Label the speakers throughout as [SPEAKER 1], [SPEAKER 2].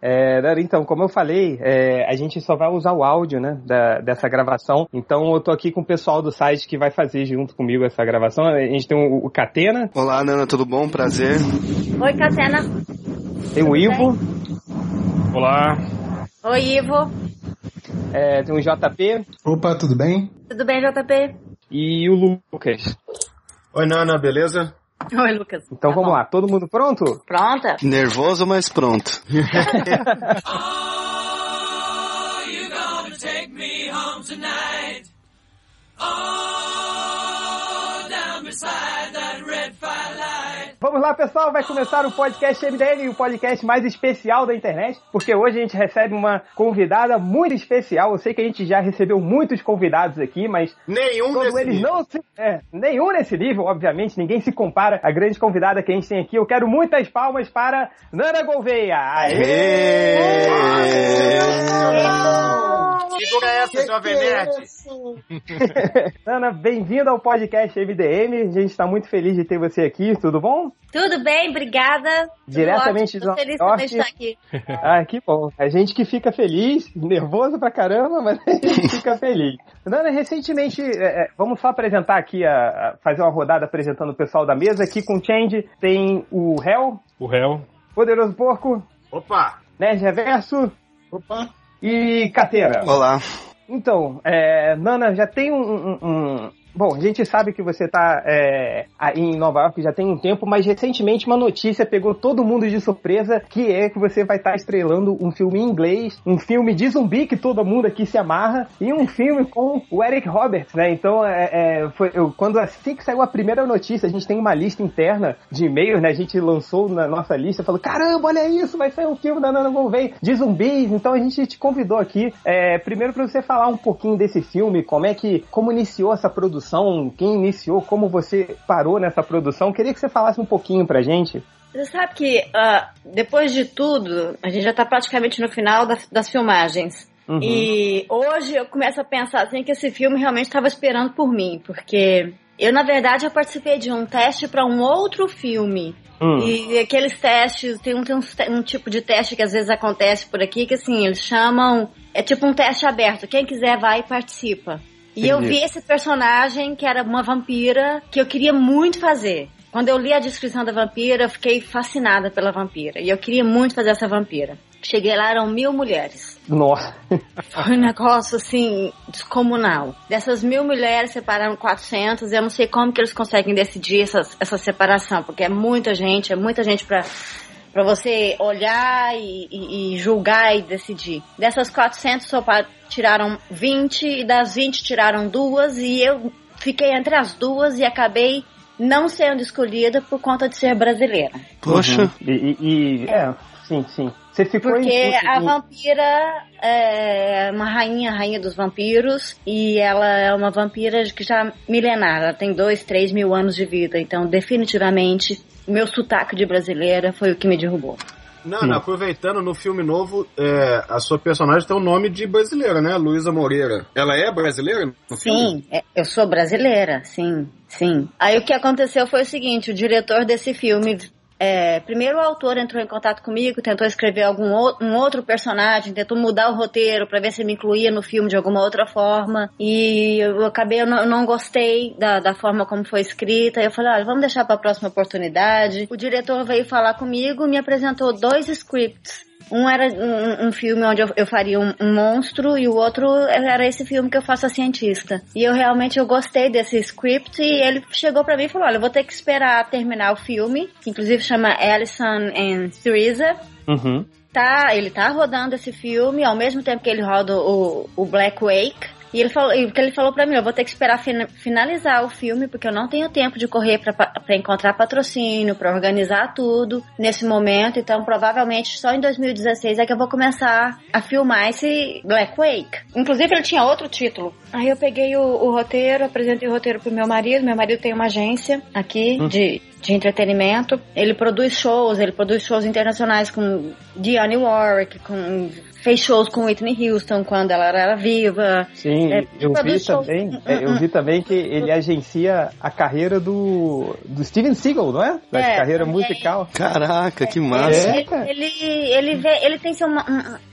[SPEAKER 1] É, então, como eu falei, é, a gente só vai usar o áudio, né, da, dessa gravação. Então, eu tô aqui com o pessoal do site que vai fazer junto comigo essa gravação. A gente tem o, o Catena.
[SPEAKER 2] Olá, Nana, tudo bom? Prazer.
[SPEAKER 3] Oi, Catena.
[SPEAKER 1] Tem o Ivo.
[SPEAKER 4] Olá.
[SPEAKER 3] Oi, Ivo.
[SPEAKER 1] É, tem o JP.
[SPEAKER 5] Opa, tudo bem?
[SPEAKER 3] Tudo bem, JP?
[SPEAKER 1] E o Lucas.
[SPEAKER 4] Oi, Nana, beleza?
[SPEAKER 3] Oi, Lucas.
[SPEAKER 1] Então
[SPEAKER 3] Tá
[SPEAKER 1] vamos
[SPEAKER 3] bom.
[SPEAKER 1] lá, todo mundo pronto?
[SPEAKER 3] Pronta?
[SPEAKER 2] Nervoso, mas pronto.
[SPEAKER 1] Vamos lá, pessoal, vai começar o podcast MDM, o podcast mais especial da internet, porque hoje a gente recebe uma convidada muito especial. Eu sei que a gente já recebeu muitos convidados aqui, mas
[SPEAKER 4] Nenhum
[SPEAKER 1] todos eles
[SPEAKER 4] nível.
[SPEAKER 1] não se. É, nenhum nesse nível, obviamente, ninguém se compara à grande convidada que a gente tem aqui. Eu quero muitas palmas para Nana Gouveia. Aê!
[SPEAKER 4] Segura essa, Jovem Nerd.
[SPEAKER 1] Nana, bem-vinda ao podcast MDM. A gente está muito feliz de ter você aqui, tudo bom?
[SPEAKER 3] Tudo bem, obrigada. Tudo
[SPEAKER 1] Diretamente
[SPEAKER 3] ótimo.
[SPEAKER 1] do
[SPEAKER 3] Tô feliz de estar aqui.
[SPEAKER 1] Ah, que bom. A gente que fica feliz, nervoso pra caramba, mas a gente fica feliz. Nana, recentemente, é, é, vamos só apresentar aqui, a, a- fazer uma rodada apresentando o pessoal da mesa. Aqui com o Change tem o Hel,
[SPEAKER 4] O réu.
[SPEAKER 1] Poderoso Porco,
[SPEAKER 4] Opa!
[SPEAKER 1] Nerd Reverso
[SPEAKER 5] Opa.
[SPEAKER 1] E Cateira.
[SPEAKER 2] Olá.
[SPEAKER 1] Então, é, Nana, já tem um, um- um- Bom, a gente sabe que você está aí em Nova York já tem um tempo, mas recentemente uma notícia pegou todo mundo de surpresa, que é que você vai estar estrelando um filme em inglês, um filme de zumbi que todo mundo aqui se amarra, e um filme com o Eric Roberts, né? Então, é, é, foi, eu, quando assim que saiu a primeira notícia, a gente tem uma lista interna de e-mails, né? A gente lançou na nossa lista, falou, caramba, olha isso, vai sair um filme da Nana Gouveia de zumbis, então a gente te convidou aqui, é, primeiro para você falar um pouquinho desse filme, como é que, como iniciou essa produção, quem iniciou, como você parou nessa produção, queria que você falasse um pouquinho pra gente.
[SPEAKER 3] Você sabe que ah, depois de tudo, a gente já tá praticamente no final das, das filmagens.
[SPEAKER 1] Uhum.
[SPEAKER 3] E hoje eu começo a pensar assim que esse filme realmente estava esperando por mim, porque eu na verdade eu participei de um teste para um outro filme.
[SPEAKER 1] Hum.
[SPEAKER 3] E aqueles testes, tem, um, tem te- um tipo de teste que às vezes acontece por aqui, que assim, eles chamam, é tipo um teste aberto, quem quiser vai e participa. E eu vi esse personagem que era uma vampira que eu queria muito fazer. Quando eu li a descrição da vampira, eu fiquei fascinada pela vampira. E eu queria muito fazer essa vampira. Cheguei lá, eram mil mulheres.
[SPEAKER 1] Nossa.
[SPEAKER 3] Foi um negócio, assim, descomunal. Dessas mil mulheres, separaram 400. Eu não sei como que eles conseguem decidir essas, essa separação, porque é muita gente, é muita gente pra, pra você olhar e, e- e julgar e decidir. Dessas 400, só tiraram 20, e das 20 tiraram duas, e eu fiquei entre as duas e acabei não sendo escolhida por conta de ser brasileira.
[SPEAKER 2] Poxa.
[SPEAKER 1] E, e- e- é, sim, sim. Você ficou
[SPEAKER 3] Porque
[SPEAKER 1] em-
[SPEAKER 3] a
[SPEAKER 1] em-
[SPEAKER 3] vampira é uma rainha, rainha dos vampiros, e ela é uma vampira que já milenar, ela tem dois, três mil anos de vida, então definitivamente o meu sotaque de brasileira foi o que me derrubou.
[SPEAKER 4] Nana, aproveitando no filme novo, é, a sua personagem tem o nome de brasileira, né? Luísa Moreira. Ela é brasileira no filme?
[SPEAKER 3] Sim, é- eu sou brasileira, sim, sim. Aí o que aconteceu foi o seguinte, o diretor desse filme, é, primeiro o autor entrou em contato comigo, tentou escrever algum um outro personagem, tentou mudar o roteiro para ver se me incluía no filme de alguma outra forma, e eu acabei, eu não, não gostei da, da forma como foi escrita, eu falei, olha, vamos deixar para a próxima oportunidade. O diretor veio falar comigo, me apresentou dois scripts, um era um, um filme onde eu, eu faria um, um monstro e o outro era esse filme que eu faço a cientista. E eu realmente eu gostei desse script e ele chegou pra mim e falou, olha, eu vou ter que esperar terminar o filme, que inclusive chama Alison and Theresa.
[SPEAKER 1] Uhum.
[SPEAKER 3] Tá, ele tá rodando esse filme ao mesmo tempo que ele roda o, o Black Wake. E ele falou, e o que ele falou pra mim, eu vou ter que esperar fina- finalizar o filme, porque eu não tenho tempo de correr pra, pa- pra encontrar patrocínio, pra organizar tudo nesse momento. Então, provavelmente só em 2016 é que eu vou começar a filmar esse Black Wake. Inclusive, ele tinha outro título. Aí eu peguei o, o roteiro, apresentei o roteiro pro meu marido. Meu marido tem uma agência aqui de, de entretenimento. Ele produz shows, ele produz shows internacionais com Dionne Warwick, com fez shows com Whitney Houston quando ela era viva.
[SPEAKER 1] Sim,
[SPEAKER 3] É,
[SPEAKER 1] eu vi
[SPEAKER 3] shows.
[SPEAKER 1] também, é, eu vi também que ele agencia a carreira do, do Steven Seagal, não é? Da
[SPEAKER 3] É,
[SPEAKER 1] carreira
[SPEAKER 3] também.
[SPEAKER 1] musical.
[SPEAKER 2] Caraca, que massa.
[SPEAKER 1] É,
[SPEAKER 3] Ele,
[SPEAKER 1] cara.
[SPEAKER 3] ele, ele, vê, ele tem seu, um,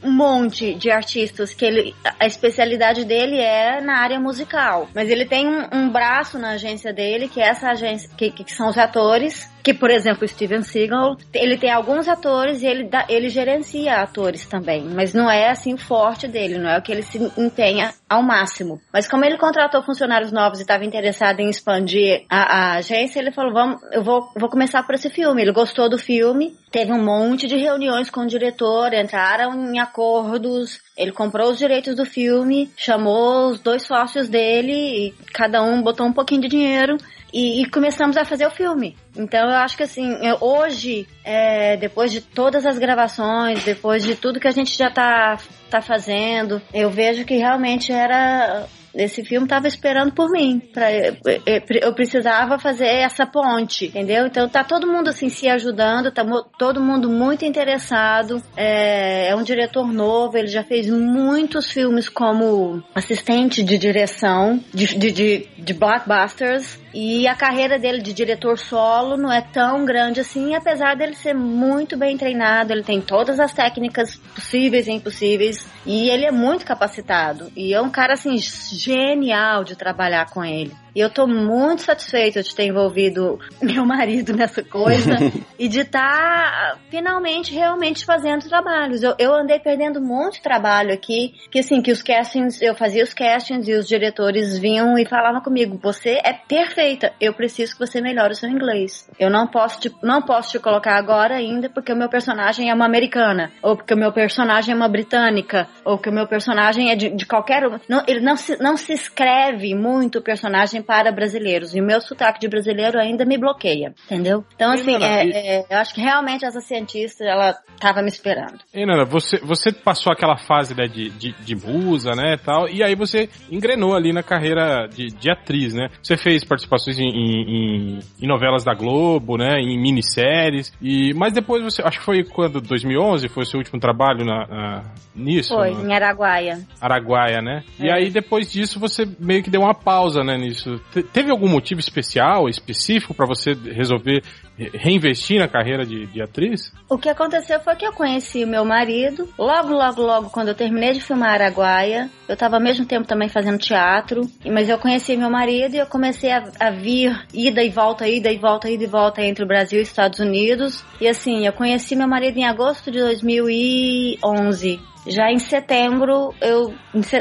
[SPEAKER 3] um monte de artistas que ele, a especialidade dele é na área musical. Mas ele tem um, um braço na agência dele, que é essa agência, que, que são os atores. Que, por exemplo, o Steven Seagal, ele tem alguns atores e ele, dá, ele gerencia atores também. Mas não é assim o forte dele, não é o que ele se empenha ao máximo. Mas como ele contratou funcionários novos e estava interessado em expandir a, a agência, ele falou: vamos, eu vou, vou começar por esse filme. Ele gostou do filme, teve um monte de reuniões com o diretor, entraram em acordos. Ele comprou os direitos do filme, chamou os dois sócios dele, e cada um botou um pouquinho de dinheiro e, e começamos a fazer o filme. Então eu acho que assim, hoje, é, depois de todas as gravações, depois de tudo que a gente já tá, tá fazendo, eu vejo que realmente era. Esse filme tava esperando por mim. Pra, eu, precisava fazer essa ponte, entendeu? Então tá todo mundo assim se ajudando, tá todo mundo muito interessado. É, é um diretor novo, ele já fez muitos filmes como assistente de direção de, de, de, de blockbusters. E a carreira dele de diretor solo não é tão grande assim, apesar dele ser muito bem treinado, ele tem todas as técnicas possíveis e impossíveis, e ele é muito capacitado. E é um cara assim genial de trabalhar com ele. E eu tô muito satisfeita de ter envolvido meu marido nessa coisa e de estar finalmente realmente fazendo trabalhos. Eu, eu andei perdendo um monte de trabalho aqui, que assim, que os castings, eu fazia os castings e os diretores vinham e falavam comigo, você é perfeita, eu preciso que você melhore o seu inglês. Eu não posso te, não posso te colocar agora ainda porque o meu personagem é uma americana, ou porque o meu personagem é uma britânica, ou que o meu personagem é de, de qualquer... um. Não, ele não se, não se escreve muito o personagem para brasileiros, e o meu sotaque de brasileiro ainda me bloqueia, entendeu? Então,
[SPEAKER 5] Ei,
[SPEAKER 3] assim,
[SPEAKER 5] Nana,
[SPEAKER 3] é,
[SPEAKER 5] e-
[SPEAKER 3] é, eu acho que realmente essa cientista, ela tava me esperando.
[SPEAKER 5] Ei, Nana, você, você passou aquela fase né, de, de, de musa, né, tal, e aí você engrenou ali na carreira de, de atriz, né? Você fez participações em, em, em novelas da Globo, né, em minisséries, e, mas depois você, acho que foi quando, 2011, foi o seu último trabalho na, na- nisso?
[SPEAKER 3] Foi,
[SPEAKER 5] no-
[SPEAKER 3] em Araguaia.
[SPEAKER 5] Araguaia, né? E
[SPEAKER 3] É.
[SPEAKER 5] aí depois disso você meio que deu uma pausa, né, nisso. Te- teve algum motivo especial, específico pra você resolver re- reinvestir na carreira de, de atriz?
[SPEAKER 3] O que aconteceu foi que eu conheci o meu marido. Logo, logo, logo, quando eu terminei de filmar Araguaia, eu estava ao mesmo tempo também fazendo teatro. Mas eu conheci meu marido e eu comecei a, a vir, ida e volta, ida e volta, ida e volta entre o Brasil e Estados Unidos. E assim, eu conheci meu marido em agosto de 2011. Já em setembro, eu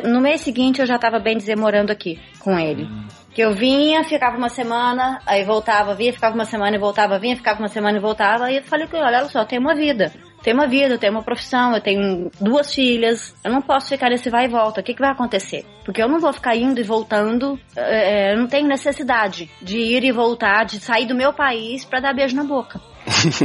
[SPEAKER 3] no mês seguinte eu já estava bem dizer morando aqui com ele. Que eu vinha, ficava uma semana, aí voltava, vinha, ficava uma semana e voltava, vinha, ficava uma semana e voltava. Aí eu falei com ele, olha só, eu tenho uma vida. Tenho uma vida, eu tenho uma profissão, eu tenho duas filhas. Eu não posso ficar nesse vai e volta. O que, que vai acontecer? Porque eu não vou ficar indo e voltando. é, eu não tenho necessidade de ir e voltar, de sair do meu país pra dar beijo na boca.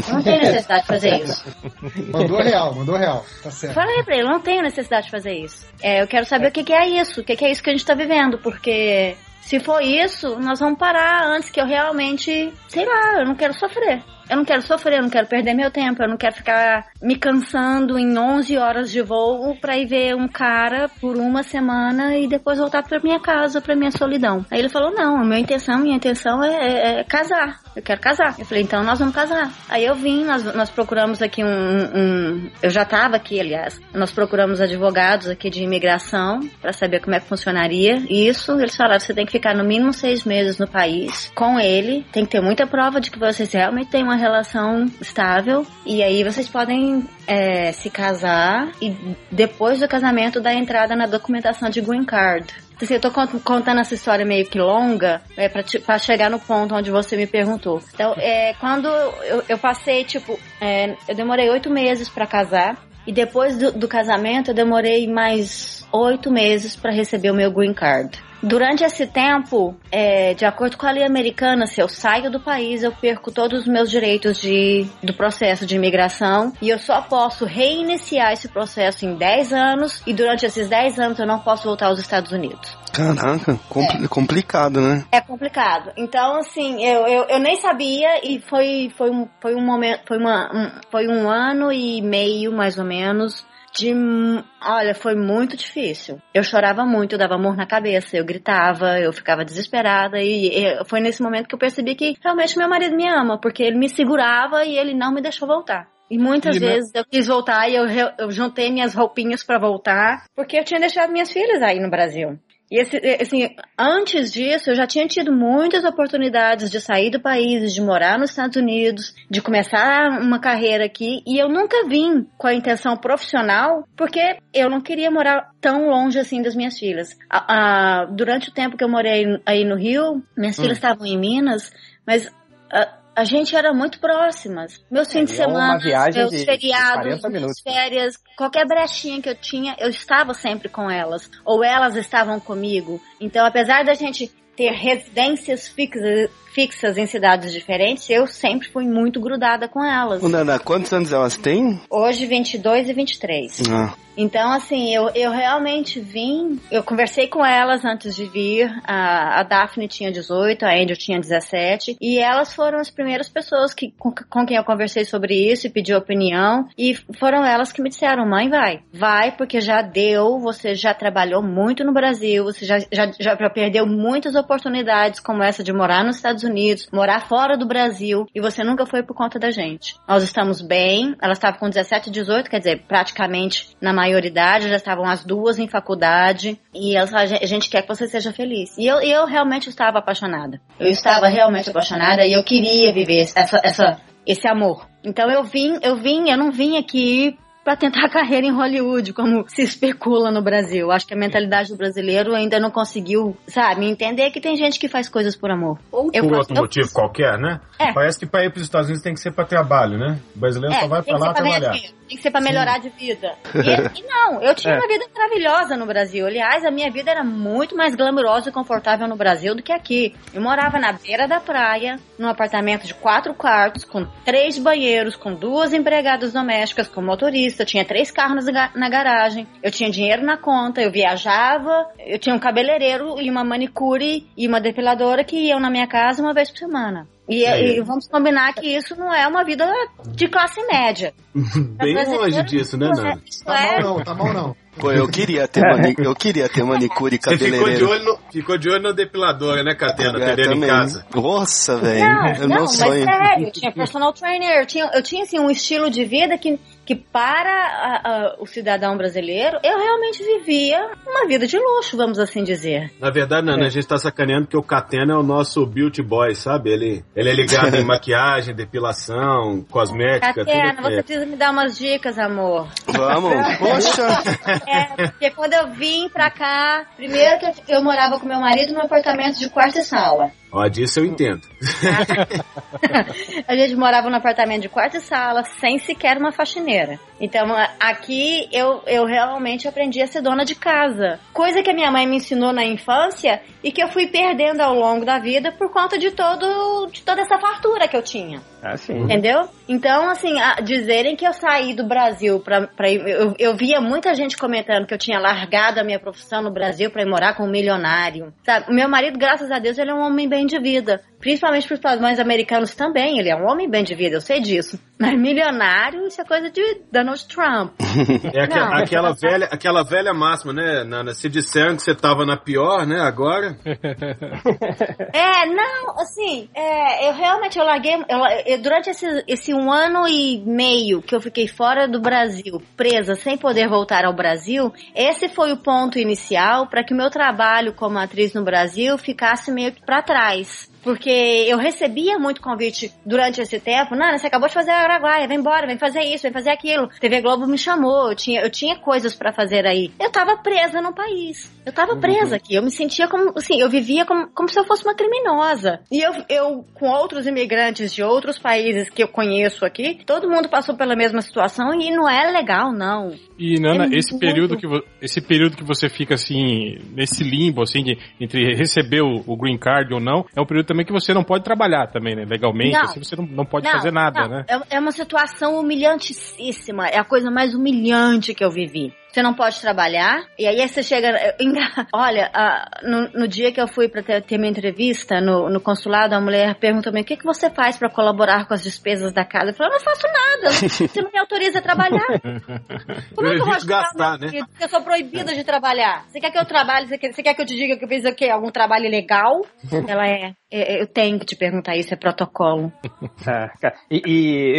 [SPEAKER 3] Eu não tenho necessidade de fazer isso.
[SPEAKER 6] Mandou real, mandou real. Tá certo.
[SPEAKER 3] Falei pra ele, eu não tenho necessidade de fazer isso. É, eu quero saber o que, que é isso, o que, que é isso que a gente tá vivendo, porque se for isso, nós vamos parar antes que eu realmente, sei lá, eu não quero sofrer. Eu não quero sofrer, eu não quero perder meu tempo, eu não quero ficar me cansando em 11 horas de voo pra ir ver um cara por uma semana e depois voltar pra minha casa, pra minha solidão. Aí ele falou, não, a minha intenção, minha intenção é, é- é casar. Eu quero casar. Eu falei, então nós vamos casar. Aí eu vim, nós, nós procuramos aqui um, um- Eu já tava aqui, aliás. Nós procuramos advogados aqui de imigração pra saber como é que funcionaria isso. Eles falaram, você tem que ficar no mínimo seis meses no país com ele. Tem que ter muita prova de que vocês realmente têm uma relação estável. E aí vocês podem é, se casar e depois do casamento dar entrada na documentação de green card. Então, assim, eu tô cont- contando essa história meio que longa, é, pra, chegar no ponto onde você me perguntou. Então, é, quando eu, eu passei, tipo, é, eu demorei oito meses pra casar. E depois do, do casamento, eu demorei mais oito meses pra receber o meu green card. Durante esse tempo, é, de acordo com a lei americana, se eu saio do país, eu perco todos os meus direitos de, do processo de imigração e eu só posso reiniciar esse processo em 10 anos e durante esses 10 anos eu não posso voltar aos Estados Unidos.
[SPEAKER 2] Caraca, compli- complicado, né?
[SPEAKER 3] É complicado. Então, assim, eu, eu, eu nem sabia e foi, foi, um, foi um momento, foi, uma, um, foi um ano e meio, mais ou menos, De, olha, foi muito difícil. Eu chorava muito, eu dava amor na cabeça, eu gritava, eu ficava desesperada e, e foi nesse momento que eu percebi que realmente meu marido me ama, porque ele me segurava e ele não me deixou voltar. E muitas
[SPEAKER 5] E, né?
[SPEAKER 3] vezes eu quis voltar e eu, eu juntei minhas roupinhas pra voltar, porque eu tinha deixado minhas filhas aí no Brasil. E esse, assim, antes disso, eu já tinha tido muitas oportunidades de sair do país, de morar nos Estados Unidos, de começar uma carreira aqui, e eu nunca vim com a intenção profissional, porque eu não queria morar tão longe assim das minhas filhas. A- a- durante o tempo que eu morei aí no Rio, minhas filhas estavam em Minas, mas a, a gente era muito próximas. Meus fins de
[SPEAKER 1] é
[SPEAKER 3] semana, meus
[SPEAKER 1] de
[SPEAKER 3] feriados,
[SPEAKER 1] 40
[SPEAKER 3] minhas
[SPEAKER 1] minutos.
[SPEAKER 3] férias, qualquer brechinha que eu tinha, eu estava sempre com elas. Ou elas estavam comigo. Então, apesar da gente ter residências fixas, fixas em cidades diferentes, eu sempre fui muito grudada com elas.
[SPEAKER 2] Nana, quantos anos elas têm?
[SPEAKER 3] Hoje, 22 e 23.
[SPEAKER 2] Ah,
[SPEAKER 3] Então, assim, eu, eu realmente vim, eu conversei com elas antes de vir, a, a Daphne tinha 18, a Angel tinha 17, e elas foram as primeiras pessoas que, com, com quem eu conversei sobre isso e pedi opinião, e foram elas que me disseram, mãe, vai, vai, porque já deu, você já trabalhou muito no Brasil, você já, já, já perdeu muitas oportunidades, como essa de morar nos Estados Unidos, morar fora do Brasil, e você nunca foi por conta da gente. Nós estamos bem, elas estavam com 17, 18, quer dizer, praticamente na maioridade, já estavam as duas em faculdade, e a gente quer que você seja feliz. E eu, eu realmente estava apaixonada. Eu estava realmente apaixonada e eu queria viver essa, essa, esse amor. Então eu vim, eu vim, eu não vim aqui para tentar carreira em Hollywood, como se especula no Brasil. Acho que a mentalidade do brasileiro ainda não conseguiu, sabe, entender que tem gente que faz coisas por amor.
[SPEAKER 4] Ou
[SPEAKER 3] Eu
[SPEAKER 4] por
[SPEAKER 3] faço-
[SPEAKER 4] outro
[SPEAKER 3] eu-
[SPEAKER 4] motivo qualquer, né?
[SPEAKER 3] É.
[SPEAKER 4] Parece que para ir para os Estados Unidos tem que ser para trabalho, né? O brasileiro só vai para lá trabalhar.
[SPEAKER 3] tem que ser pra melhorar de vida. E, e não, eu tinha
[SPEAKER 1] É.
[SPEAKER 3] uma vida maravilhosa no Brasil. Aliás, a minha vida era muito mais glamourosa e confortável no Brasil do que aqui. Eu morava na beira da praia, num apartamento de quatro quartos, com três banheiros, com duas empregadas domésticas, com motorista, tinha três carros na ga- na garagem, eu tinha dinheiro na conta, eu viajava, eu tinha um cabeleireiro e uma manicure e uma depiladora que iam na minha casa uma vez por semana. E, e vamos combinar que isso não é uma vida de classe média.
[SPEAKER 4] Bem longe disso, né,
[SPEAKER 3] é-
[SPEAKER 4] Nana?
[SPEAKER 3] Isso
[SPEAKER 6] Tá
[SPEAKER 3] é,
[SPEAKER 6] mal não, tá mal não.
[SPEAKER 2] pô, eu queria ter, mani... eu queria ter manicure e
[SPEAKER 4] Você ficou de,
[SPEAKER 2] cabeleireiro.
[SPEAKER 4] olho no, ficou de olho na depiladora, né, Catena?
[SPEAKER 2] É,
[SPEAKER 4] Atendendo em
[SPEAKER 2] também.
[SPEAKER 4] casa.
[SPEAKER 2] Nossa, velho.
[SPEAKER 3] Não,
[SPEAKER 2] É
[SPEAKER 3] não,
[SPEAKER 2] meu
[SPEAKER 3] mas
[SPEAKER 2] sonho.
[SPEAKER 3] sério, eu tinha personal trainer, eu tinha, eu tinha assim, um estilo de vida que, que para a- a- o cidadão brasileiro, eu realmente vivia uma vida de luxo, vamos assim dizer.
[SPEAKER 4] Na verdade, Nana, a gente tá sacaneando porque o Catena é o nosso beauty boy, sabe? Ele, ele é ligado em maquiagem, depilação, cosmética,
[SPEAKER 3] Catena,
[SPEAKER 4] tudo.
[SPEAKER 3] você
[SPEAKER 4] É.
[SPEAKER 3] precisa me dar umas dicas, amor.
[SPEAKER 2] Vamos. Poxa.
[SPEAKER 3] É, porque quando eu vim pra cá, primeiro que eu, eu morava com meu marido num apartamento de quarto e sala.
[SPEAKER 4] Ó, disso eu entendo.
[SPEAKER 3] A gente morava num apartamento de quarto e sala, sem sequer uma faxineira. Então, aqui eu, eu realmente aprendi a ser dona de casa. Coisa que a minha mãe me ensinou na infância e que eu fui perdendo ao longo da vida por conta de todo de toda essa fartura que eu tinha.
[SPEAKER 1] Assim.
[SPEAKER 3] Entendeu? Então, assim, a- dizerem que eu saí do Brasil pra, pra ir. Eu, eu via muita gente comentando que eu tinha largado a minha profissão no Brasil pra ir morar com um milionário. Sabe? O meu marido, graças a Deus, ele é um homem bem de vida. Principalmente pros padrões americanos também. Ele é um homem bem de vida, eu sei disso. Mas milionário, isso é coisa de Donald Trump.
[SPEAKER 4] É aque-
[SPEAKER 3] Não.
[SPEAKER 4] aquela, velha, aquela velha máxima, né, Nana? Se disseram que você tava na pior, né, agora...
[SPEAKER 3] É, não, assim, é, eu realmente eu larguei. eu- eu- durante esse, esse um ano e meio que eu fiquei fora do Brasil, presa, sem poder voltar ao Brasil, esse foi o ponto inicial para que o meu trabalho como atriz no Brasil ficasse meio que pra trás. guys Porque eu recebia muito convite durante esse tempo. Nana, você acabou de fazer a Araguaia, vem embora, vem fazer isso, vem fazer aquilo. TV Globo me chamou, eu tinha, eu tinha coisas pra fazer aí. Eu tava presa no país. Eu tava presa aqui. Eu me sentia como, assim, eu vivia como, como se eu fosse uma criminosa. E eu, eu, com outros imigrantes de outros países que eu conheço aqui, todo mundo passou pela mesma situação e não é legal, não.
[SPEAKER 5] E Nana,
[SPEAKER 3] É
[SPEAKER 5] esse
[SPEAKER 3] muito.
[SPEAKER 5] período que esse período que você fica assim nesse limbo assim de entre receber o, o green card ou não, é um período também que você não pode trabalhar também, né? Legalmente,
[SPEAKER 3] Não.
[SPEAKER 5] assim, você não, não pode
[SPEAKER 3] Não,
[SPEAKER 5] fazer nada, né?
[SPEAKER 3] É, é uma situação humilhantíssima. É a coisa mais humilhante que eu vivi. Você não pode trabalhar. E aí você chega. Olha, no, no dia que eu fui para ter, ter, minha entrevista no, no, consulado, a mulher perguntou-me o que, que você faz para colaborar com as despesas da casa. Eu falei, eu não faço nada. Você não me autoriza a trabalhar. Como é que eu vou
[SPEAKER 4] gastar, né?
[SPEAKER 3] Eu sou proibida de trabalhar. Você quer que eu trabalhe? Você quer, você quer que eu te diga que eu fiz o quê? Algum trabalho legal? Ela é, é. Eu tenho que te perguntar isso, é protocolo.
[SPEAKER 1] Ah, e,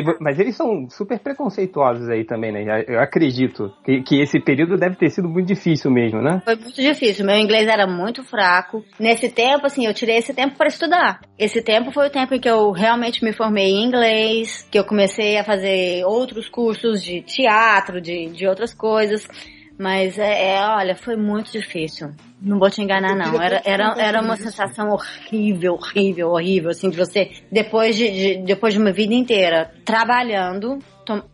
[SPEAKER 1] e, mas eles são super preconceituosos aí também, né? Eu acredito que, que esse período deve ter sido muito difícil mesmo, né?
[SPEAKER 3] Foi muito difícil. Meu inglês era muito fraco. Nesse tempo, assim, eu tirei esse tempo para estudar. Esse tempo foi o tempo em que eu realmente me formei em inglês, que eu comecei a fazer outros cursos de teatro, de, de outras coisas. Mas é, é, olha, foi muito difícil. Não vou te enganar, não. Era, era, era uma sensação horrível, horrível, horrível, assim, de você, depois de, de depois de uma vida inteira trabalhando,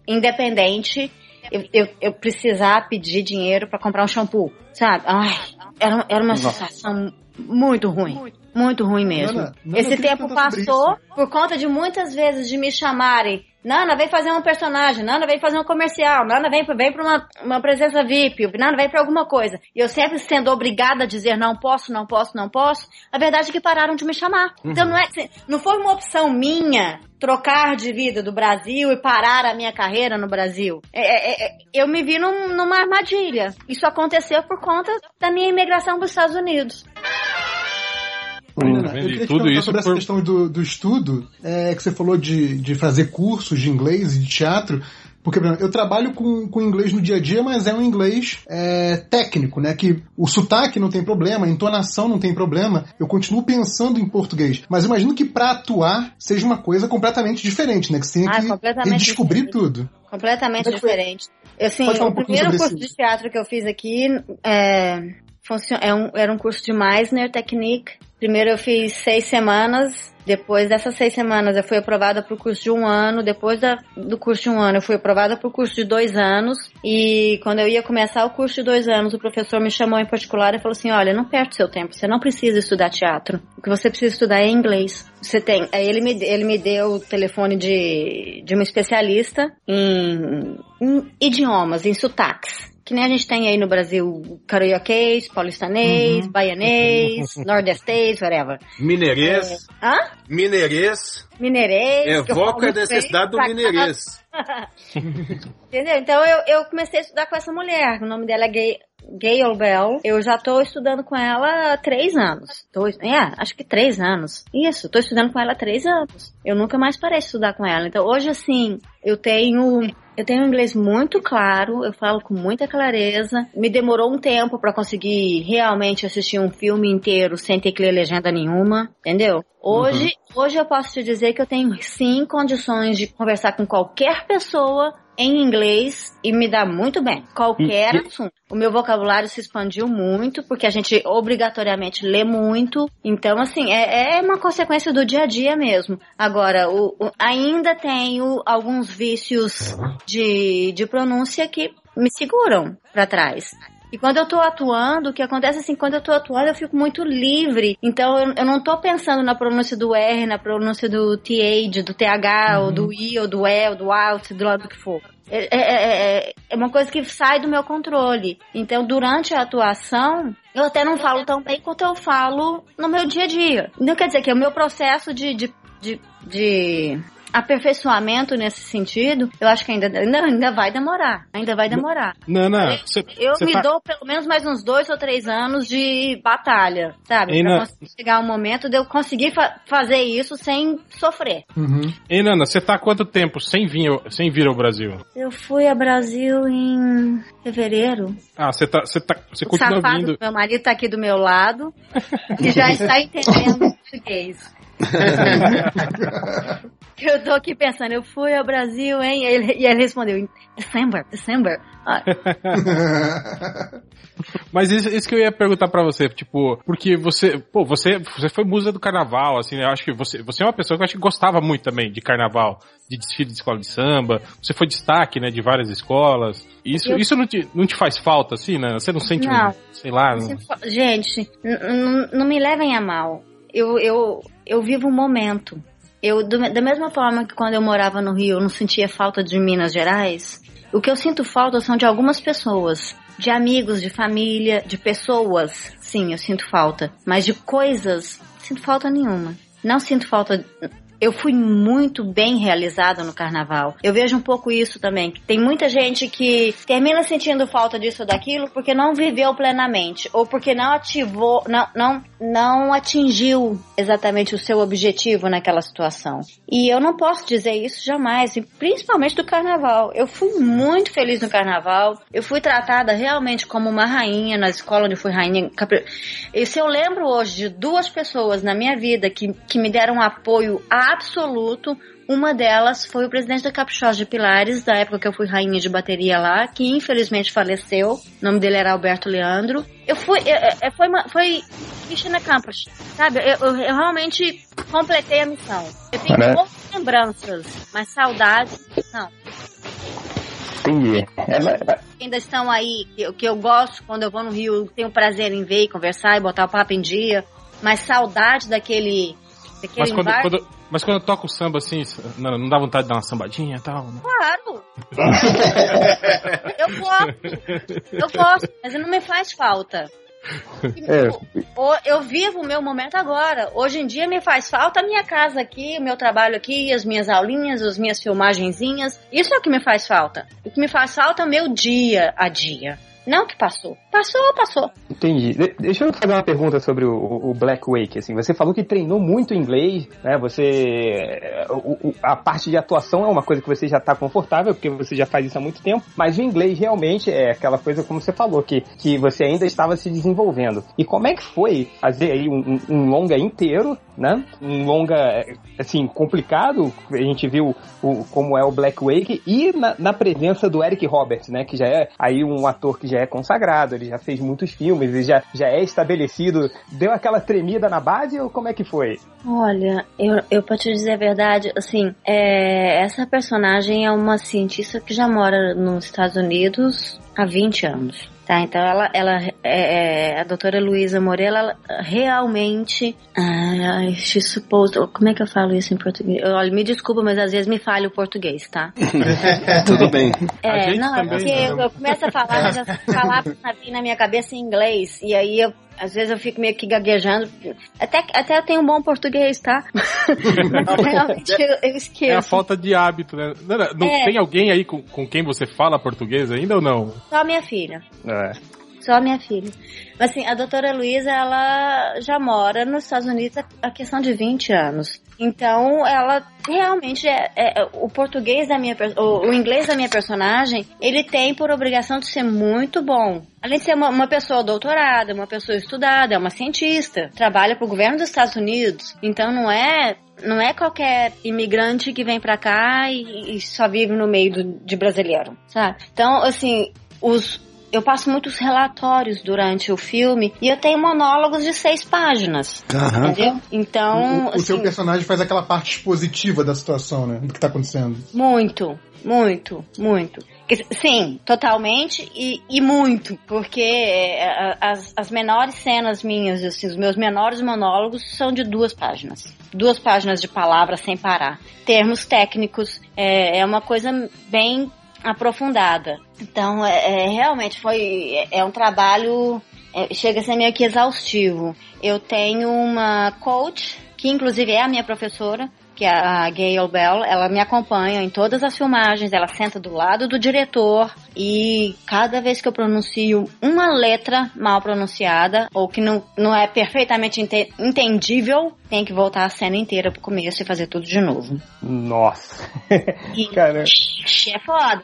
[SPEAKER 3] independente, eu, eu, eu precisar pedir dinheiro para comprar um shampoo, sabe? Ai, era, era uma Nossa. sensação muito ruim. Muito ruim mesmo. Nana, Nana, Esse tempo passou por conta de muitas vezes de me chamarem Nana, vem fazer um personagem. Nana, vem fazer um comercial. Nana, vem, vem pra uma, uma presença VIP. Nana, vem pra alguma coisa. E eu sempre sendo obrigada a dizer não posso, não posso, não posso. A verdade é que pararam de me chamar. Uhum. Então não é, não foi uma opção minha trocar de vida do Brasil e parar a minha carreira no Brasil. É, é, é, eu me vi num, numa armadilha. Isso aconteceu por conta da minha imigração para os Estados Unidos.
[SPEAKER 6] Eu queria te perguntar sobre por... essa questão do, do estudo, é, que você falou de, de fazer cursos de inglês e de teatro. Porque, por exemplo, eu trabalho com, com inglês no dia a dia, mas é um inglês é, técnico, né? Que o sotaque não tem problema, a entonação não tem problema. Eu continuo pensando em português. Mas imagino que para atuar seja uma coisa completamente diferente, né? Que você tem ah, que descobrir tudo.
[SPEAKER 3] Completamente diferente. Eu, assim, um o primeiro curso de teatro que eu fiz aqui é, é um, era um curso de Meisner Technique. Primeiro eu fiz seis semanas, depois dessas seis semanas eu fui aprovada para o curso de um ano, depois da, do curso de um ano eu fui aprovada para o curso de dois anos, e quando eu ia começar o curso de dois anos, o professor me chamou em particular e falou assim, olha, não perde seu tempo, você não precisa estudar teatro, o que você precisa estudar é inglês. Você tem, aí ele me, ele me deu o telefone de, de uma especialista em, em idiomas, em sotaques que nem a gente tem aí no Brasil, carioquês, paulistanês, uhum. baianês, nordestês, whatever.
[SPEAKER 4] Mineirês.
[SPEAKER 3] É... Hã?
[SPEAKER 4] Mineirês.
[SPEAKER 3] Mineirês.
[SPEAKER 4] Evoca a necessidade do mineirês.
[SPEAKER 3] Entendeu? Então eu, eu comecei a estudar com essa mulher, o nome dela é Gay, Gayle Bell. Eu já tô estudando com ela há três anos. Tô, é, acho que três anos. Isso, tô estudando com ela há três anos. Eu nunca mais parei de estudar com ela. Então hoje, assim, eu tenho eu tenho um inglês muito claro, eu falo com muita clareza. Me demorou um tempo para conseguir realmente assistir um filme inteiro sem ter que ler legenda nenhuma, entendeu? Hoje, uhum. hoje eu posso te dizer que eu tenho sim condições de conversar com qualquer pessoa em inglês e me dá muito bem. Qualquer e, assunto. O meu vocabulário se expandiu muito, porque a gente obrigatoriamente lê muito. Então, assim, é, é uma consequência do dia a dia mesmo. Agora, o, o, ainda tenho alguns vícios de, de pronúncia que me seguram para trás. E quando eu tô atuando, o que acontece assim, quando eu tô atuando, eu fico muito livre. Então eu, eu não tô pensando na pronúncia do R, na pronúncia do TH, do TH, uhum. ou do I, ou do E, ou do ALT, do lado que for. É, é, é, é, uma coisa que sai do meu controle. Então, durante a atuação, eu até não falo tão bem quanto eu falo no meu dia a dia. Não quer dizer que é o meu processo de, de, de, de aperfeiçoamento nesse sentido, eu acho que ainda, ainda, ainda vai demorar. Ainda vai demorar.
[SPEAKER 5] Nana,
[SPEAKER 3] cê, eu cê me tá... dou pelo menos mais uns dois ou três anos de batalha, sabe? Pra conseguir chegar um momento de eu conseguir fa fazer isso sem sofrer.
[SPEAKER 5] Uhum. Ei, Nana, você tá há quanto tempo sem vir, sem vir ao Brasil?
[SPEAKER 3] Eu fui ao Brasil em fevereiro.
[SPEAKER 5] Ah, você tá, você tá, você continua vindo.
[SPEAKER 3] Meu marido tá aqui do meu lado e já está entendendo português. eu tô aqui pensando, eu fui ao Brasil, hein? E ele, e ele respondeu, em December, December. Ah.
[SPEAKER 5] Mas isso, isso, que eu ia perguntar para você, tipo, porque você, pô, você, você foi musa do carnaval, assim, eu acho que você, você é uma pessoa que eu acho que gostava muito também de carnaval, de desfile de escola de samba, você foi destaque, né, de várias escolas. Isso, eu... isso não te, não te faz falta, assim, né? Você não sente, não. Um, sei lá... Não...
[SPEAKER 3] Gente, não me levem a mal. Eu, eu, eu vivo um momento. Eu, do, da mesma forma que quando eu morava no Rio, eu não sentia falta de Minas Gerais, o que eu sinto falta são de algumas pessoas. De amigos, de família, de pessoas. Sim, eu sinto falta. Mas de coisas, sinto falta nenhuma. Não sinto falta eu fui muito bem realizada no carnaval. Eu vejo um pouco isso também. Tem muita gente que termina sentindo falta disso ou daquilo porque não viveu plenamente ou porque não ativou, não, não, não atingiu exatamente o seu objetivo naquela situação. E eu não posso dizer isso jamais, principalmente do carnaval. Eu fui muito feliz no carnaval. Eu fui tratada realmente como uma rainha na escola onde fui rainha. E se eu lembro hoje de duas pessoas na minha vida que, que me deram apoio a absoluto. Uma delas foi o presidente da Caprichosa de Pilares, da época que eu fui rainha de bateria lá, que infelizmente faleceu. O nome dele era Alberto Leandro. Eu fui, eu, eu, foi, uma, foi Cristina Campos, sabe? Eu, eu, realmente completei a missão. Eu tenho né? poucas lembranças, mas saudade, não.
[SPEAKER 1] Entendi.
[SPEAKER 3] É, Ainda estão aí, que, que eu gosto quando eu vou no Rio, tenho prazer em ver e conversar e botar o papo em dia, mas saudade daquele
[SPEAKER 5] mas quando, quando, mas quando eu toco samba assim, não, não dá vontade de dar uma sambadinha e tal? Né?
[SPEAKER 3] Claro! eu gosto! Eu gosto, mas não me faz falta. É. Eu vivo o meu momento agora. Hoje em dia me faz falta a minha casa aqui, o meu trabalho aqui, as minhas aulinhas, as minhas filmagenzinhas. Isso é o que me faz falta. O que me faz falta é o meu dia a dia. Não que passou. Passou, passou.
[SPEAKER 1] Entendi. De deixa eu fazer uma pergunta sobre o, o, Black Wake. Assim, você falou que treinou muito inglês, né? Você o, a parte de atuação é uma coisa que você já está confortável porque você já faz isso há muito tempo. Mas o inglês realmente é aquela coisa como você falou que que você ainda estava se desenvolvendo. E como é que foi fazer aí um, um longa inteiro, né? Um longa assim complicado. A gente viu o, como é o Black Wake e na, na presença do Eric Roberts, né? Que já é aí um ator que já já é consagrado, ele já fez muitos filmes, ele já, já é estabelecido. Deu aquela tremida na base ou como é que foi?
[SPEAKER 3] Olha, eu, eu pra te dizer a verdade, assim, é, essa personagem é uma cientista que já mora nos Estados Unidos há 20 anos. Tá, então ela, ela é, é a doutora Luísa Morella, realmente, uh, she supposed, como é que eu falo isso em português? Olha, me desculpa, mas às vezes me falha o português, tá?
[SPEAKER 2] Tudo bem.
[SPEAKER 3] É, não, é porque eu, eu, começo a falar, mas as palavras na minha cabeça em inglês, e aí eu às vezes eu fico meio que gaguejando. Até, até eu tenho um bom português, tá? Mas realmente eu, eu, esqueço.
[SPEAKER 5] É a falta de hábito, né? Não, não, não é. Tem alguém aí com, com quem você fala português ainda ou não?
[SPEAKER 3] Só minha filha.
[SPEAKER 1] É.
[SPEAKER 3] Só minha filha. Mas assim, a doutora Luísa, ela já mora nos Estados Unidos há questão de 20 anos. Então, ela realmente é, é, é o português da minha o, o, inglês da minha personagem, ele tem por obrigação de ser muito bom. Além de ser uma, uma pessoa doutorada, uma pessoa estudada, é uma cientista, trabalha para o governo dos Estados Unidos. Então, não é não é qualquer imigrante que vem para cá e, e, só vive no meio do, de brasileiro, sabe? Então, assim, os, eu passo muitos relatórios durante o filme e eu tenho monólogos de seis páginas. Caraca. Entendeu? Então.
[SPEAKER 6] O, o assim, seu personagem faz aquela parte expositiva da situação, né? Do que tá acontecendo.
[SPEAKER 3] Muito, muito, muito. Sim, totalmente e, e muito, porque é, as, as menores cenas minhas, assim, os meus menores monólogos são de duas páginas. Duas páginas de palavras sem parar. Termos técnicos, é, é uma coisa bem aprofundada. Então, é, é realmente foi é, é um trabalho é, chega a ser meio que exaustivo. Eu tenho uma coach que inclusive é a minha professora, que é a Gayle Bell, ela me acompanha em todas as filmagens, ela senta do lado do diretor e cada vez que eu pronuncio uma letra mal pronunciada ou que não, não é perfeitamente ente entendível, tem que voltar a cena inteira pro começo e fazer tudo de novo.
[SPEAKER 1] Nossa!
[SPEAKER 3] E, Cara. É foda.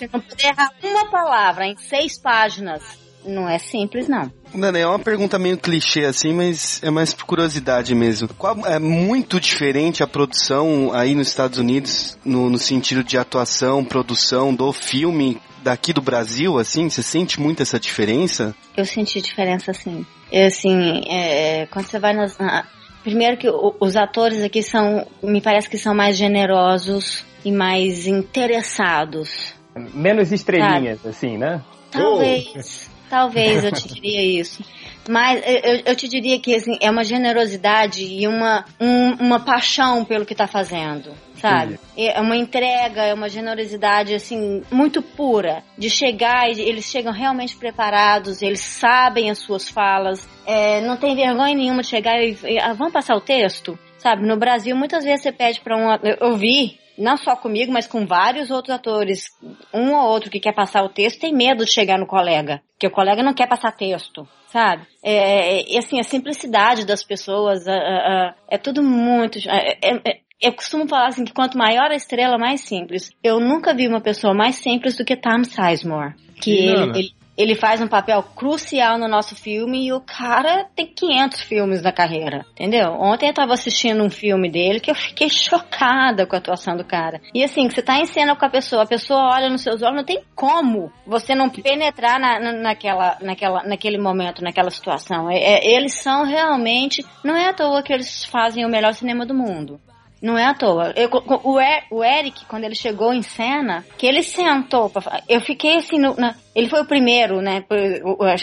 [SPEAKER 3] Você não poder errar uma palavra em seis páginas. Não é simples, não.
[SPEAKER 2] Não, é uma pergunta meio clichê assim, mas é mais por curiosidade mesmo. Qual, é muito diferente a produção aí nos Estados Unidos, no, no sentido de atuação, produção do filme daqui do Brasil, assim? Você sente muito essa diferença?
[SPEAKER 3] Eu senti diferença, sim. Eu, assim, é, quando você vai nas... Na, primeiro que os atores aqui são, me parece que são mais generosos e mais interessados
[SPEAKER 1] Menos estrelinhas, Sabe? assim, né?
[SPEAKER 3] Talvez. Talvez eu te diria isso. Mas eu, eu te diria que assim, é uma generosidade e uma, um, uma paixão pelo que está fazendo sabe? É uma entrega, é uma generosidade, assim, muito pura. De chegar e eles chegam realmente preparados, eles sabem as suas falas, é, não tem vergonha nenhuma de chegar e, e ah, vamos passar o texto? Sabe, no Brasil, muitas vezes você pede para um. Eu vi não só comigo, mas com vários outros atores, um ou outro que quer passar o texto tem medo de chegar no colega, porque o colega não quer passar texto, sabe? É, é, assim, a simplicidade das pessoas, é tudo muito. É, é, eu costumo falar assim que quanto maior a estrela, mais simples. Eu nunca vi uma pessoa mais simples do que Tom Sizemore. Que ele, ele, ele faz um papel crucial no nosso filme e o cara tem 500 filmes na carreira, entendeu? Ontem eu tava assistindo um filme dele que eu fiquei chocada com a atuação do cara. E assim, você tá em cena com a pessoa, a pessoa olha nos seus olhos, não tem como você não penetrar na, na, naquela, naquela, naquele momento, naquela situação. É, é, eles são realmente, não é à toa que eles fazem o melhor cinema do mundo. Não é à toa. Eu, o, o Eric, quando ele chegou em cena, que ele sentou pra, Eu fiquei assim, no, na, ele foi o primeiro, né?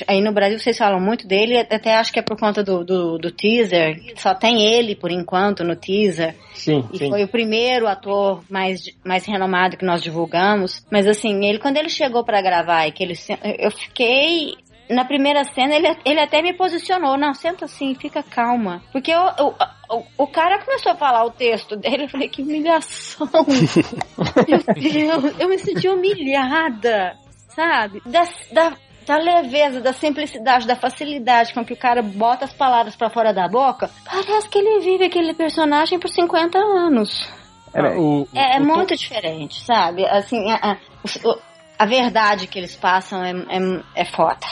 [SPEAKER 3] Aí no Brasil vocês falam muito dele, até acho que é por conta do, do, do teaser. Só tem ele, por enquanto, no teaser.
[SPEAKER 1] Sim,
[SPEAKER 3] e
[SPEAKER 1] sim.
[SPEAKER 3] foi o primeiro ator mais, mais renomado que nós divulgamos. Mas assim, ele quando ele chegou para gravar e que ele eu fiquei na primeira cena, ele, ele até me posicionou. Não, senta assim, fica calma. Porque eu, eu, o, o cara começou a falar o texto dele, eu falei, que humilhação. Meu Deus, eu me senti humilhada, sabe? Da, da, da leveza, da simplicidade, da facilidade com que o cara bota as palavras para fora da boca. Parece que ele vive aquele personagem por 50 anos.
[SPEAKER 1] É, o,
[SPEAKER 3] é, é muito diferente, sabe? Assim, a, a, a, verdade que eles passam é, é, é foda.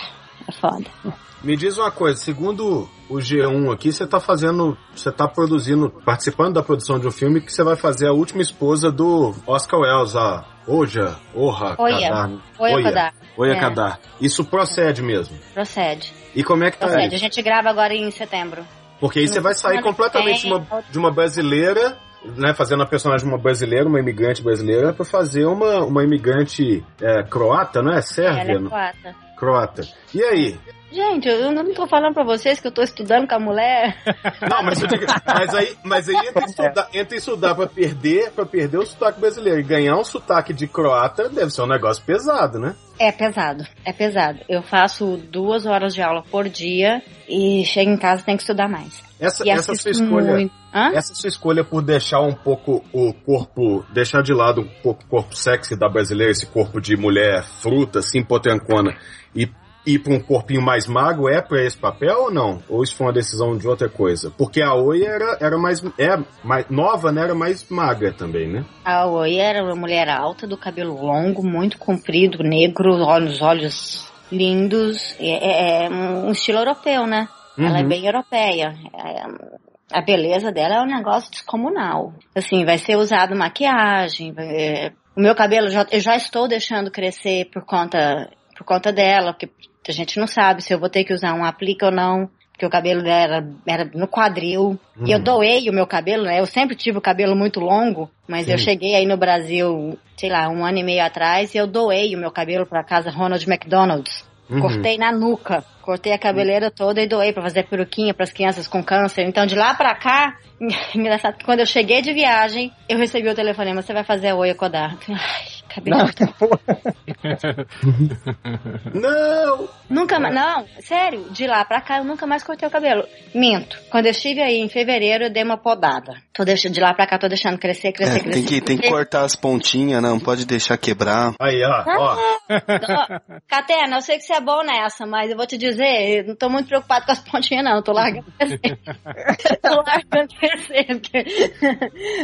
[SPEAKER 3] É foda.
[SPEAKER 4] Me diz uma coisa, segundo o G1 aqui, você tá fazendo, você tá produzindo, participando da produção de um filme que você vai fazer a última esposa do Oscar Welles, a Oja, Orra,
[SPEAKER 3] Oia,
[SPEAKER 4] Kadar.
[SPEAKER 3] Oia Kadar.
[SPEAKER 4] Oia
[SPEAKER 3] É.
[SPEAKER 4] Kadar. Isso procede mesmo.
[SPEAKER 3] Procede.
[SPEAKER 4] E como é que tá
[SPEAKER 3] Procede. A gente grava agora em setembro.
[SPEAKER 4] Porque aí você vai sair completamente de uma, de uma brasileira, né, fazendo a personagem de uma brasileira, uma imigrante brasileira, pra fazer uma, uma imigrante é, croata, não é?
[SPEAKER 3] Ela
[SPEAKER 4] Sérvia?
[SPEAKER 3] é
[SPEAKER 4] não?
[SPEAKER 3] croata.
[SPEAKER 4] Croata. E aí?
[SPEAKER 3] Gente, eu não tô falando pra vocês que eu tô estudando com a mulher.
[SPEAKER 4] Não, mas, eu digo, mas aí, mas aí entre estudar, entre estudar pra perder, pra perder o sotaque brasileiro e ganhar um sotaque de croata deve ser um negócio pesado, né?
[SPEAKER 3] É pesado, é pesado. Eu faço duas horas de aula por dia e chego em casa e tenho que estudar mais.
[SPEAKER 4] Essa, essa sua escolha, essa sua escolha por deixar um pouco o corpo, deixar de lado um pouco o corpo sexy da brasileira, esse corpo de mulher fruta, assim, potencona, e ir pra um corpinho mais magro é pra esse papel ou não? Ou isso foi uma decisão de outra coisa? Porque a Oi era, era mais, é, mais nova, né? Era mais magra também, né?
[SPEAKER 3] A Oi era uma mulher alta, do cabelo longo, muito comprido, negro, olhos, olhos lindos. É, é- é um estilo europeu, né? Ela é
[SPEAKER 4] Uhum.
[SPEAKER 3] bem europeia. É- a beleza dela é um negócio descomunal. Assim, vai ser usado maquiagem. é, o meu cabelo já, eu já estou deixando crescer por conta, por conta dela, porque a gente não sabe se eu vou ter que usar um aplique ou não. Porque o cabelo dela era no quadril. E eu doei o meu cabelo, né? Eu sempre tive o cabelo muito longo, mas eu cheguei aí no Brasil, sei lá, um ano e meio atrás, e eu doei o meu cabelo pra casa Ronald McDonald's.
[SPEAKER 4] Uhum.
[SPEAKER 3] Cortei na nuca, cortei a cabeleira toda e doei pra fazer peruquinha pras crianças com câncer. Então de lá pra cá, engraçado que quando eu cheguei de viagem, eu recebi o telefonema, você vai fazer a Oi Kodar. Ai, cabelo.
[SPEAKER 4] Não!
[SPEAKER 3] Nunca mais, não, sério, de lá pra cá eu nunca mais cortei o cabelo. Minto. Quando eu estive aí em fevereiro, eu dei uma podada. Tô deixando, de lá pra cá, tô deixando crescer, crescer,
[SPEAKER 2] É,
[SPEAKER 3] crescer.
[SPEAKER 2] tem que, tem que cortar as pontinhas, não pode deixar quebrar.
[SPEAKER 4] Aí, ó, ó.
[SPEAKER 3] Ó, Catena, eu sei que você é bom nessa, mas eu vou te dizer, eu não tô muito preocupado com as pontinhas, não. Eu tô largando crescer. tô largando crescer.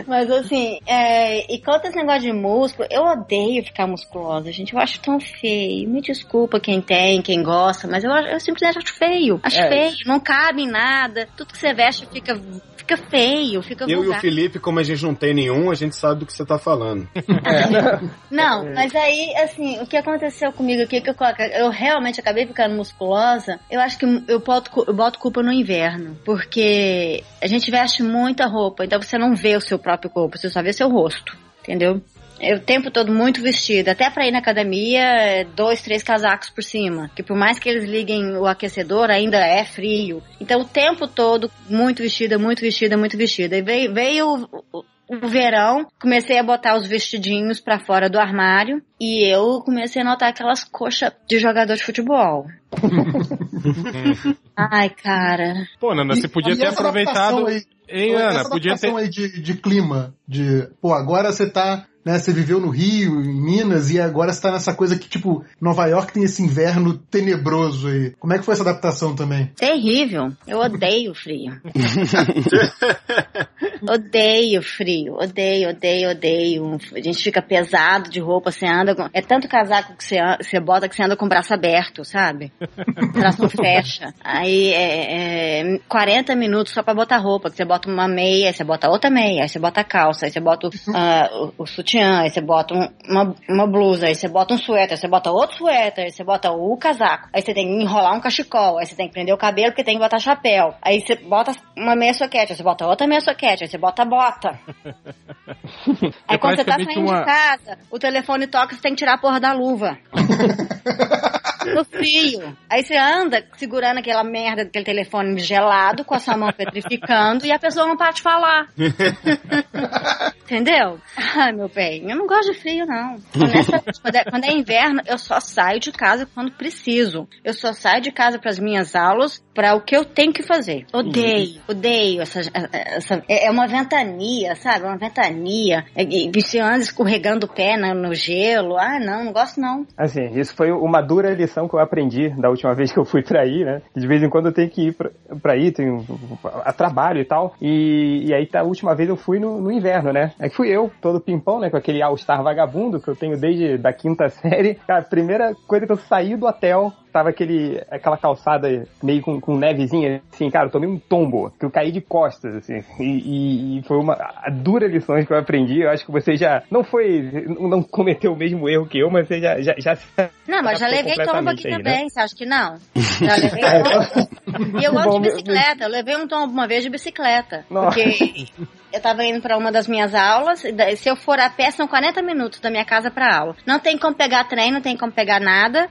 [SPEAKER 3] Mas assim, é, e quanto a esse negócio de músculo, eu odeio ficar musculosa, gente. Eu acho tão feio. Me desculpa quem tem, quem gosta, mas eu, eu simplesmente acho feio. Acho
[SPEAKER 1] É.
[SPEAKER 3] feio, não cabe em nada. Tudo que você veste fica, fica feio, fica
[SPEAKER 4] Eu e o
[SPEAKER 3] vulgar.
[SPEAKER 4] Felipe, como a gente não tem nenhum, a gente sabe do que você tá falando.
[SPEAKER 3] Não, mas aí, assim, o que aconteceu comigo aqui, que eu, coloco- eu realmente acabei ficando musculosa, eu acho que eu boto, eu boto culpa no inverno, porque a gente veste muita roupa, então você não vê o seu próprio corpo, você só vê seu rosto, entendeu? Eu o tempo todo muito vestida. Até pra ir na academia, dois, três casacos por cima. Que por mais que eles liguem o aquecedor, ainda é frio. Então o tempo todo muito vestida, muito vestida, muito vestida. E veio, veio o, o verão, comecei a botar os vestidinhos para fora do armário e eu comecei a notar aquelas coxas de jogador de futebol. Ai, cara.
[SPEAKER 5] Pô, Nana, você podia ter aproveitado.
[SPEAKER 6] Aí,
[SPEAKER 5] Ei, Ana, podia ter.
[SPEAKER 6] Aí de, de clima, de, pô, agora você tá né? Você viveu no Rio, em Minas, e agora você tá nessa coisa que, tipo, Nova York tem esse inverno tenebroso aí. Como é que foi essa adaptação também?
[SPEAKER 3] Terrível. Eu odeio frio. odeio frio. Odeio, odeio, odeio. A gente fica pesado de roupa, você anda com... É tanto casaco que você, você bota que você anda com o braço aberto, sabe? O braço fecha. Aí é, é 40 minutos só pra botar roupa, que você bota uma meia, aí você bota outra meia, aí você bota a calça, aí você bota o, uh, o, o sutiã, aí você bota um, uma, uma blusa, aí você bota um suéter, aí você bota outro suéter, aí você bota o casaco, aí você tem que enrolar um cachecol, aí você tem que prender o cabelo porque tem que botar chapéu, aí você bota uma meia soquete, aí você bota outra meia soquete, aí você bota a bota. aí
[SPEAKER 5] É
[SPEAKER 3] quando você tá saindo
[SPEAKER 5] uma-
[SPEAKER 3] de casa, o telefone toca e você tem que tirar a porra da luva. No frio. Aí você anda segurando aquela merda daquele telefone gelado com a sua mão petrificando e a pessoa não para de falar. Entendeu? Ai, meu bem, eu não gosto de frio, não. Honestamente, quando, é, quando é inverno, eu só saio de casa quando preciso. Eu só saio de casa para as minhas aulas para o que eu tenho que fazer. Odeio, odeio essa, essa- é é uma ventania, sabe? Uma ventania. É, Você anda escorregando o pé no, no gelo. Ah, não, não gosto não.
[SPEAKER 1] Assim, isso foi uma dura lição que eu aprendi da última vez que eu fui pra aí, né? De vez em quando eu tenho que ir pra, pra aí, tenho a trabalho e tal. E, e aí, tá, a última vez eu fui no, no inverno, né? Aí fui eu, todo pimpão, né? Com aquele All-Star vagabundo que eu tenho desde da quinta série. Cara, a primeira coisa que eu saí do hotel, tava aquele, aquela calçada meio com, com nevezinha, assim, cara, eu tomei um tombo, que eu caí de costas, assim, e, e- foi uma a dura lição que eu aprendi, eu acho que você já, não foi, não cometeu o mesmo erro que eu, mas você já, já, já
[SPEAKER 3] Não, mas já levei tombo aqui
[SPEAKER 1] aí, né?
[SPEAKER 3] também, você acha que não? Já levei tombo. E eu gosto de bicicleta, eu levei um tombo uma vez de bicicleta.
[SPEAKER 1] Nossa.
[SPEAKER 3] Porque eu tava indo pra uma das minhas aulas, se eu for a pé, são 40 minutos da minha casa pra aula. Não tem como pegar trem, não tem como pegar nada.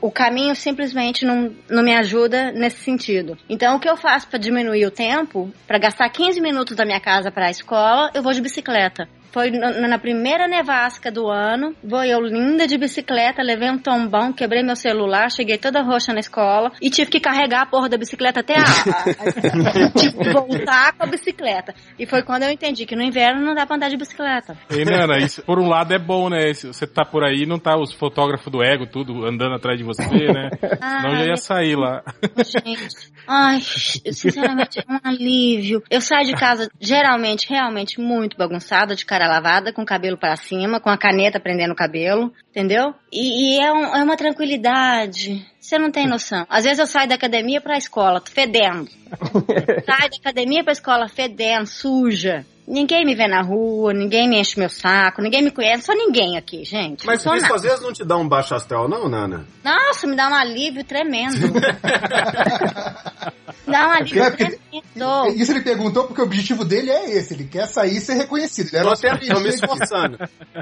[SPEAKER 3] O, caminho simplesmente não, não me ajuda nesse sentido. Então, o que eu faço pra diminuir o tempo, pra gastar 15 minutos da minha casa pra escola, eu vou de bicicleta. Foi no- na primeira nevasca do ano, vou eu linda de bicicleta, levei um tombão, quebrei meu celular, cheguei toda roxa na escola e tive que carregar a porra da bicicleta até a... a- tive que voltar com a bicicleta. E foi quando eu entendi que no inverno não dá pra andar de bicicleta.
[SPEAKER 5] Ei, Nana, isso por um lado é bom, né? Você tá por aí, não tá os fotógrafos do ego, tudo andando atrás de você, né? Senão já ia sair lá.
[SPEAKER 3] Gente, ai, sinceramente, é um alívio. Eu saio de casa geralmente, realmente muito bagunçada, de cara lavada, com o cabelo pra cima, com a caneta prendendo o cabelo, entendeu? E, e é, um- é uma tranquilidade. Você não tem noção. Às vezes eu saio da academia pra escola, fedendo. Saio da academia pra escola fedendo, suja. Ninguém me vê na rua, ninguém me enche meu saco, ninguém me conhece, só ninguém aqui, gente.
[SPEAKER 4] Mas isso
[SPEAKER 3] nada.
[SPEAKER 4] às vezes não te dá um baixo astral, não, Nana?
[SPEAKER 3] Nossa, me dá um alívio tremendo. dá um alívio
[SPEAKER 6] É, porque-
[SPEAKER 3] tremendo.
[SPEAKER 6] Isso ele perguntou porque o objetivo dele é esse, ele quer sair e ser reconhecido. Ele é
[SPEAKER 4] Tô, tentando, me esforçando.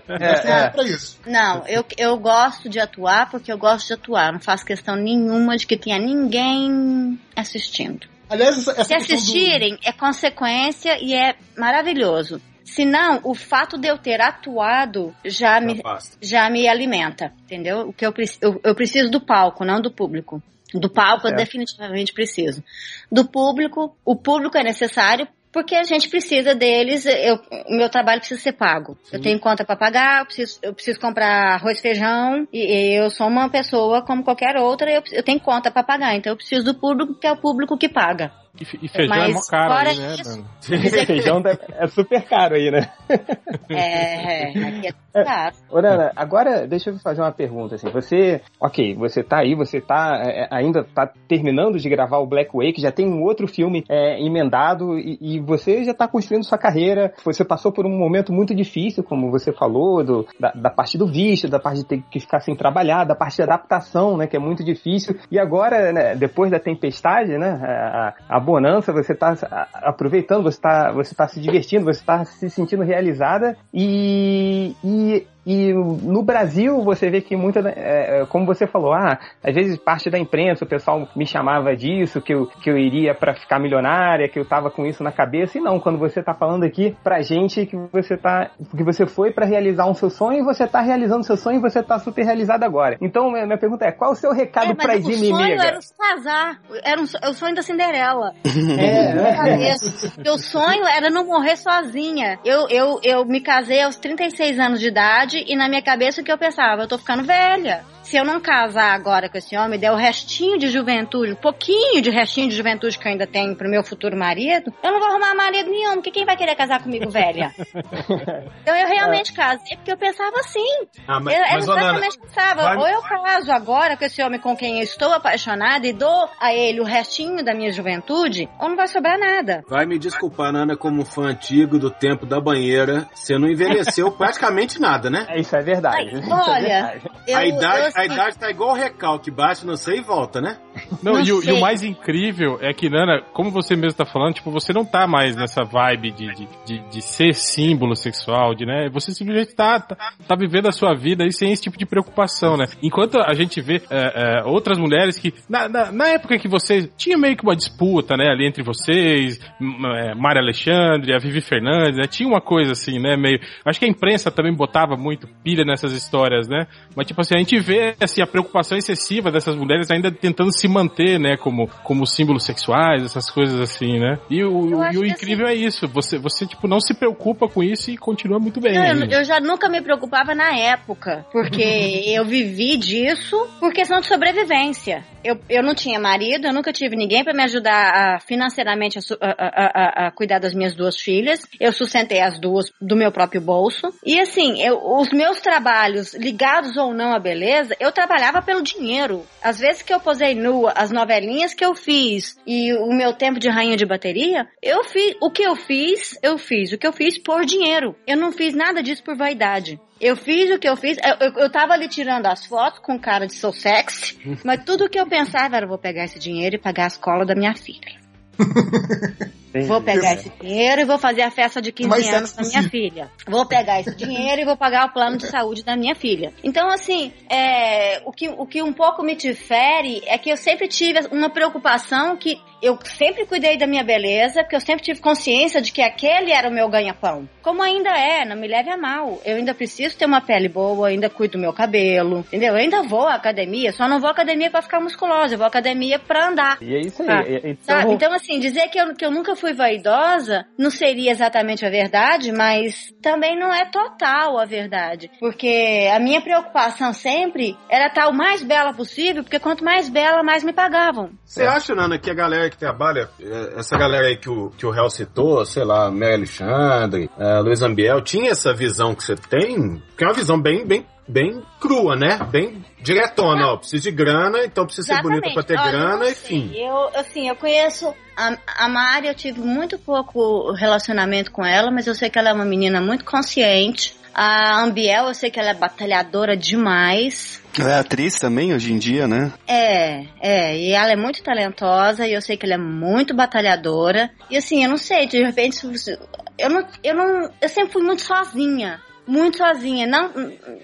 [SPEAKER 6] Ele é pra isso.
[SPEAKER 3] Não, eu, eu gosto de atuar porque eu gosto de atuar. Não faço questão nenhuma de que tenha ninguém assistindo.
[SPEAKER 6] Aliás, essa, essa
[SPEAKER 3] Se
[SPEAKER 6] questão do-
[SPEAKER 3] assistirem, é consequência e é maravilhoso. Se não, o fato de eu ter atuado já me,
[SPEAKER 4] Já basta.
[SPEAKER 3] já me alimenta, entendeu? O que eu, eu, eu preciso do palco, não do público. Do palco eu
[SPEAKER 1] Certo.
[SPEAKER 3] definitivamente preciso. Do público, o público é necessário porque a gente precisa deles, eu, o meu trabalho precisa ser pago. Eu tenho conta para pagar, eu preciso, eu preciso comprar arroz e feijão, e, e eu sou uma pessoa como qualquer outra, eu, eu tenho conta para pagar, então eu preciso do público que é o público que paga.
[SPEAKER 5] E, fe- e feijão é
[SPEAKER 3] Mas
[SPEAKER 5] mó caro aí, né,
[SPEAKER 3] isso-
[SPEAKER 1] Feijão é super caro aí, né?
[SPEAKER 3] é, aqui é caro.
[SPEAKER 1] Ô, Nana, agora deixa eu fazer uma pergunta, assim, você, ok, você tá aí, você tá, é, ainda tá terminando de gravar o Black Wake, já tem um outro filme é, emendado e, e você já tá construindo sua carreira, você passou por um momento muito difícil, como você falou, do, da, da parte do visto, da parte de ter que ficar sem trabalhar, da parte de adaptação, né, que é muito difícil, e agora, né, depois da tempestade, né, a, a bonança, você está aproveitando, você está você tá se divertindo, você está se sentindo realizada e, e e no Brasil, você vê que muita, é, é, como você falou, ah, às vezes parte da imprensa, o pessoal me chamava disso, que eu, que eu iria para ficar milionária, que eu tava com isso na cabeça, e não, quando você tá falando aqui pra gente que você tá, que você foi para realizar um seu sonho e você tá realizando seu sonho e você tá super realizado agora. Então, minha, minha pergunta é, qual o seu recado é, pra Edime,
[SPEAKER 3] O sonho era se casar, era um, o sonho da Cinderela. é, é. Meu sonho era não morrer sozinha. Eu, eu, eu me casei aos 36 anos de idade, e na minha cabeça o que eu pensava? Eu tô ficando velha se eu não casar agora com esse homem, der o restinho de juventude, um pouquinho de restinho de juventude que eu ainda tenho pro meu futuro marido, eu não vou arrumar marido nenhum, porque quem vai querer casar comigo velha? então eu realmente casei porque eu pensava assim. Ah, mas, eu, mas, eu exatamente pensava, vai... ou eu caso agora com esse homem com quem eu estou apaixonada e dou a ele o restinho da minha juventude, ou não vai sobrar nada.
[SPEAKER 4] Vai me desculpar, Nana, como fã antigo do tempo da banheira, você não envelheceu praticamente nada, né?
[SPEAKER 1] Isso é verdade.
[SPEAKER 3] Ai, olha, é verdade. Eu,
[SPEAKER 4] a idade, a idade tá igual o recalque, bate no sei e volta, né?
[SPEAKER 5] Não, não e, o, e, o, mais incrível é que, Nana, como você mesmo tá falando, tipo, você não tá mais nessa vibe de, de, de, de ser símbolo sexual, de, né? Você simplesmente tá, tá, tá, vivendo a sua vida aí sem esse tipo de preocupação, né? Enquanto a gente vê é, é, outras mulheres que, na, na, na, época que você tinha meio que uma disputa, né, ali entre vocês, é, Maria Alexandre, a Vivi Fernandes, né? Tinha uma coisa assim, né? Meio. Acho que a imprensa também botava muito pilha nessas histórias, né? Mas, tipo assim, a gente vê assim, a preocupação excessiva dessas mulheres ainda tentando se manter, né, como, como símbolos sexuais, essas coisas assim, né? E o, e o incrível assim... é isso, você, você, tipo, não se preocupa com isso e continua muito bem.
[SPEAKER 3] Não, eu, já nunca me preocupava na época, porque eu vivi disso por questão de sobrevivência. Eu, eu não tinha marido, eu nunca tive ninguém para me ajudar a, financeiramente a, a, a, cuidar das minhas duas filhas. Eu sustentei as duas do meu próprio bolso. E assim, eu, os meus trabalhos, ligados ou não à beleza, eu trabalhava pelo dinheiro. Às vezes que eu posei as novelinhas que eu fiz e o meu tempo de rainha de bateria, eu fiz, o que eu fiz, eu fiz. O que eu fiz por dinheiro. Eu não fiz nada disso por vaidade. Eu fiz o que eu fiz. Eu, eu, eu tava ali tirando as fotos com cara de sou sexy, mas tudo o que eu pensava era: vou pegar esse dinheiro e pagar a escola da minha filha. Vou pegar esse dinheiro e vou fazer a festa de 15 Mas anos da minha filha. Vou pegar esse dinheiro e vou pagar o plano de saúde da minha filha. Então, assim, é, o, que, o que um pouco me difere é que eu sempre tive uma preocupação que eu sempre cuidei da minha beleza, porque eu sempre tive consciência de que aquele era o meu ganha-pão. Como ainda é, não me leve a mal. Eu ainda preciso ter uma pele boa, ainda cuido do meu cabelo, entendeu? Eu ainda vou à academia, só não vou à academia para ficar musculosa, eu vou à academia para andar.
[SPEAKER 1] E é isso aí. Tá?
[SPEAKER 3] Então... então, assim, dizer que eu, que eu nunca fui vaidosa não seria exatamente a verdade, mas também não é total a verdade. Porque a minha preocupação sempre era estar o mais bela possível, porque quanto mais bela, mais me pagavam.
[SPEAKER 4] Você acha, Nana, que a galera que trabalha, é, essa galera aí que o, que o Hel citou, sei lá, Mary Alexandre, é, Luiz Ambiel, tinha essa visão que você tem? Que é uma visão bem, bem, bem crua, né? Bem diretona, ó. Preciso de grana, então precisa ser bonita pra ter Olha, grana, enfim.
[SPEAKER 3] Eu, assim, eu conheço a, a Mari, eu tive muito pouco relacionamento com ela, mas eu sei que ela é uma menina muito consciente. A Ambiel, eu sei que ela é batalhadora demais.
[SPEAKER 2] Ela é atriz também hoje em dia, né?
[SPEAKER 3] É, é. E ela é muito talentosa e eu sei que ela é muito batalhadora. E assim, eu não sei, de repente, eu não, eu não, eu sempre fui muito sozinha muito sozinha. Não,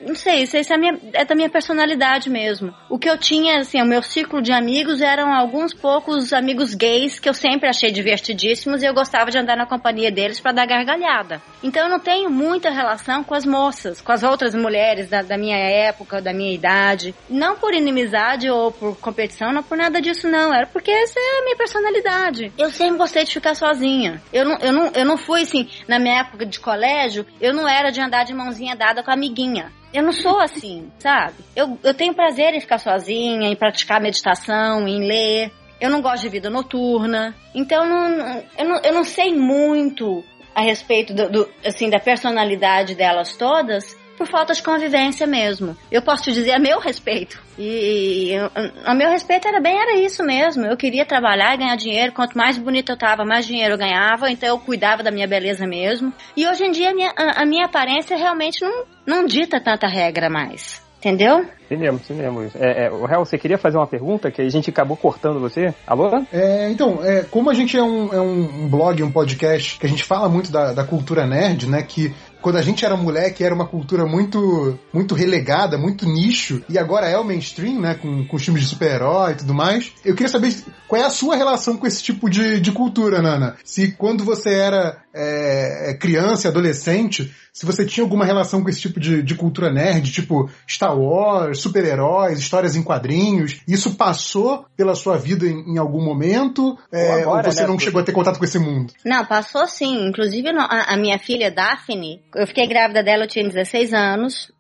[SPEAKER 3] não sei, isso, isso é, minha, é, da minha personalidade mesmo. O que eu tinha, assim, o meu círculo de amigos eram alguns poucos amigos gays que eu sempre achei divertidíssimos e eu gostava de andar na companhia deles para dar gargalhada. Então eu não tenho muita relação com as moças, com as outras mulheres da, da minha época, da minha idade. Não por inimizade ou por competição, não por nada disso, não. Era porque essa é a minha personalidade. Eu sempre gostei de ficar sozinha. Eu não, eu não, eu não fui, assim, na minha época de colégio, eu não era de andar de mãozinha dada com a amiguinha. Eu não sou assim, sabe? Eu, eu tenho prazer em ficar sozinha, em praticar meditação, em ler. Eu não gosto de vida noturna. Então, não, eu, não, eu não sei muito a respeito do, do, assim, da personalidade delas todas, por falta de convivência mesmo. Eu posso te dizer a meu respeito. E, e a meu respeito era bem era isso mesmo. Eu queria trabalhar e ganhar dinheiro. Quanto mais bonita eu tava, mais dinheiro eu ganhava. Então eu cuidava da minha beleza mesmo. E hoje em dia a minha, a, a minha aparência realmente não, não dita tanta regra mais. Entendeu?
[SPEAKER 1] Cinema, cinema. É, é, o Real, você queria fazer uma pergunta que a gente acabou cortando você? Alô?
[SPEAKER 6] É, então, é, como a gente é um, é um blog, um podcast que a gente fala muito da, da cultura nerd, né? Que quando a gente era moleque, era uma cultura muito muito relegada, muito nicho, e agora é o mainstream, né? Com, com filmes de super-herói e tudo mais. Eu queria saber qual é a sua relação com esse tipo de, de cultura, Nana. Se quando você era é, criança e adolescente, se você tinha alguma relação com esse tipo de, de cultura nerd, tipo Star Wars, super-heróis, histórias em quadrinhos, isso passou pela sua vida em, em algum momento? É, ou, agora, ou você né, não chegou a ter contato com esse mundo?
[SPEAKER 3] Não, passou sim. Inclusive, a, a minha filha Daphne, eu fiquei grávida dela, eu tinha 16 anos.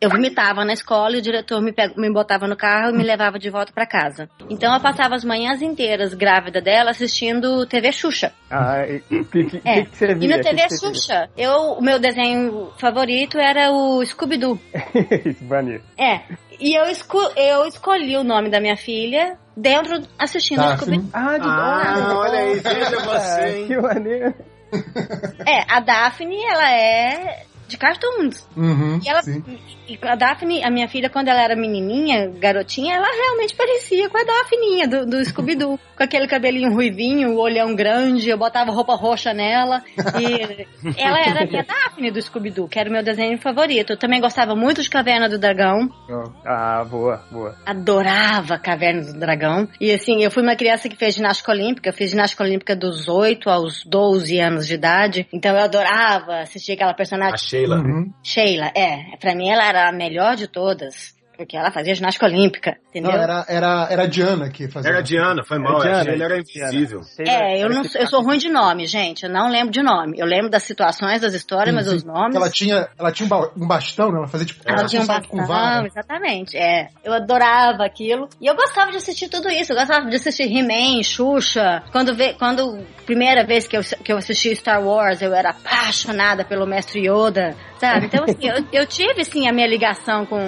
[SPEAKER 3] Eu vomitava na escola e o diretor me, peg... me botava no carro e me levava de volta para casa. Então eu passava as manhãs inteiras grávida dela assistindo TV Xuxa.
[SPEAKER 1] Ah, e, que, é. que, você via?
[SPEAKER 3] E no TV que Xuxa, eu, o meu desenho favorito era o Scooby-Doo. É. E eu, esco eu escolhi o nome da minha filha dentro assistindo o Scooby-Doo.
[SPEAKER 4] Ah, de ah, olha aí, veja você, hein?
[SPEAKER 1] Que maneiro.
[SPEAKER 3] É, a Daphne, ela é de cartoons.
[SPEAKER 6] Uhum,
[SPEAKER 3] e ela, sim. E a Daphne, a minha filha, quando ela era menininha, garotinha, ela realmente parecia com a Daphninha do, do Scooby-Doo. com aquele cabelinho ruivinho, o olhão grande, eu botava roupa roxa nela. E ela era a minha Daphne do Scooby-Doo, que era o meu desenho favorito. Eu também gostava muito de Caverna do Dragão.
[SPEAKER 1] Ah, boa, boa.
[SPEAKER 3] Adorava Caverna do Dragão. E assim, eu fui uma criança que fez ginástica olímpica. Eu fiz ginástica olímpica dos 8 aos 12 anos de idade. Então eu adorava assistir aquela personagem. A
[SPEAKER 4] Sheila. Uhum.
[SPEAKER 3] Sheila, é. Pra mim ela era a melhor de todas. Porque ela fazia ginástica olímpica, entendeu? Não,
[SPEAKER 6] era, era, era a Diana que fazia.
[SPEAKER 4] Era a Diana, foi mal. Era Diana, ele era invisível.
[SPEAKER 3] É, eu, não, eu sou ruim de nome, gente. Eu não lembro de nome. Eu lembro das situações, das histórias, sim, mas sim. os nomes.
[SPEAKER 6] Ela tinha, ela tinha um bastão, né? Ela fazia tipo.
[SPEAKER 3] Ela tinha um bastão, com vara. exatamente. É. Eu adorava aquilo. E eu gostava de assistir tudo isso. Eu gostava de assistir He-Man, Xuxa. Quando, ve, quando primeira vez que eu, que eu assisti Star Wars, eu era apaixonada pelo Mestre Yoda, sabe? Então, assim, eu, eu tive, sim, a minha ligação com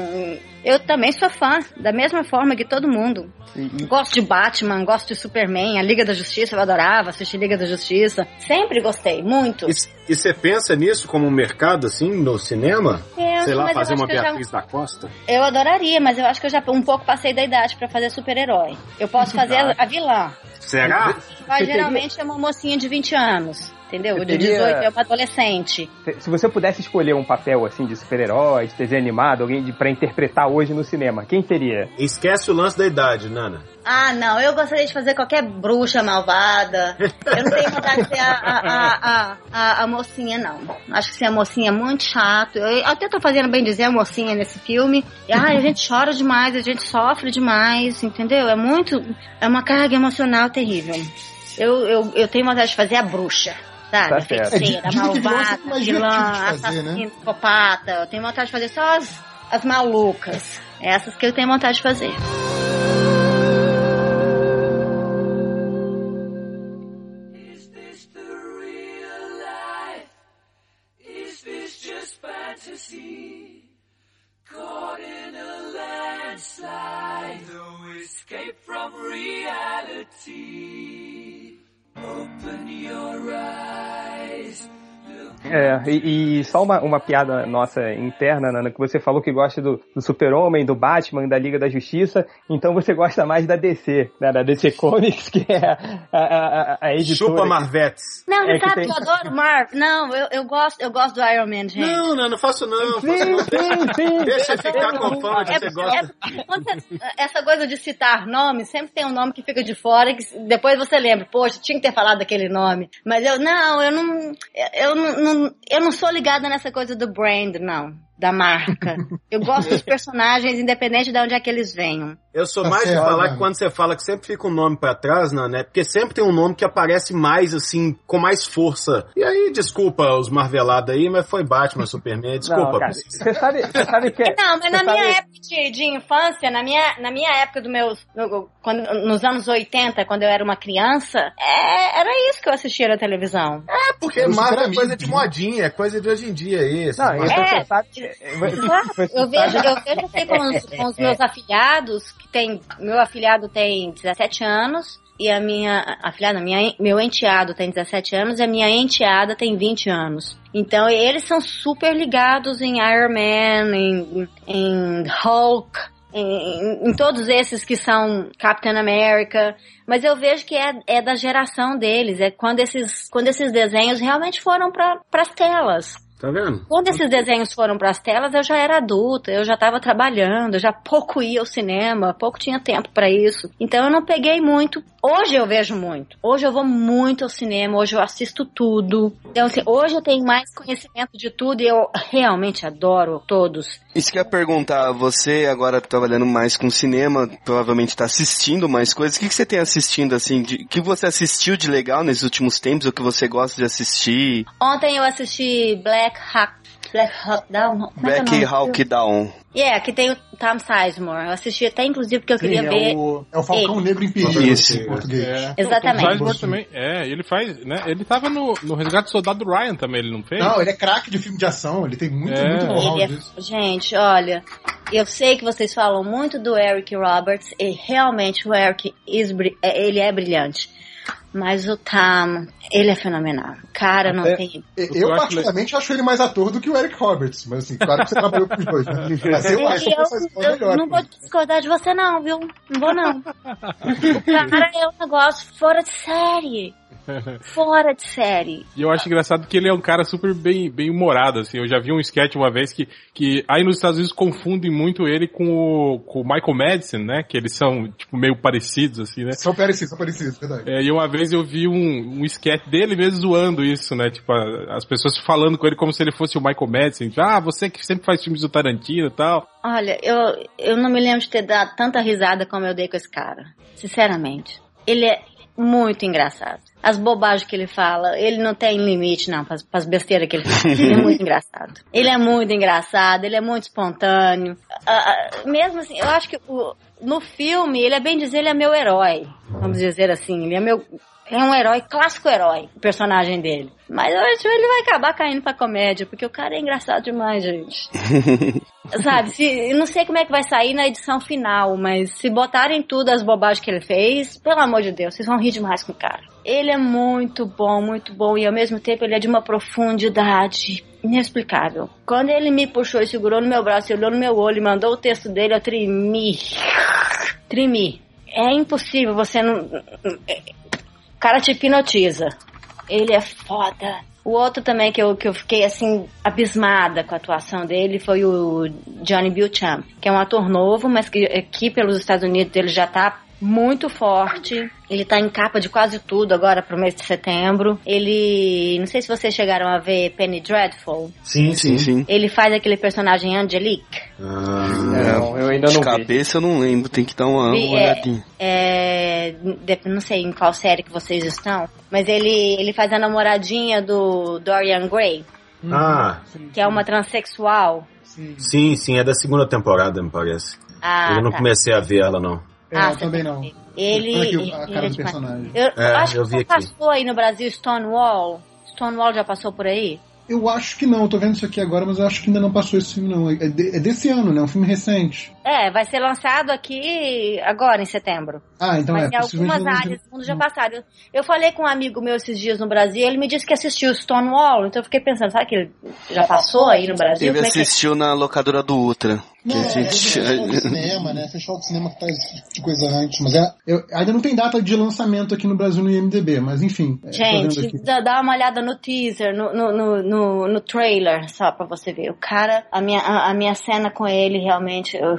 [SPEAKER 3] eu também sou fã, da mesma forma que todo mundo. Gosto de Batman, gosto de Superman, a Liga da Justiça, eu adorava assistir Liga da Justiça. Sempre gostei, muito.
[SPEAKER 4] E você pensa nisso como um mercado, assim, no cinema?
[SPEAKER 3] Penso,
[SPEAKER 4] Sei lá, fazer uma Beatriz já... da Costa?
[SPEAKER 3] Eu adoraria, mas eu acho que eu já um pouco passei da idade para fazer super-herói. Eu posso fazer a, a vilã.
[SPEAKER 4] Será?
[SPEAKER 3] Mas geralmente é uma mocinha de 20 anos entendeu? O de 18 é uma adolescente.
[SPEAKER 1] Se você pudesse escolher um papel assim de super-herói, de desenho animado, alguém de, pra interpretar hoje no cinema, quem seria?
[SPEAKER 4] Esquece o lance da idade, Nana.
[SPEAKER 3] Ah, não, eu gostaria de fazer qualquer bruxa malvada. Eu não tenho vontade de ser a, a, a, a, a mocinha, não. Acho que ser a mocinha é muito chato. Eu até tô fazendo bem dizer a mocinha nesse filme. E, ai, a gente chora demais, a gente sofre demais, entendeu? É muito. É uma carga emocional terrível. Eu, eu, eu tenho vontade de fazer a bruxa sabe? Tá Feiticeira, é, malvada, vilã, assassino, né? psicopata. Eu tenho vontade de fazer só as, as malucas. Essas que eu tenho vontade de fazer. Caught in a landslide, no escape from reality. Open your eyes.
[SPEAKER 1] É, e, e, só uma, uma piada nossa interna, Nana, que você falou que gosta do, do Super-Homem, do Batman, da Liga da Justiça, então você gosta mais da DC, né, da DC Comics, que é a, a, a editora.
[SPEAKER 4] Chupa Marvetes.
[SPEAKER 3] Não, é sabe que, tem... eu adoro Marvel. Não, eu, eu, gosto, eu gosto do Iron Man, gente.
[SPEAKER 4] Não, não, não faço não. Sim, faço não. Sim, sim. Deixa eu ficar com fama de é, você gosta.
[SPEAKER 3] É, essa coisa de citar nome, sempre tem um nome que fica de fora e que depois você lembra, poxa, tinha que ter falado daquele nome. Mas eu, não, eu não, eu não não, eu não sou ligada nessa coisa do brand, não da marca. Eu gosto dos personagens, independente de onde é que eles venham.
[SPEAKER 4] Eu sou tá mais de falar que quando você fala que sempre fica um nome para trás, né, né? Porque sempre tem um nome que aparece mais, assim, com mais força. E aí, desculpa os marvelados aí, mas foi Batman, Superman, desculpa. Não, cara,
[SPEAKER 1] você sabe, você sabe que... É-
[SPEAKER 3] não, mas na minha sabe... época de, de, infância, na minha, na minha época do meu... No, quando, nos anos 80, quando eu era uma criança, é, era isso que eu assistia na televisão.
[SPEAKER 4] É, porque Marvel é coisa de modinha, é coisa de hoje em dia aí.
[SPEAKER 3] Não, é, você sabe eu vejo, eu vejo assim com os, com os meus afilhados, que tem. Meu afilhado tem 17 anos e a minha afilhada, minha, meu enteado tem 17 anos e a minha enteada tem 20 anos. Então eles são super ligados em Iron Man, em, em Hulk, em, em, todos esses que são Captain America, mas eu vejo que é, é da geração deles, é quando esses, quando esses desenhos realmente foram para as telas.
[SPEAKER 4] Tá vendo?
[SPEAKER 3] Quando esses desenhos foram para as telas, eu já era adulta, eu já estava trabalhando, eu já pouco ia ao cinema, pouco tinha tempo para isso. Então eu não peguei muito. Hoje eu vejo muito. Hoje eu vou muito ao cinema, hoje eu assisto tudo. Então, assim, hoje eu tenho mais conhecimento de tudo e eu realmente adoro todos.
[SPEAKER 2] Isso que eu ia perguntar, você agora trabalhando mais com cinema, provavelmente está assistindo mais coisas. O que, que você tem assistindo, assim, de, que você assistiu de legal nesses últimos tempos, ou que você gosta de assistir?
[SPEAKER 3] Ontem eu assisti Black Hawk Black Hawk Down.
[SPEAKER 2] Black Hawk Down.
[SPEAKER 3] Yeah, que tem o Tom Sizemore. Eu assisti até, inclusive, porque eu Sim, queria
[SPEAKER 6] é
[SPEAKER 3] ver.
[SPEAKER 6] O, é o Falcão ele. Negro em Perigo
[SPEAKER 2] Isso.
[SPEAKER 6] em português.
[SPEAKER 5] É.
[SPEAKER 3] Exatamente.
[SPEAKER 5] O Tom Sizemore também. É, ele faz, né? Ele tava no, no Resgate do Soldado Ryan também, ele não fez?
[SPEAKER 6] Não, ele é craque de filme de ação. Ele tem muito, é. muito know-how
[SPEAKER 3] é, Gente, olha, eu sei que vocês falam muito do Eric Roberts e realmente o Eric é, ele é brilhante. Mas o Tam, ele é fenomenal. Cara, não tem.
[SPEAKER 6] Eu, eu particularmente, acho ele mais ator do que o Eric Roberts. Mas assim, claro que você trabalhou com os dois, né? Mas eu acho que
[SPEAKER 3] eu, eu melhor, não vou discordar de você, não, viu? Não vou, não. o cara é um negócio fora de série. Fora de série.
[SPEAKER 5] E eu acho engraçado que ele é um cara super bem, bem humorado, assim. Eu já vi um sketch uma vez que, que aí nos Estados Unidos confundem muito ele com o, com o Michael Madison, né? Que eles são, tipo, meio parecidos, assim, né?
[SPEAKER 6] São parecidos, são parecidos, verdade.
[SPEAKER 5] É, e uma vez eu vi um, um sketch dele mesmo zoando isso, né? Tipo, a, as pessoas falando com ele como se ele fosse o Michael Madison. Tipo, ah, você que sempre faz filmes do Tarantino e tal.
[SPEAKER 3] Olha, eu, eu não me lembro de ter dado tanta risada como eu dei com esse cara. Sinceramente. Ele é muito engraçado. As bobagens que ele fala, ele não tem limite, não, para as besteiras que ele fala. Ele é muito engraçado. Ele é muito engraçado, ele é muito espontâneo. Uh, mesmo assim, eu acho que o, no filme, ele é bem dizer, ele é meu herói. Vamos dizer assim, ele é meu é um herói, clássico herói, o personagem dele. Mas eu acho que ele vai acabar caindo pra comédia, porque o cara é engraçado demais, gente. Sabe, se, eu não sei como é que vai sair na edição final, mas se botarem tudo as bobagens que ele fez, pelo amor de Deus, vocês vão rir demais com o cara. Ele é muito bom, muito bom, e ao mesmo tempo ele é de uma profundidade inexplicável. Quando ele me puxou e segurou no meu braço, olhou no meu olho e mandou o texto dele, eu tremi. Tremi. É impossível você não cara te hipnotiza. Ele é foda. O outro também que eu, que eu fiquei assim abismada com a atuação dele foi o Johnny Beauchamp, que é um ator novo, mas que aqui pelos Estados Unidos ele já tá muito forte. Ele tá em capa de quase tudo agora pro mês de setembro. Ele. Não sei se vocês chegaram a ver Penny Dreadful.
[SPEAKER 2] Sim, sim, sim.
[SPEAKER 3] Ele faz aquele personagem Angelique.
[SPEAKER 2] Ah, não, eu ainda não. De cabeça vi. eu não lembro, tem que dar uma, uma
[SPEAKER 3] é, olhadinha. É, não sei em qual série que vocês estão, mas ele, ele faz a namoradinha do Dorian Gray.
[SPEAKER 4] Ah.
[SPEAKER 3] Que é uma transexual.
[SPEAKER 4] Sim, sim, sim é da segunda temporada, me parece. Ah, eu não tá. comecei a ver ela, não.
[SPEAKER 6] É, ah, também não.
[SPEAKER 3] Ele.
[SPEAKER 6] Aqui, a cara ele do é personagem.
[SPEAKER 3] Eu, é, acho eu que vi passou aí no Brasil Stonewall. Stonewall já passou por aí?
[SPEAKER 6] Eu acho que não, eu tô vendo isso aqui agora, mas eu acho que ainda não passou esse filme, não. É, de, é desse ano, né? Um filme recente.
[SPEAKER 3] É, vai ser lançado aqui agora, em setembro.
[SPEAKER 6] Ah, então
[SPEAKER 3] mas
[SPEAKER 6] é.
[SPEAKER 3] Em algumas áreas do mundo já passaram. Eu, eu falei com um amigo meu esses dias no Brasil, ele me disse que assistiu Stonewall, então eu fiquei pensando, sabe que ele já passou aí no Brasil?
[SPEAKER 2] Ele é assistiu
[SPEAKER 3] é
[SPEAKER 2] na locadora do Ultra.
[SPEAKER 6] Não, que a gente... é, cinema, né? Fechou o cinema que faz de coisa antes. Mas é, eu, ainda não tem data de lançamento aqui no Brasil no IMDB, mas enfim.
[SPEAKER 3] É, gente, dá uma olhada no teaser, no, no, no, no, no trailer, só pra você ver. O cara, a minha, a, a minha cena com ele realmente. Eu,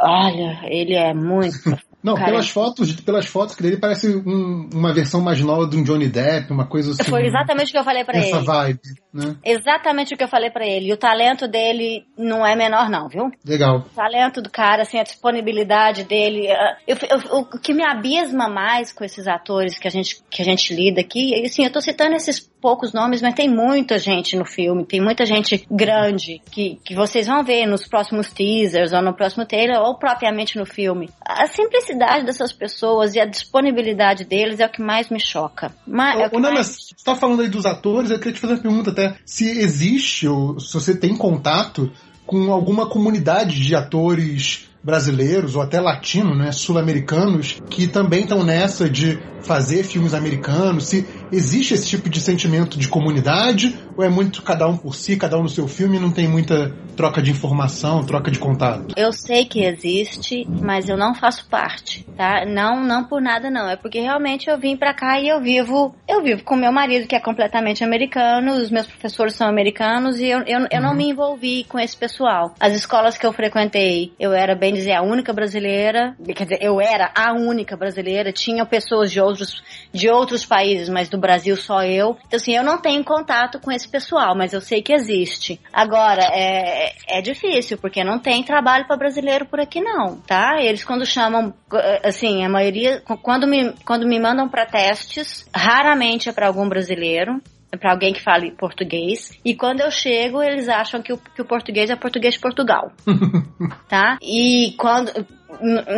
[SPEAKER 3] olha, ele é muito
[SPEAKER 6] Não, Cara, pelas fotos, pelas fotos que dele parece um, uma versão mais nova de um Johnny Depp, uma coisa assim.
[SPEAKER 3] Foi exatamente o que eu falei para ele.
[SPEAKER 6] Essa vibe, né?
[SPEAKER 3] Exatamente o que eu falei para ele. E o talento dele não é menor não, viu?
[SPEAKER 6] Legal.
[SPEAKER 3] O talento do cara, assim, a disponibilidade dele. Ah, eu, eu, o que me abisma mais com esses atores que a gente, que a gente lida aqui, assim, eu tô citando esses poucos nomes, mas tem muita gente no filme, tem muita gente grande que, que vocês vão ver nos próximos teasers ou no próximo trailer ou propriamente no filme. A simplicidade capacidade dessas pessoas e a disponibilidade deles é o que mais me choca. Mas,
[SPEAKER 6] é Ô, Nana, mais... você está falando aí dos atores, eu queria te fazer uma pergunta até. Se existe, ou se você tem contato com alguma comunidade de atores brasileiros ou até latinos, né, sul-americanos, que também estão nessa de fazer filmes americanos? Se existe esse tipo de sentimento de comunidade ou é muito cada um por si, cada um no seu filme não tem muita troca de informação, troca de contato?
[SPEAKER 3] Eu sei que existe, mas eu não faço parte, tá? Não, não por nada não, é porque realmente eu vim para cá e eu vivo, eu vivo com meu marido que é completamente americano, os meus professores são americanos e eu, eu, eu não uhum. me envolvi com esse pessoal. As escolas que eu frequentei, eu era bem dizer a única brasileira, quer dizer, eu era a única brasileira, tinha pessoas de outros de outros países, mas do Brasil só eu. Então assim, eu não tenho contato com esse pessoal, mas eu sei que existe. Agora, é, é difícil, porque não tem trabalho para brasileiro por aqui não, tá? Eles quando chamam, assim, a maioria, quando me, quando me mandam para testes, raramente é para algum brasileiro é para alguém que fale português. E quando eu chego, eles acham que o, que o português é português de Portugal. tá? E quando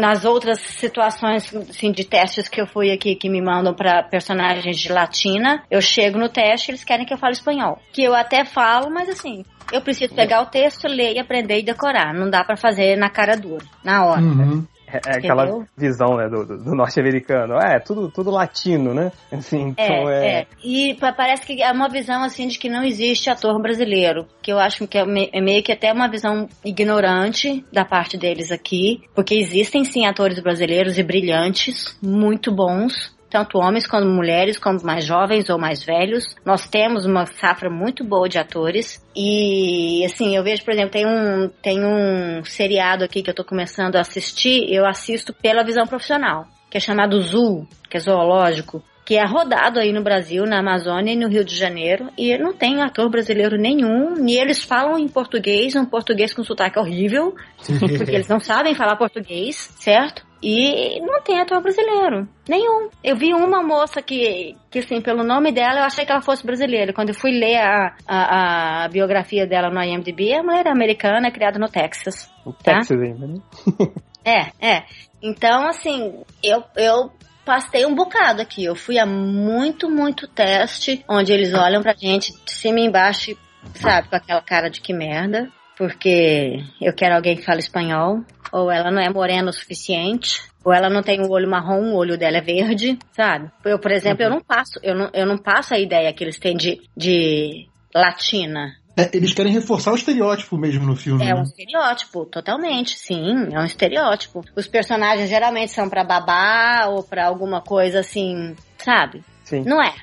[SPEAKER 3] nas outras situações assim, de testes que eu fui aqui que me mandam para personagens de latina, eu chego no teste eles querem que eu fale espanhol. Que eu até falo, mas assim, eu preciso pegar o texto, ler e aprender e decorar. Não dá para fazer na cara dura, na hora. Uhum.
[SPEAKER 1] É, é aquela visão, né, do, do norte-americano. É, tudo, tudo latino, né? Assim, então
[SPEAKER 3] é, é... é. E parece que é uma visão, assim, de que não existe ator brasileiro. Que eu acho que é, é meio que até uma visão ignorante da parte deles aqui. Porque existem, sim, atores brasileiros e brilhantes, muito bons tanto homens como mulheres, como mais jovens ou mais velhos. Nós temos uma safra muito boa de atores e assim, eu vejo, por exemplo, tem um tem um seriado aqui que eu tô começando a assistir, eu assisto pela visão profissional, que é chamado Zoo, que é zoológico, que é rodado aí no Brasil, na Amazônia e no Rio de Janeiro, e não tem ator brasileiro nenhum, e eles falam em português, um português com sotaque horrível, porque eles não sabem falar português, certo? E não tem ator brasileiro. Nenhum. Eu vi uma moça que, que assim, pelo nome dela, eu achei que ela fosse brasileira. Quando eu fui ler a, a, a biografia dela no IMDb, a mulher era americana, criada no Texas.
[SPEAKER 1] O tá? Texas ainda, né?
[SPEAKER 3] é, é. Então, assim, eu, eu passei um bocado aqui. Eu fui a muito, muito teste, onde eles olham pra gente de cima e embaixo, sabe, com aquela cara de que merda. Porque eu quero alguém que fale espanhol ou ela não é morena o suficiente, ou ela não tem o olho marrom, o olho dela é verde, sabe? Eu, por exemplo, uhum. eu não passo, eu não, eu não passo a ideia que eles têm de, de latina.
[SPEAKER 6] É, eles querem reforçar o estereótipo mesmo no filme.
[SPEAKER 3] É né? um estereótipo, totalmente, sim, é um estereótipo. Os personagens geralmente são para babá ou para alguma coisa assim, sabe? Sim. Não é.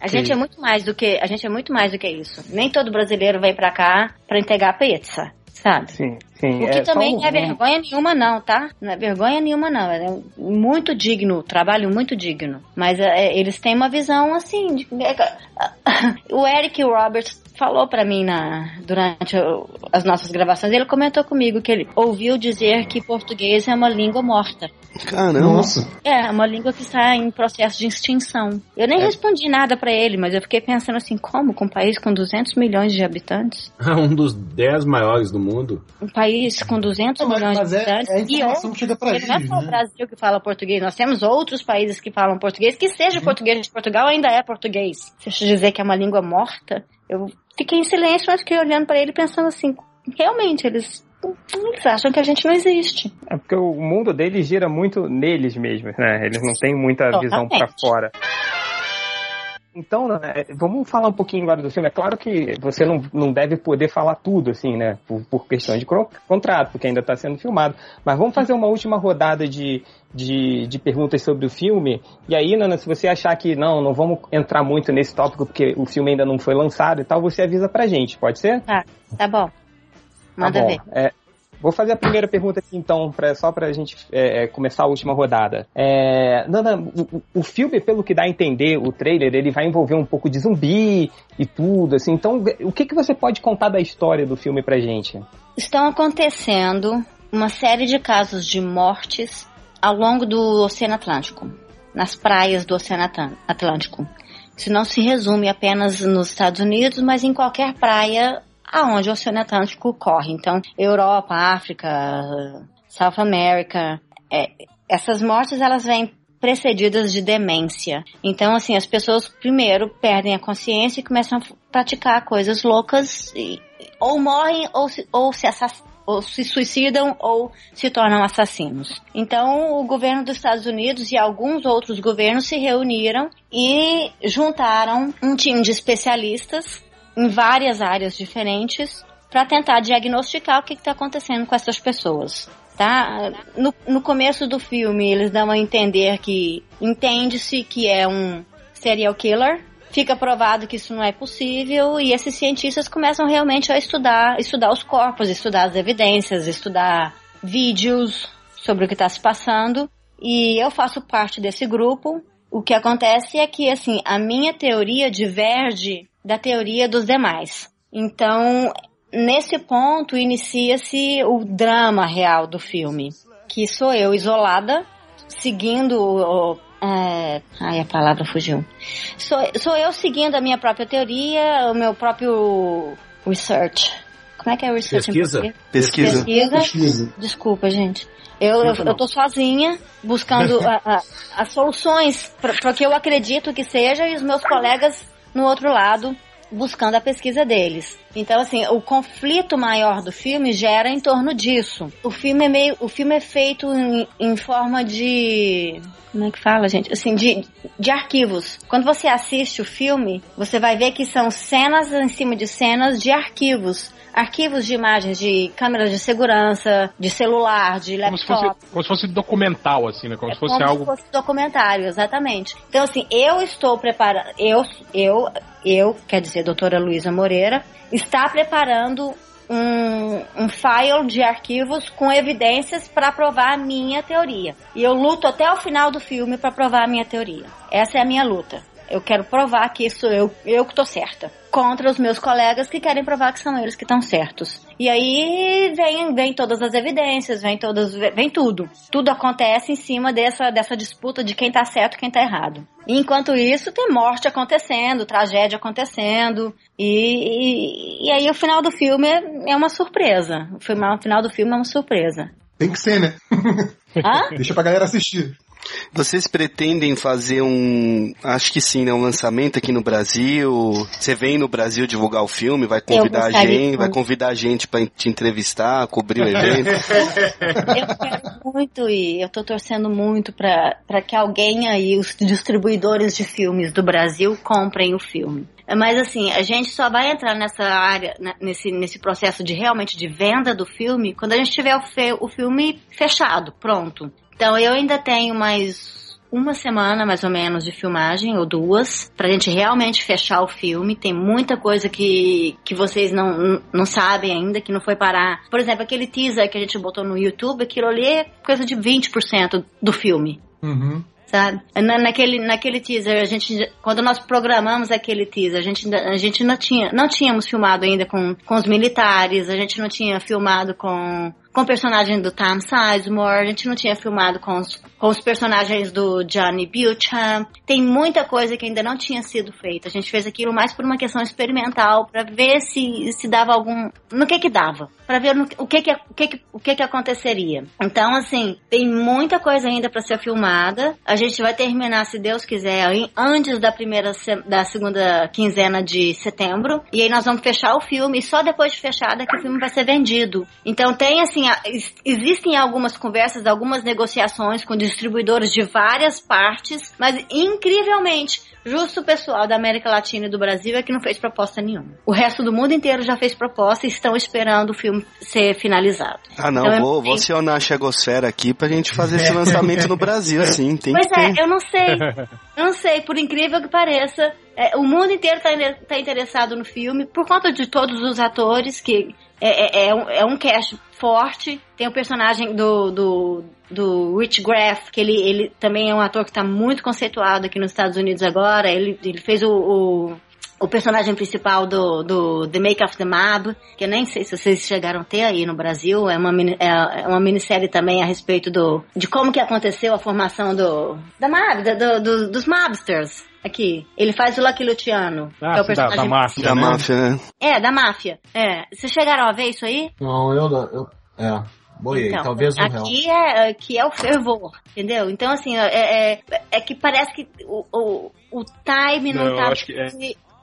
[SPEAKER 3] A gente é muito mais do que a gente é muito mais do que isso. Nem todo brasileiro vem para cá para entregar pizza sabe?
[SPEAKER 1] Sim, sim.
[SPEAKER 3] O que é, também não é vergonha nenhuma não, tá? Não é vergonha nenhuma não, é muito digno, trabalho muito digno. Mas é, eles têm uma visão assim, de, o Eric Roberts falou para mim na, durante as nossas gravações, ele comentou comigo que ele ouviu dizer que português é uma língua morta.
[SPEAKER 2] Caramba. Nossa.
[SPEAKER 3] É, uma língua que está em processo de extinção. Eu nem é. respondi nada para ele, mas eu fiquei pensando assim, como com um país com 200 milhões de habitantes?
[SPEAKER 4] um dos 10 maiores do mundo.
[SPEAKER 3] Um país com 200 não, milhões
[SPEAKER 6] mas
[SPEAKER 3] de habitantes. É, é
[SPEAKER 6] e outra, chega pra
[SPEAKER 3] não é só né? o Brasil que fala português, nós temos outros países que falam português, que seja uhum. português de Portugal ainda é português. Se eu dizer que é uma língua morta, eu fiquei em silêncio, mas fiquei olhando para ele pensando assim, realmente, eles eles acham que a gente não existe.
[SPEAKER 1] É porque o mundo deles gira muito neles mesmos, né? Eles não têm muita Totalmente. visão para fora. Então, né, vamos falar um pouquinho agora do filme. É claro que você não, não deve poder falar tudo, assim, né? Por, por questão de contrato, porque ainda está sendo filmado. Mas vamos fazer uma última rodada de, de, de, perguntas sobre o filme. E aí, Nana, se você achar que não, não vamos entrar muito nesse tópico, porque o filme ainda não foi lançado e tal, você avisa pra gente, pode ser?
[SPEAKER 3] Tá, tá bom. Manda
[SPEAKER 1] tá
[SPEAKER 3] bom. ver.
[SPEAKER 1] É, Vou fazer a primeira pergunta aqui, então, pra, só para a gente é, é, começar a última rodada. É, o, o, filme, pelo que dá a entender, o trailer, ele vai envolver um pouco de zumbi e tudo, assim. Então, o que, que você pode contar da história do filme pra gente?
[SPEAKER 3] Estão acontecendo uma série de casos de mortes ao longo do Oceano Atlântico, nas praias do Oceano Atlântico. Isso não se resume apenas nos Estados Unidos, mas em qualquer praia aonde o Oceano Atlântico corre. Então, Europa, África, South America, é, essas mortes elas vêm precedidas de demência. Então, assim, as pessoas primeiro perdem a consciência e começam a praticar coisas loucas e ou morrem ou se, ou se ou se suicidam ou se tornam assassinos. Então, o governo dos Estados Unidos e alguns outros governos se reuniram e juntaram um time de especialistas em várias áreas diferentes para tentar diagnosticar o que está acontecendo com essas pessoas. Tá? No, no começo do filme, eles dão a entender que entende-se que é um serial killer, fica provado que isso não é possível e esses cientistas começam realmente a estudar, estudar os corpos, estudar as evidências, estudar vídeos sobre o que está se passando. E eu faço parte desse grupo. O que acontece é que assim a minha teoria diverge da teoria dos demais. Então, nesse ponto inicia-se o drama real do filme, que sou eu isolada, seguindo é... Ai, a palavra fugiu. Sou, sou eu seguindo a minha própria teoria, o meu próprio research. Como é que é research?
[SPEAKER 4] Pesquisa?
[SPEAKER 2] Pesquisa.
[SPEAKER 3] Pesquisa. Pesquisa. Desculpa, gente. Eu, eu, eu tô sozinha buscando as soluções para o que eu acredito que seja e os meus colegas no outro lado buscando a pesquisa deles. Então, assim, o conflito maior do filme gera em torno disso. O filme é meio, o filme é feito em, em forma de, como é que fala, gente? Assim, de, de arquivos. Quando você assiste o filme, você vai ver que são cenas em cima de cenas de arquivos arquivos de imagens de câmeras de segurança, de celular, de laptop.
[SPEAKER 5] Como se fosse, como se fosse documental, assim, né? Como
[SPEAKER 3] é
[SPEAKER 5] se fosse
[SPEAKER 3] como
[SPEAKER 5] algo.
[SPEAKER 3] Se fosse documentário, exatamente. Então, assim, eu estou preparando. Eu, eu, eu, quer dizer, doutora Luísa Moreira, está preparando um, um file de arquivos com evidências para provar a minha teoria. E eu luto até o final do filme para provar a minha teoria. Essa é a minha luta. Eu quero provar que sou eu, eu que tô certa. Contra os meus colegas que querem provar que são eles que estão certos. E aí vem, vem todas as evidências, vem todas, vem tudo. Tudo acontece em cima dessa, dessa disputa de quem tá certo e quem tá errado. E enquanto isso, tem morte acontecendo, tragédia acontecendo. E, e, e aí o final do filme é, é uma surpresa. O final do filme é uma surpresa.
[SPEAKER 6] Tem que ser, né?
[SPEAKER 3] Hã?
[SPEAKER 6] Deixa pra galera assistir.
[SPEAKER 2] Vocês pretendem fazer um, acho que sim, né, um lançamento aqui no Brasil? Você vem no Brasil divulgar o filme, vai convidar a gente, vai convidar a gente para te entrevistar, cobrir o evento?
[SPEAKER 3] eu quero muito ir, eu tô torcendo muito para que alguém aí, os distribuidores de filmes do Brasil, comprem o filme. Mas assim, a gente só vai entrar nessa área, nesse, nesse processo de realmente de venda do filme, quando a gente tiver o, o filme fechado, pronto. Então eu ainda tenho mais uma semana mais ou menos de filmagem, ou duas, pra gente realmente fechar o filme. Tem muita coisa que, que vocês não, não sabem ainda, que não foi parar. Por exemplo, aquele teaser que a gente botou no YouTube, aquilo ali é coisa de 20% do filme.
[SPEAKER 6] Uhum
[SPEAKER 3] sabe? Na, naquele, naquele teaser, a gente, quando nós programamos aquele teaser, a gente, a gente não tinha, não tínhamos filmado ainda com, com os militares, a gente não tinha filmado com com o personagem do Tom Sizemore, a gente não tinha filmado com os, com os personagens do Johnny Buchan. Tem muita coisa que ainda não tinha sido feita. A gente fez aquilo mais por uma questão experimental, para ver se, se dava algum. no que que dava. para ver no, o, que que, o, que que, o que que aconteceria. Então, assim, tem muita coisa ainda para ser filmada. A gente vai terminar, se Deus quiser, antes da primeira, da segunda quinzena de setembro. E aí nós vamos fechar o filme, e só depois de fechada que o filme vai ser vendido. Então tem, assim, assim, existem algumas conversas, algumas negociações com distribuidores de várias partes, mas incrivelmente, justo o pessoal da América Latina e do Brasil é que não fez proposta nenhuma. O resto do mundo inteiro já fez proposta e estão esperando o filme ser finalizado.
[SPEAKER 2] Ah, não, então, vou, vou acionar a Chegosfera aqui pra gente fazer esse lançamento no Brasil, sim. Tem
[SPEAKER 3] pois
[SPEAKER 2] é,
[SPEAKER 3] eu não sei. Eu não sei, por incrível que pareça, é, o mundo inteiro está tá interessado no filme por conta de todos os atores que é, é, é, um, é um cast forte. Tem o personagem do, do, do Rich Graff, que ele, ele também é um ator que está muito conceituado aqui nos Estados Unidos agora. Ele, ele fez o, o, o personagem principal do, do The Make of the Mab, que eu nem sei se vocês chegaram a ter aí no Brasil. É uma, é, é uma minissérie também a respeito do, de como que aconteceu a formação do, da Mab, do, do, dos Mobsters. Aqui, ele faz o Lucky Luciano,
[SPEAKER 5] ah,
[SPEAKER 3] que é o personagem
[SPEAKER 5] da, da máfia,
[SPEAKER 2] da
[SPEAKER 5] né?
[SPEAKER 2] máfia, né?
[SPEAKER 3] É, da máfia. É. Vocês chegaram a ver isso aí?
[SPEAKER 7] Não, eu não. Eu, é. Boiei,
[SPEAKER 3] então,
[SPEAKER 7] talvez o
[SPEAKER 3] aqui é aqui é o fervor, entendeu? Então assim é, é, é que parece que o, o, o time não,
[SPEAKER 5] Não, eu
[SPEAKER 3] tá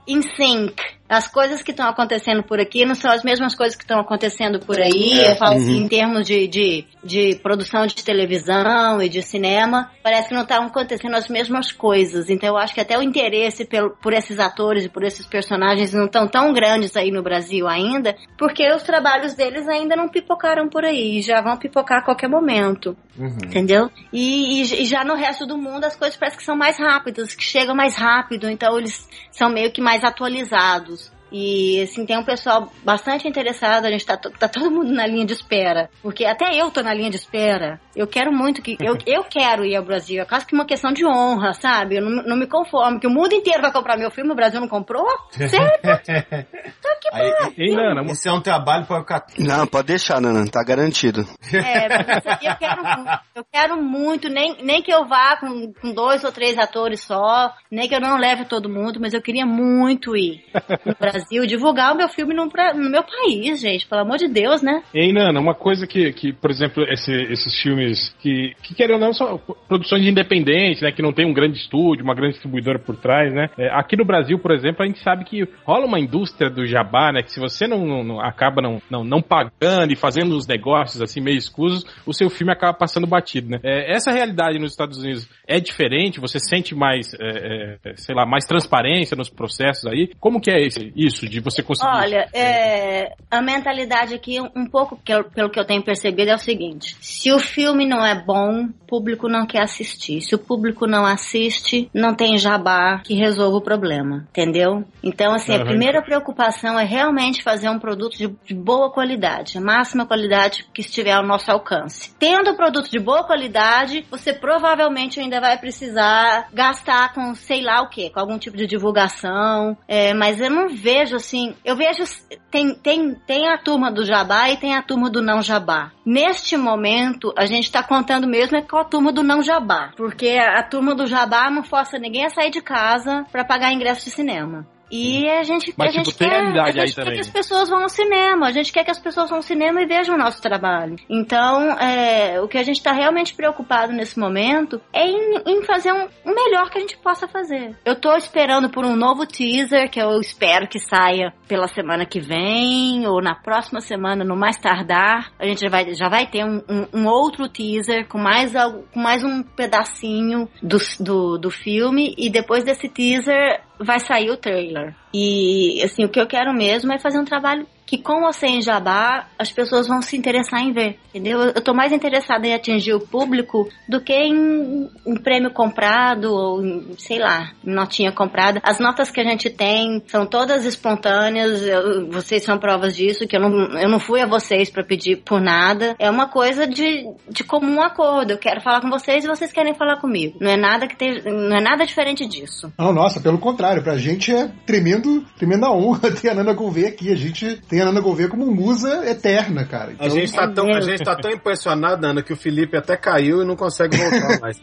[SPEAKER 5] é.
[SPEAKER 3] em sync. As coisas que estão acontecendo por aqui não são as mesmas coisas que estão acontecendo por aí. Eu falo assim, em termos de, de, de produção de televisão e de cinema, parece que não estão acontecendo as mesmas coisas. Então eu acho que até o interesse pelo, por esses atores e por esses personagens não estão tão grandes aí no Brasil ainda, porque os trabalhos deles ainda não pipocaram por aí. Já vão pipocar a qualquer momento. Entendeu? E, e- e já no resto do mundo as coisas parecem que são mais rápidas, que chegam mais rápido, então eles são meio que mais atualizados. E assim, tem um pessoal bastante interessado, a gente tá, tá todo mundo na linha de espera. Porque até eu tô na linha de espera. Eu quero muito que. Eu, eu quero ir ao Brasil. É quase que uma questão de honra, sabe? Eu não, não me conformo. Que o mundo inteiro vai comprar meu filme, o Brasil não comprou? Sério?
[SPEAKER 7] Aí,
[SPEAKER 5] Ei, Nana,
[SPEAKER 7] esse é um trabalho para ficar.
[SPEAKER 2] Não, pode deixar, Nana, tá garantido.
[SPEAKER 3] É, mas eu quero muito. Eu quero muito, nem, nem que eu vá com, com dois ou três atores só, nem que eu não leve todo mundo, mas eu queria muito ir no Brasil, divulgar o meu filme no, no meu país, gente, pelo amor de Deus, né?
[SPEAKER 5] Ei, Nana, uma coisa que, que por exemplo, esse- esses filmes que, que querem ou não, são produções independentes, né? Que não tem um grande estúdio, uma grande distribuidora por trás, né? É, aqui no Brasil, por exemplo, a gente sabe que rola uma indústria do jabá, né? Que se você não, não- não- acaba não, não, não pagando e fazendo os negócios assim meio escusos, o seu filme acaba passando batido, né? É, essa realidade nos Estados Unidos é diferente? Você sente mais, é, é, sei lá, mais transparência nos processos aí? Como que é esse, isso de você conseguir?
[SPEAKER 3] Olha, é, a mentalidade aqui, um pouco que eu- pelo que eu tenho percebido, é o seguinte: se o filme não é bom, o público não quer assistir. Se o público não assiste, não tem jabá que resolva o problema, entendeu? Então, assim, a
[SPEAKER 5] Aham.
[SPEAKER 3] primeira preocupação é realmente fazer um produto de, de boa qualidade, a máxima qualidade que estiver ao nosso alcance. Tendo o produto de boa qualidade, você provavelmente ainda vai precisar gastar com sei lá o que, com algum tipo de divulgação, é, mas eu não vejo assim, eu vejo tem, tem, tem a turma do jabá e tem a turma do não jabá. Neste momento, a gente tá contando mesmo é com a turma do não jabá, porque a turma do jabá não força ninguém a sair de casa para pagar ingresso de cinema. E a gente,
[SPEAKER 5] Mas,
[SPEAKER 3] a gente
[SPEAKER 5] tipo, tem
[SPEAKER 3] quer,
[SPEAKER 5] realidade
[SPEAKER 3] a
[SPEAKER 5] aí
[SPEAKER 3] gente quer
[SPEAKER 5] também.
[SPEAKER 3] que as pessoas vão ao cinema, a gente quer que as pessoas vão ao cinema e vejam o nosso trabalho. Então, é, o que a gente está realmente preocupado nesse momento é em, em fazer um, o melhor que a gente possa fazer. Eu tô esperando por um novo teaser, que eu espero que saia pela semana que vem, ou na próxima semana, no mais tardar. A gente já vai, já vai ter um, um- um outro teaser com mais, algo, com mais um pedacinho do, do, do filme, e depois desse teaser vai sair o trailer. E, assim, o que eu quero mesmo é fazer um trabalho que com ou sem jabá, as pessoas vão se interessar em ver, entendeu? Eu tô mais interessada em atingir o público do que em um prêmio comprado ou, em, sei lá, notinha comprada. As notas que a gente tem são todas espontâneas, eu- vocês são provas disso, que eu não, eu não fui a vocês para pedir por nada. É uma coisa de, de comum acordo. Eu quero falar com vocês e vocês querem falar comigo. Não é nada que tem, não é nada diferente disso.
[SPEAKER 6] Não, nossa, pelo contrário, pra gente é tremendo, tremenda honra ter a Nana Gouveia aqui. A gente tem a Nana Gouveia como musa eterna, cara.
[SPEAKER 4] A gente, tá tão, a gente tá tão impressionado, Ana, que o Felipe até caiu e não consegue voltar mais.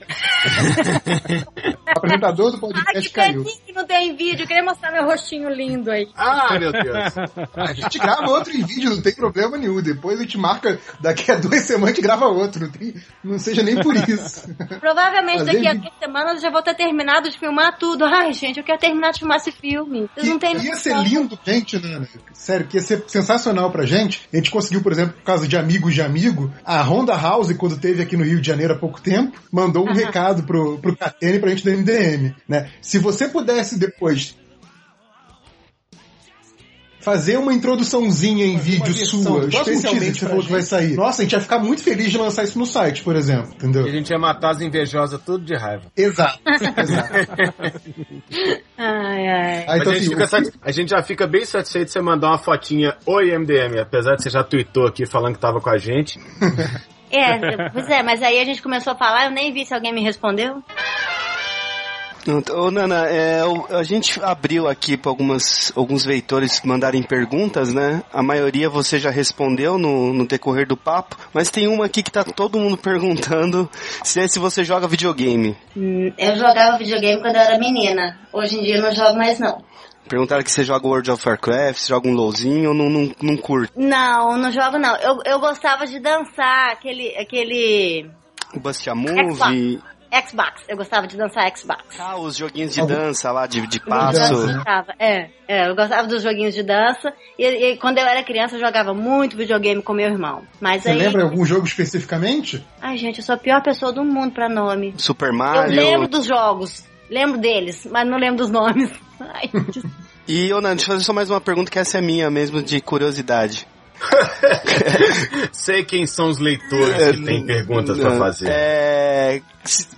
[SPEAKER 6] o apresentador do podcast
[SPEAKER 3] que
[SPEAKER 6] caiu.
[SPEAKER 3] que não tem vídeo. Eu queria mostrar meu rostinho lindo aí.
[SPEAKER 4] Ah, meu Deus.
[SPEAKER 6] A gente grava outro em vídeo, não tem problema nenhum. Depois a gente marca, daqui a duas semanas a gente grava outro. Não, tem- não seja nem por isso.
[SPEAKER 3] Provavelmente
[SPEAKER 6] Fazer
[SPEAKER 3] daqui a duas semanas eu já vou ter terminado de filmar tudo. Ai, gente, eu quero terminar de filmar esse filme. Vocês não têm
[SPEAKER 6] Que ia ser lindo, gente, Nana. Sério, que ia ser sensacional pra gente. A gente conseguiu, por exemplo, por causa de amigos de amigo, a Honda House, quando teve aqui no Rio de Janeiro há pouco tempo, mandou um
[SPEAKER 3] Aham.
[SPEAKER 6] recado pro, pro Catene pra gente do MDM, né? Se você pudesse depois fazer uma introduçãozinha em vídeo sua, especialmente você falou que vai sair. Nossa, a gente ia ficar muito feliz de lançar isso no site, por exemplo,
[SPEAKER 4] E
[SPEAKER 6] entendeu?
[SPEAKER 4] a gente ia matar as invejosas tudo de raiva.
[SPEAKER 6] Exato, exato.
[SPEAKER 3] Ai, ai.
[SPEAKER 6] Aí, então,
[SPEAKER 4] a, gente
[SPEAKER 6] assim,
[SPEAKER 4] sati- a gente já fica bem satisfeito de você mandar uma fotinha Oi MDM, apesar de você já tweetou aqui falando que tava com a gente.
[SPEAKER 3] É, pois é, mas aí a gente começou a falar, eu nem vi se alguém me respondeu.
[SPEAKER 2] Ô, Nana, é, a gente abriu aqui para alguns veitores mandarem perguntas, né? A maioria você já respondeu no, no decorrer do papo, mas tem uma aqui que tá todo mundo perguntando se é se você joga videogame.
[SPEAKER 3] Hum, Eu jogava videogame quando eu era menina. Hoje em dia eu não jogo mais, não.
[SPEAKER 2] Perguntaram que você joga World of Warcraft, se joga um LOLzinho ou não, não, não curte.
[SPEAKER 3] Não, não jogo, não. Eu, eu gostava de dançar aquele. aquele...
[SPEAKER 2] O Bustia Move.
[SPEAKER 3] Xbox. Eu gostava de dançar Xbox.
[SPEAKER 2] Ah, os joguinhos de dança lá, de, de
[SPEAKER 3] Eu
[SPEAKER 2] passo.
[SPEAKER 6] né?
[SPEAKER 3] gostava, é, é, eu gostava dos joguinhos de dança. E, e quando eu era criança, eu jogava muito videogame com meu irmão. Mas
[SPEAKER 6] Você
[SPEAKER 3] aí.
[SPEAKER 6] lembra algum jogo especificamente?
[SPEAKER 3] Ai, gente, eu sou a pior pessoa do mundo pra nome.
[SPEAKER 2] Super
[SPEAKER 3] Eu
[SPEAKER 2] Mario.
[SPEAKER 3] lembro dos jogos, lembro deles, mas não lembro dos nomes. Ai,
[SPEAKER 2] E, ô, Nando, deixa eu fazer só mais uma pergunta que essa é minha mesmo, de curiosidade.
[SPEAKER 4] Sei quem são os leitores que têm perguntas pra fazer.
[SPEAKER 2] É,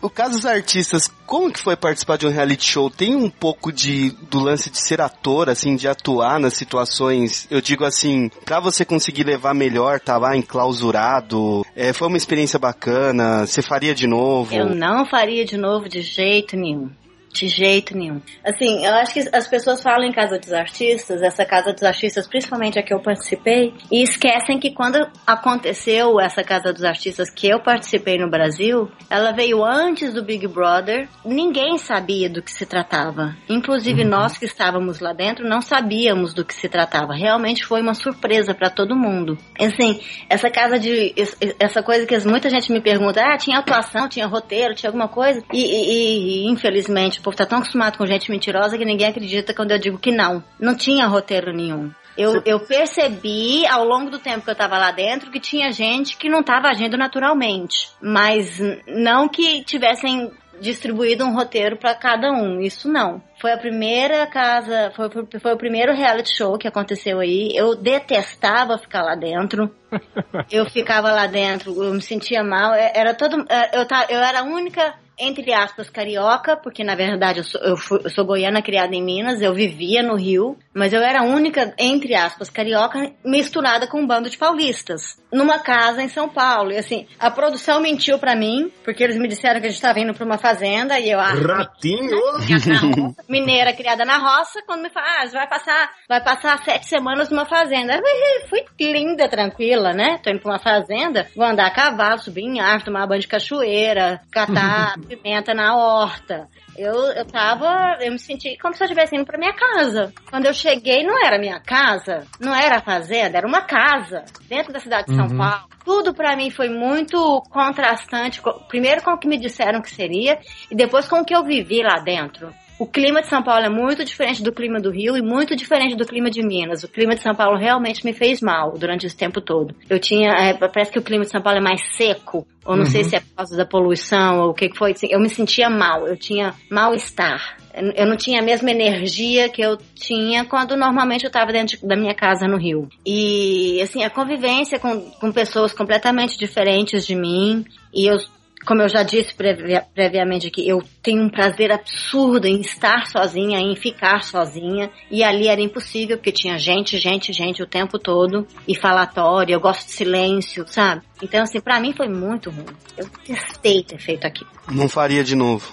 [SPEAKER 2] o caso dos artistas, como que foi participar de um reality show? Tem um pouco de do lance de ser ator, assim, de atuar nas situações. Eu digo assim, pra você conseguir levar melhor, tá lá enclausurado. É, foi uma experiência bacana. Você faria de novo?
[SPEAKER 3] eu não faria de novo de jeito nenhum. De jeito nenhum. Assim, eu acho que as pessoas falam em Casa dos Artistas, essa Casa dos Artistas, principalmente a que eu participei, e esquecem que quando aconteceu essa Casa dos Artistas que eu participei no Brasil, ela veio antes do Big Brother, ninguém sabia do que se tratava. Inclusive nós que estávamos lá dentro não sabíamos do que se tratava. Realmente foi uma surpresa para todo mundo. Assim, essa casa de. es- Essa coisa que muita gente me pergunta, ah, tinha atuação, tinha roteiro, tinha alguma coisa. E, e- e, infelizmente, povo tá tão acostumado com gente mentirosa que ninguém acredita quando eu digo que não. Não tinha roteiro nenhum. Eu, eu percebi ao longo do tempo que eu tava lá dentro que tinha gente que não tava agindo naturalmente. Mas não que tivessem distribuído um roteiro para cada um. Isso não. Foi a primeira casa, foi, foi, o primeiro reality show que aconteceu aí. Eu detestava ficar lá dentro. Eu ficava lá dentro, eu me sentia mal. É- Era todo, é, eu, eu era a única entre aspas, carioca, porque na verdade eu sou, eu fui- eu sou goiana criada em Minas, eu vivia no Rio, mas eu era a única, entre aspas, carioca misturada com um bando de paulistas, numa casa em São Paulo. E assim, a produção mentiu pra mim, porque eles me disseram que a gente tava indo pra uma fazenda, e eu, ah,
[SPEAKER 4] Ratinho!
[SPEAKER 3] mineira criada na roça, quando me fala, ah, vai passar, vai passar sete semanas numa fazenda. Eu Fui linda, tranquila, né? Tô indo pra uma fazenda, vou andar a cavalo, subir em árvore, tomar banho de cachoeira, catar pimenta na horta. Eu, eu tava, eu me senti como se eu estivesse indo pra minha casa. Quando eu cheguei, não era minha casa, não era a fazenda, era uma casa, dentro da cidade de São
[SPEAKER 6] Uhum.
[SPEAKER 3] Paulo. Tudo pra mim foi muito contrastante, co- primeiro com o que me disseram que seria, e depois com o que eu vivi lá dentro. O clima de São Paulo é muito diferente do clima do Rio e muito diferente do clima de Minas. O clima de São Paulo realmente me fez mal durante esse tempo todo. Eu tinha, é, parece que o clima de São Paulo é mais seco, ou não sei se é por causa da poluição ou o que foi. assim, Eu me sentia mal, eu tinha mal-estar. Eu eu não tinha a mesma energia que eu tinha quando normalmente eu estava dentro de- da minha casa no Rio. E, assim, a convivência com, com pessoas completamente diferentes de mim, e eu como eu já disse previ- previamente aqui, eu tenho um prazer absurdo em estar sozinha, em ficar sozinha. E ali era impossível, porque tinha gente, gente, gente o tempo todo. E falatório, eu gosto de silêncio, sabe? Então, assim, pra mim foi muito ruim. Eu testei ter feito aquilo.
[SPEAKER 2] Não faria de novo.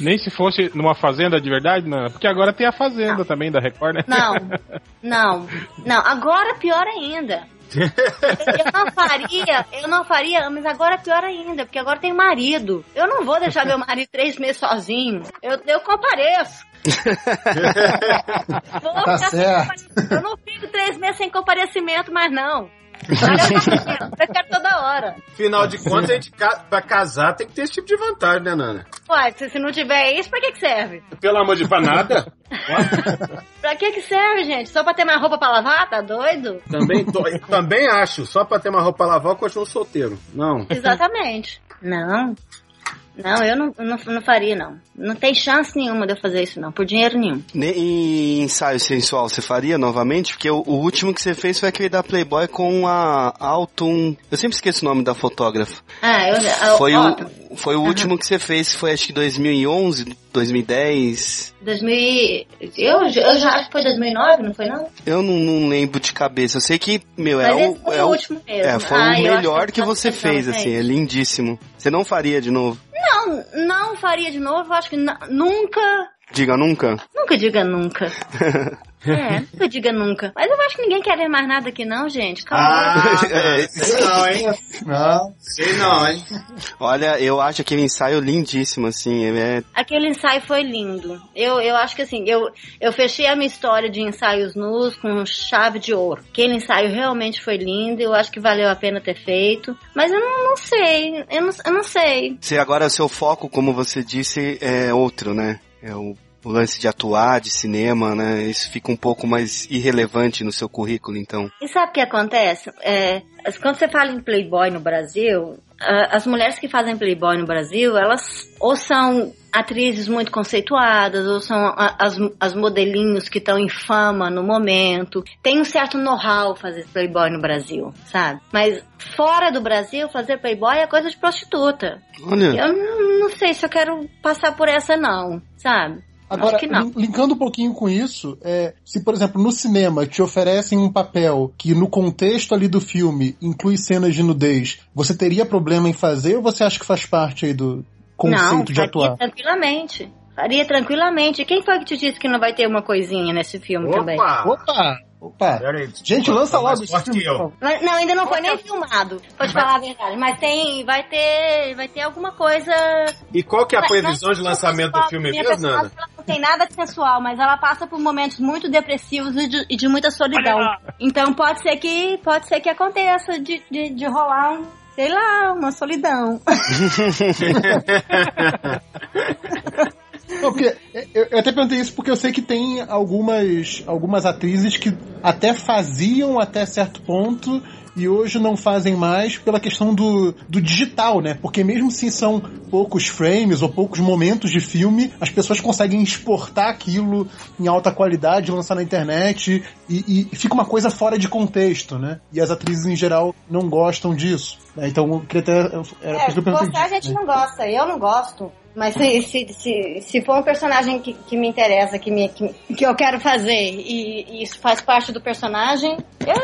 [SPEAKER 5] Nem se fosse numa fazenda de verdade, não. Porque agora tem a fazenda também da Record, né?
[SPEAKER 3] Não, não, não. Agora pior ainda. Eu não faria, eu não faria, mas agora é pior ainda, porque agora tem marido. Eu não vou deixar meu marido três meses sozinho. Eu, eu compareço. Vou
[SPEAKER 6] Tá certo.
[SPEAKER 3] Eu não fico três meses sem comparecimento, mas não. Eu quero toda hora.
[SPEAKER 4] Afinal de contas, a gente, ca- pra casar tem que ter esse tipo de vantagem, né, Nana?
[SPEAKER 3] Ué, se, se não tiver isso, pra que que serve?
[SPEAKER 4] Pelo amor de pra nada.
[SPEAKER 3] Pra que que serve, gente? Só pra ter mais roupa pra lavar? Tá doido?
[SPEAKER 4] Também, tô- também acho. Só pra ter uma roupa pra lavar, eu continuo solteiro. Não.
[SPEAKER 3] Exatamente. Não. Não, eu não, não, não faria, não. Não tem chance nenhuma de eu fazer isso, não. Por dinheiro nenhum.
[SPEAKER 2] Ne- E ensaio sensual, você faria novamente? Porque o, o último que você fez foi aquele da Playboy com a Alton. Eu sempre esqueço o nome da fotógrafa.
[SPEAKER 3] Ah, eu... eu
[SPEAKER 2] Foi o, foi o último que você fez, foi acho que 2011, 2010.
[SPEAKER 3] 2000... Eu, eu já acho que foi 2009, não foi, não?
[SPEAKER 2] Eu não, não lembro de cabeça. Eu sei que, meu, é
[SPEAKER 3] Mas
[SPEAKER 2] o,
[SPEAKER 3] esse foi
[SPEAKER 2] é
[SPEAKER 3] o
[SPEAKER 2] o,
[SPEAKER 3] último mesmo.
[SPEAKER 2] é, foi
[SPEAKER 3] Ah,
[SPEAKER 2] o melhor
[SPEAKER 3] que
[SPEAKER 2] que você fez, assim, é lindíssimo. Você não faria de novo?
[SPEAKER 3] Não, não faria de novo. Acho que nunca...
[SPEAKER 2] Diga nunca.
[SPEAKER 3] Nunca diga nunca. É, nunca diga nunca. Mas eu acho que ninguém quer ver mais nada aqui não, gente. Calma.
[SPEAKER 4] Ah,
[SPEAKER 2] É.
[SPEAKER 4] sei não, hein?
[SPEAKER 6] Não.
[SPEAKER 4] Sei não, hein?
[SPEAKER 2] Olha, eu acho aquele ensaio lindíssimo, assim. É...
[SPEAKER 3] Aquele ensaio foi lindo. Eu, eu acho que assim, eu, eu fechei a minha história de ensaios nus com chave de ouro. Aquele ensaio realmente foi lindo, eu acho que valeu a pena ter feito. Mas eu não, não sei, eu não, eu não sei.
[SPEAKER 2] Você agora, o seu foco, como você disse, é outro, né? É o, o lance de atuar, de cinema, né? Isso fica um pouco mais irrelevante no seu currículo, então.
[SPEAKER 3] E sabe o que acontece? É, quando você fala em Playboy no Brasil, as mulheres que fazem Playboy no Brasil, elas ou são atrizes muito conceituadas, ou são as, as modelinhos que estão em fama no momento. Tem um certo know-how fazer Playboy no Brasil, sabe? Mas fora do Brasil, fazer Playboy é coisa de prostituta.
[SPEAKER 2] Olha,
[SPEAKER 3] Eu não sei se eu quero passar por essa não, sabe?
[SPEAKER 6] Agora,
[SPEAKER 3] não.
[SPEAKER 6] linkando um pouquinho com isso, é, se, por exemplo, no cinema te oferecem um papel que no contexto ali do filme inclui cenas de nudez, você teria problema em fazer ou você acha que faz parte aí do conceito
[SPEAKER 3] não,
[SPEAKER 6] de
[SPEAKER 3] faria
[SPEAKER 6] atuar?
[SPEAKER 3] tranquilamente. Faria tranquilamente. Quem foi que te disse que não vai ter uma coisinha nesse filme também?
[SPEAKER 4] Opa!
[SPEAKER 6] Opa! Gente, lança
[SPEAKER 4] tá
[SPEAKER 6] logo esse filme.
[SPEAKER 3] não, ainda não foi nem filmado, pra te falar a verdade. Mas tem, vai ter, vai ter alguma coisa...
[SPEAKER 4] E qual que é a previsão de lançamento do filme mesmo, Nana?
[SPEAKER 3] Ela não tem nada de sensual, mas ela passa por momentos muito depressivos e de, e de muita solidão. Então pode ser que, pode ser que aconteça de, de, de rolar um, sei lá, uma solidão.
[SPEAKER 6] Não, porque eu, eu até perguntei isso porque eu sei que tem algumas, algumas atrizes que até faziam até certo ponto e hoje não fazem mais pela questão do, do digital, né? Porque mesmo se são poucos frames ou poucos momentos de filme, as pessoas conseguem exportar aquilo em alta qualidade, lançar na internet e, e fica uma coisa fora de contexto, né? E as atrizes em geral não gostam disso. né? Então, eu queria até. Era
[SPEAKER 3] É, gostar a gente
[SPEAKER 6] né?
[SPEAKER 3] não gosta, eu não gosto. Mas se, se, se, se for um personagem que, que me interessa, que, me, que, que eu quero fazer e, e isso faz parte do personagem, eu,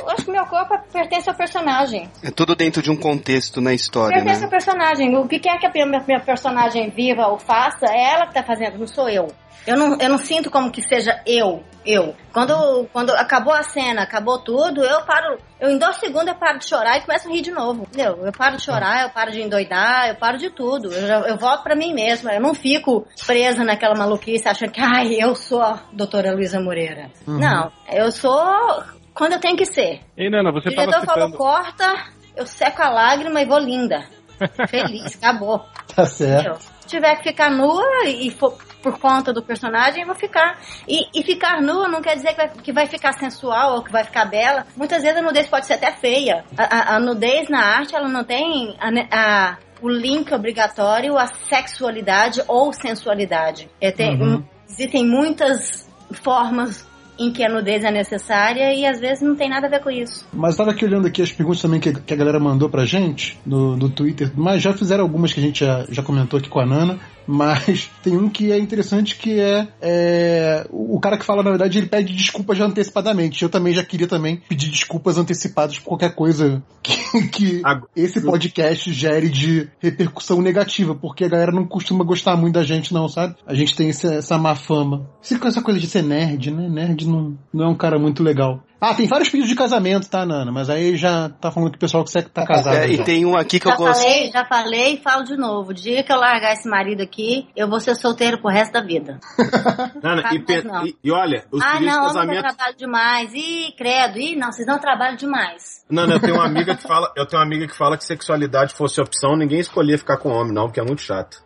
[SPEAKER 3] eu acho que meu corpo pertence ao personagem.
[SPEAKER 2] é tudo dentro de um contexto na história,
[SPEAKER 3] Pertence
[SPEAKER 2] né?
[SPEAKER 3] ao personagem. O que quer que a minha, minha personagem viva ou faça, é ela que tá fazendo, não sou eu. Eu não, eu não sinto como que seja eu, eu. Quando, quando acabou a cena, acabou tudo, eu paro, eu em dois segundos eu paro de chorar e começo a rir de novo. Entendeu? Eu paro de chorar, eu paro de endoidar, eu paro de tudo. Eu, já- eu volto pra mim mesma. Eu não fico presa naquela maluquice achando que, ai, eu sou a doutora Luísa Moreira. Não, eu sou quando eu tenho que ser.
[SPEAKER 5] Ei, Nana,
[SPEAKER 3] O
[SPEAKER 5] você tava
[SPEAKER 3] diretor falou,
[SPEAKER 5] citando...
[SPEAKER 3] corta, eu seco a lágrima e vou linda. Feliz, acabou.
[SPEAKER 6] Tá certo.
[SPEAKER 3] Entendeu? Se tiver que ficar nua e for por conta do personagem, eu vou ficar. E, e ficar nua não quer dizer que vai, que vai ficar sensual ou que vai ficar bela. Muitas vezes a nudez pode ser até feia. A, a- a nudez na arte, ela não tem a a- o link obrigatório à sexualidade ou sensualidade. É, tem-
[SPEAKER 6] Uhum.
[SPEAKER 3] Existem muitas formas em que a nudez é necessária e às vezes não tem nada a ver com isso.
[SPEAKER 6] Mas eu tava aqui olhando aqui as perguntas também que, que a galera mandou pra gente no, no Twitter, mas já fizeram algumas que a gente já, já comentou aqui com a Nana, mas tem um que é interessante que é, é, o cara que fala, na verdade, ele pede desculpas antecipadamente. Eu também já queria também pedir desculpas antecipadas por qualquer coisa que, que esse podcast gere de repercussão negativa, porque a galera não costuma gostar muito da gente, não, sabe? A gente tem essa, essa má fama. Essa coisa de ser nerd, né? Nerd não, não é um cara muito legal. Ah, tem vários pedidos de casamento, tá, Nana? Mas aí já tá falando que o pessoal que você tá casado.
[SPEAKER 2] É, e tem um aqui que
[SPEAKER 3] já
[SPEAKER 2] eu gosto.
[SPEAKER 3] falei, já falei e falo de novo. O dia que eu largar esse marido aqui, eu vou ser solteiro pro resto da vida.
[SPEAKER 4] Nana, e, pe-
[SPEAKER 3] não.
[SPEAKER 4] e- e olha, os
[SPEAKER 3] ah,
[SPEAKER 4] pedidos de
[SPEAKER 3] não, homem eu
[SPEAKER 4] casamento.
[SPEAKER 3] trabalho demais. Ih, credo. Ih, não, vocês não trabalham demais.
[SPEAKER 4] Nana, eu tenho uma amiga que fala, eu tenho uma amiga que fala que sexualidade fosse opção, ninguém escolhia ficar com homem, não, porque é muito chato.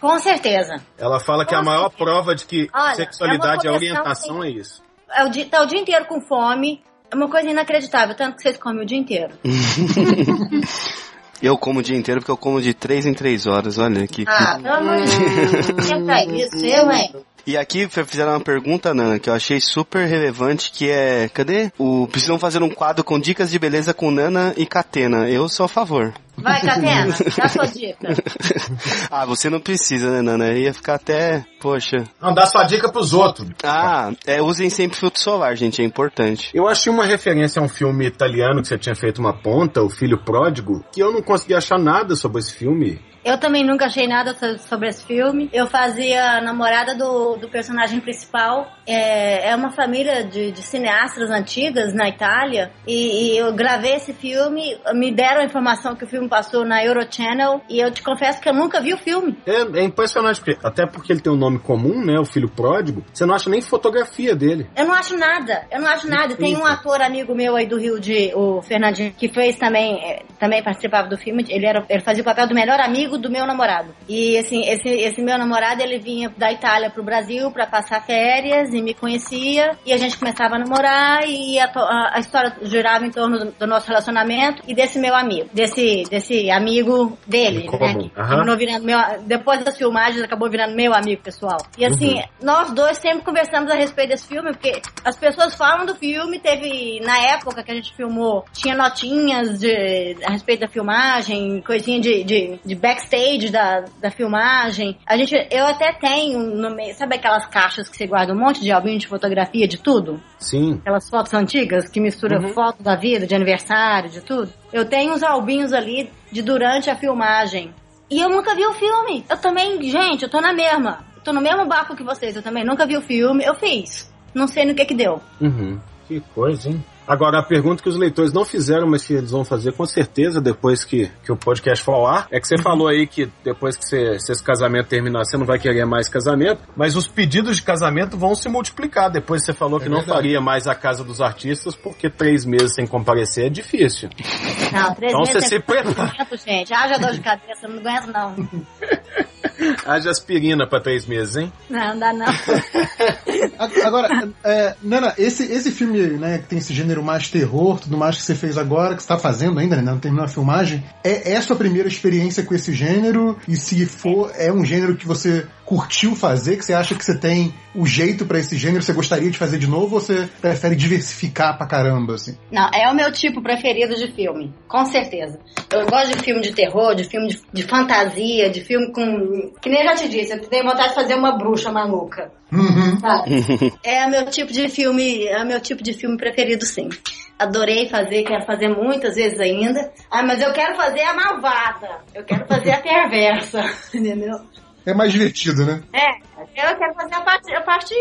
[SPEAKER 3] Com certeza.
[SPEAKER 4] Ela fala que a maior prova de que
[SPEAKER 3] Olha,
[SPEAKER 4] sexualidade
[SPEAKER 3] é
[SPEAKER 4] é,
[SPEAKER 3] uma correção,
[SPEAKER 4] orientação é isso.
[SPEAKER 3] É o dia, tá o dia inteiro com fome. É uma coisa inacreditável, tanto que vocês comem o dia inteiro.
[SPEAKER 2] Eu como o dia inteiro porque eu como de 3 em 3 horas, olha aqui.
[SPEAKER 3] Ah, pelo amor de Deus. Isso? Eu, hein?
[SPEAKER 2] E aqui fizeram uma pergunta, Nana, que eu achei super relevante, que é, cadê? O precisam fazer um quadro com dicas de beleza com Nana e Catena. Eu sou a favor.
[SPEAKER 3] Vai, Catena, dá sua dica.
[SPEAKER 2] ah, você não precisa, né, Nana? Ia ficar até, poxa.
[SPEAKER 4] Não, dá sua dica pros outros.
[SPEAKER 2] Ah, é, usem sempre filtro solar, gente, é importante.
[SPEAKER 4] Eu achei uma referência a um filme italiano que você tinha feito uma ponta, O Filho Pródigo, que eu não consegui achar nada sobre esse filme.
[SPEAKER 3] Eu também nunca achei nada so- sobre esse filme. Eu fazia a namorada do, do personagem principal. É, é uma família de, de cineastas antigas na Itália. E, e eu gravei esse filme. Me deram a informação que o filme passou na Eurochannel. E eu te confesso que eu nunca vi o filme.
[SPEAKER 4] É, é impressionante, porque, até porque ele tem um nome comum, né? O filho pródigo. Você não acha nem fotografia dele.
[SPEAKER 3] Eu não acho nada, eu não acho nada. Tem um ator amigo meu aí do Rio de, o Fernandinho, que fez também, eh, também participava do filme. Ele era, ele fazia o papel do melhor amigo do meu namorado. E assim, esse, esse meu namorado, ele vinha da Itália pro Brasil pra passar férias e me conhecia e a gente começava a namorar e a, a- a história girava em torno do, do nosso relacionamento e desse meu amigo, desse desse amigo dele,
[SPEAKER 4] comum,
[SPEAKER 3] né? que terminou virando meu, depois das filmagens acabou virando meu amigo pessoal. E assim, nós dois sempre conversamos a respeito desse filme, porque as pessoas falam do filme, teve na época que a gente filmou, tinha notinhas de, a respeito da filmagem, coisinha de, de, de backstage da, da filmagem. A gente, eu até tenho no meio, sabe aquelas caixas que você guarda um monte de albinho de fotografia de tudo?
[SPEAKER 4] Sim.
[SPEAKER 3] Aquelas fotos antigas que mistura foto da vida, de aniversário, de tudo. Eu tenho uns albinhos ali de durante a filmagem. E eu nunca vi o filme. Eu também, gente, eu tô na mesma. Eu tô no mesmo barco que vocês. Eu também nunca vi o filme. Eu fiz. Não sei no que que deu.
[SPEAKER 4] Uhum. Que coisa, hein? Agora, a pergunta que os leitores não fizeram, mas que eles vão fazer com certeza depois que, que o podcast for ao ar, é que você falou aí que depois que você, se esse casamento terminar, você não vai querer mais casamento, mas os pedidos de casamento vão se multiplicar. Depois você falou que não
[SPEAKER 6] verdade.
[SPEAKER 4] faria mais a casa dos artistas, porque três meses sem comparecer é difícil.
[SPEAKER 3] Não, três
[SPEAKER 4] Então
[SPEAKER 3] meses
[SPEAKER 4] você
[SPEAKER 3] sem
[SPEAKER 4] se prepara.
[SPEAKER 3] gente. Haja dor de cabeça, não aguento não.
[SPEAKER 4] Haja aspirina pra três meses, hein?
[SPEAKER 3] Não, não dá não.
[SPEAKER 6] Agora, é, Nana, esse, esse filme, né, que tem esse gênero mais terror, tudo mais que você fez agora, que você tá fazendo ainda, né, não terminou a filmagem, é, é a sua primeira experiência com esse gênero? E se for, é um gênero que você curtiu fazer, que você acha que você tem o jeito pra esse gênero, você gostaria de fazer de novo, ou você prefere diversificar pra caramba, assim?
[SPEAKER 3] Não, é o meu tipo preferido de filme, com certeza. Eu gosto de filme de terror, de filme de, de fantasia, de filme com. Que nem eu já te disse, eu tenho vontade de fazer uma bruxa maluca.
[SPEAKER 6] Uhum.
[SPEAKER 3] sabe? é o meu tipo de filme, é o meu tipo de filme preferido, sim. Adorei fazer, quero fazer muitas vezes ainda. Ah, mas eu quero fazer a malvada. Eu quero fazer a perversa, entendeu?
[SPEAKER 6] É mais divertido, né?
[SPEAKER 3] É, eu quero fazer a parte, a parte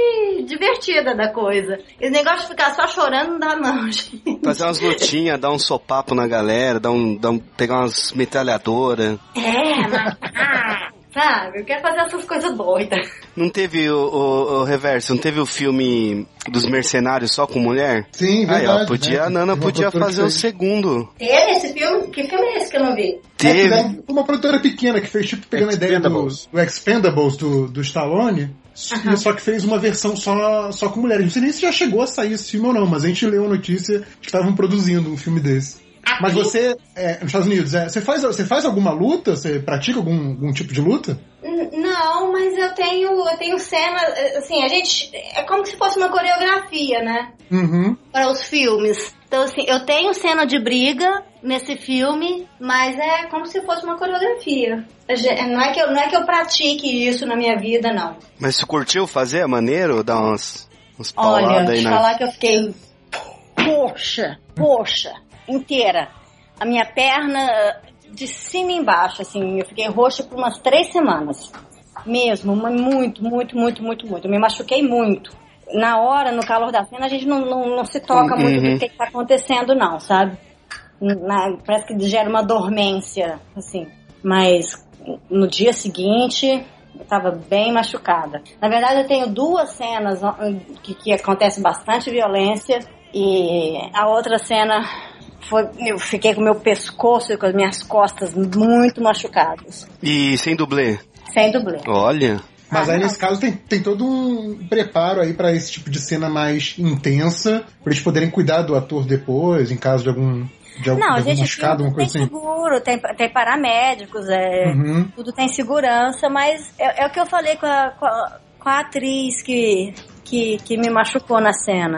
[SPEAKER 3] divertida da coisa. Esse negócio de ficar só chorando não dá não, gente.
[SPEAKER 2] Fazer umas lutinhas, dar um sopapo na galera, dar um, dar um, pegar umas metralhadoras.
[SPEAKER 3] É, matar, sabe? Eu quero fazer essas coisas doidas.
[SPEAKER 2] Não teve o, o, o reverso, não teve o filme dos mercenários só com mulher?
[SPEAKER 6] Sim,
[SPEAKER 2] Aí,
[SPEAKER 6] verdade.
[SPEAKER 2] ó, podia,
[SPEAKER 6] né?
[SPEAKER 2] a Nana podia fazer o
[SPEAKER 6] fez.
[SPEAKER 2] segundo.
[SPEAKER 3] Teve esse filme? Que filme é esse que eu não vi?
[SPEAKER 6] É,
[SPEAKER 2] Teve.
[SPEAKER 6] fizeram uma produtora pequena que fez tipo pegando a ideia do,
[SPEAKER 4] Expendables.
[SPEAKER 6] do Expendables do, do Stallone, e só que fez uma versão só, só com mulheres. Não sei nem se já chegou a sair esse filme ou não, mas a gente leu a notícia que estavam produzindo um filme desse. Mas você, é, nos Estados Unidos, é, você, faz, você faz alguma luta? Você pratica algum, algum tipo de luta?
[SPEAKER 3] Não, mas eu tenho, eu tenho cena, assim, a gente, é como se fosse uma coreografia, né?
[SPEAKER 6] Uhum.
[SPEAKER 3] Para os filmes. Então, assim, eu tenho cena de briga nesse filme, mas é como se fosse uma coreografia. Não é que eu, não é que eu pratique isso na minha vida, não.
[SPEAKER 2] Mas você curtiu fazer? É maneiro? Dar umas, umas
[SPEAKER 3] Olha,
[SPEAKER 2] aí
[SPEAKER 3] te
[SPEAKER 2] na...
[SPEAKER 3] falar que eu fiquei poxa, poxa, inteira. A minha perna de cima e embaixo, assim, eu fiquei roxa por umas três semanas. Mesmo, muito, muito, muito, muito, muito. Eu me machuquei muito. Na hora, no calor da cena, a gente não, não, não se toca muito
[SPEAKER 2] Uhum.
[SPEAKER 3] do que está acontecendo, não, sabe? Na- parece que gera uma dormência, assim. Mas no dia seguinte, eu tava bem machucada. Na verdade, eu tenho duas cenas que, que acontece bastante violência. E a outra cena foi. Eu fiquei com meu pescoço e com as minhas costas muito machucadas.
[SPEAKER 2] E sem dublê?
[SPEAKER 3] Sem dublê.
[SPEAKER 2] Olha.
[SPEAKER 6] Mas
[SPEAKER 3] Ah,
[SPEAKER 6] aí
[SPEAKER 3] não.
[SPEAKER 6] nesse caso tem, tem todo um preparo aí pra esse tipo de cena mais intensa, pra eles poderem cuidar do ator depois, em caso de algum, de algum,
[SPEAKER 3] Não,
[SPEAKER 6] de algum
[SPEAKER 3] gente,
[SPEAKER 6] machucado, alguma
[SPEAKER 3] tem
[SPEAKER 6] coisa assim.
[SPEAKER 3] seguro, tem, tem paramédicos, é,
[SPEAKER 6] Uhum.
[SPEAKER 3] tudo tem segurança, mas é, é o que eu falei com a, com a, com a atriz que, que, que me machucou na cena.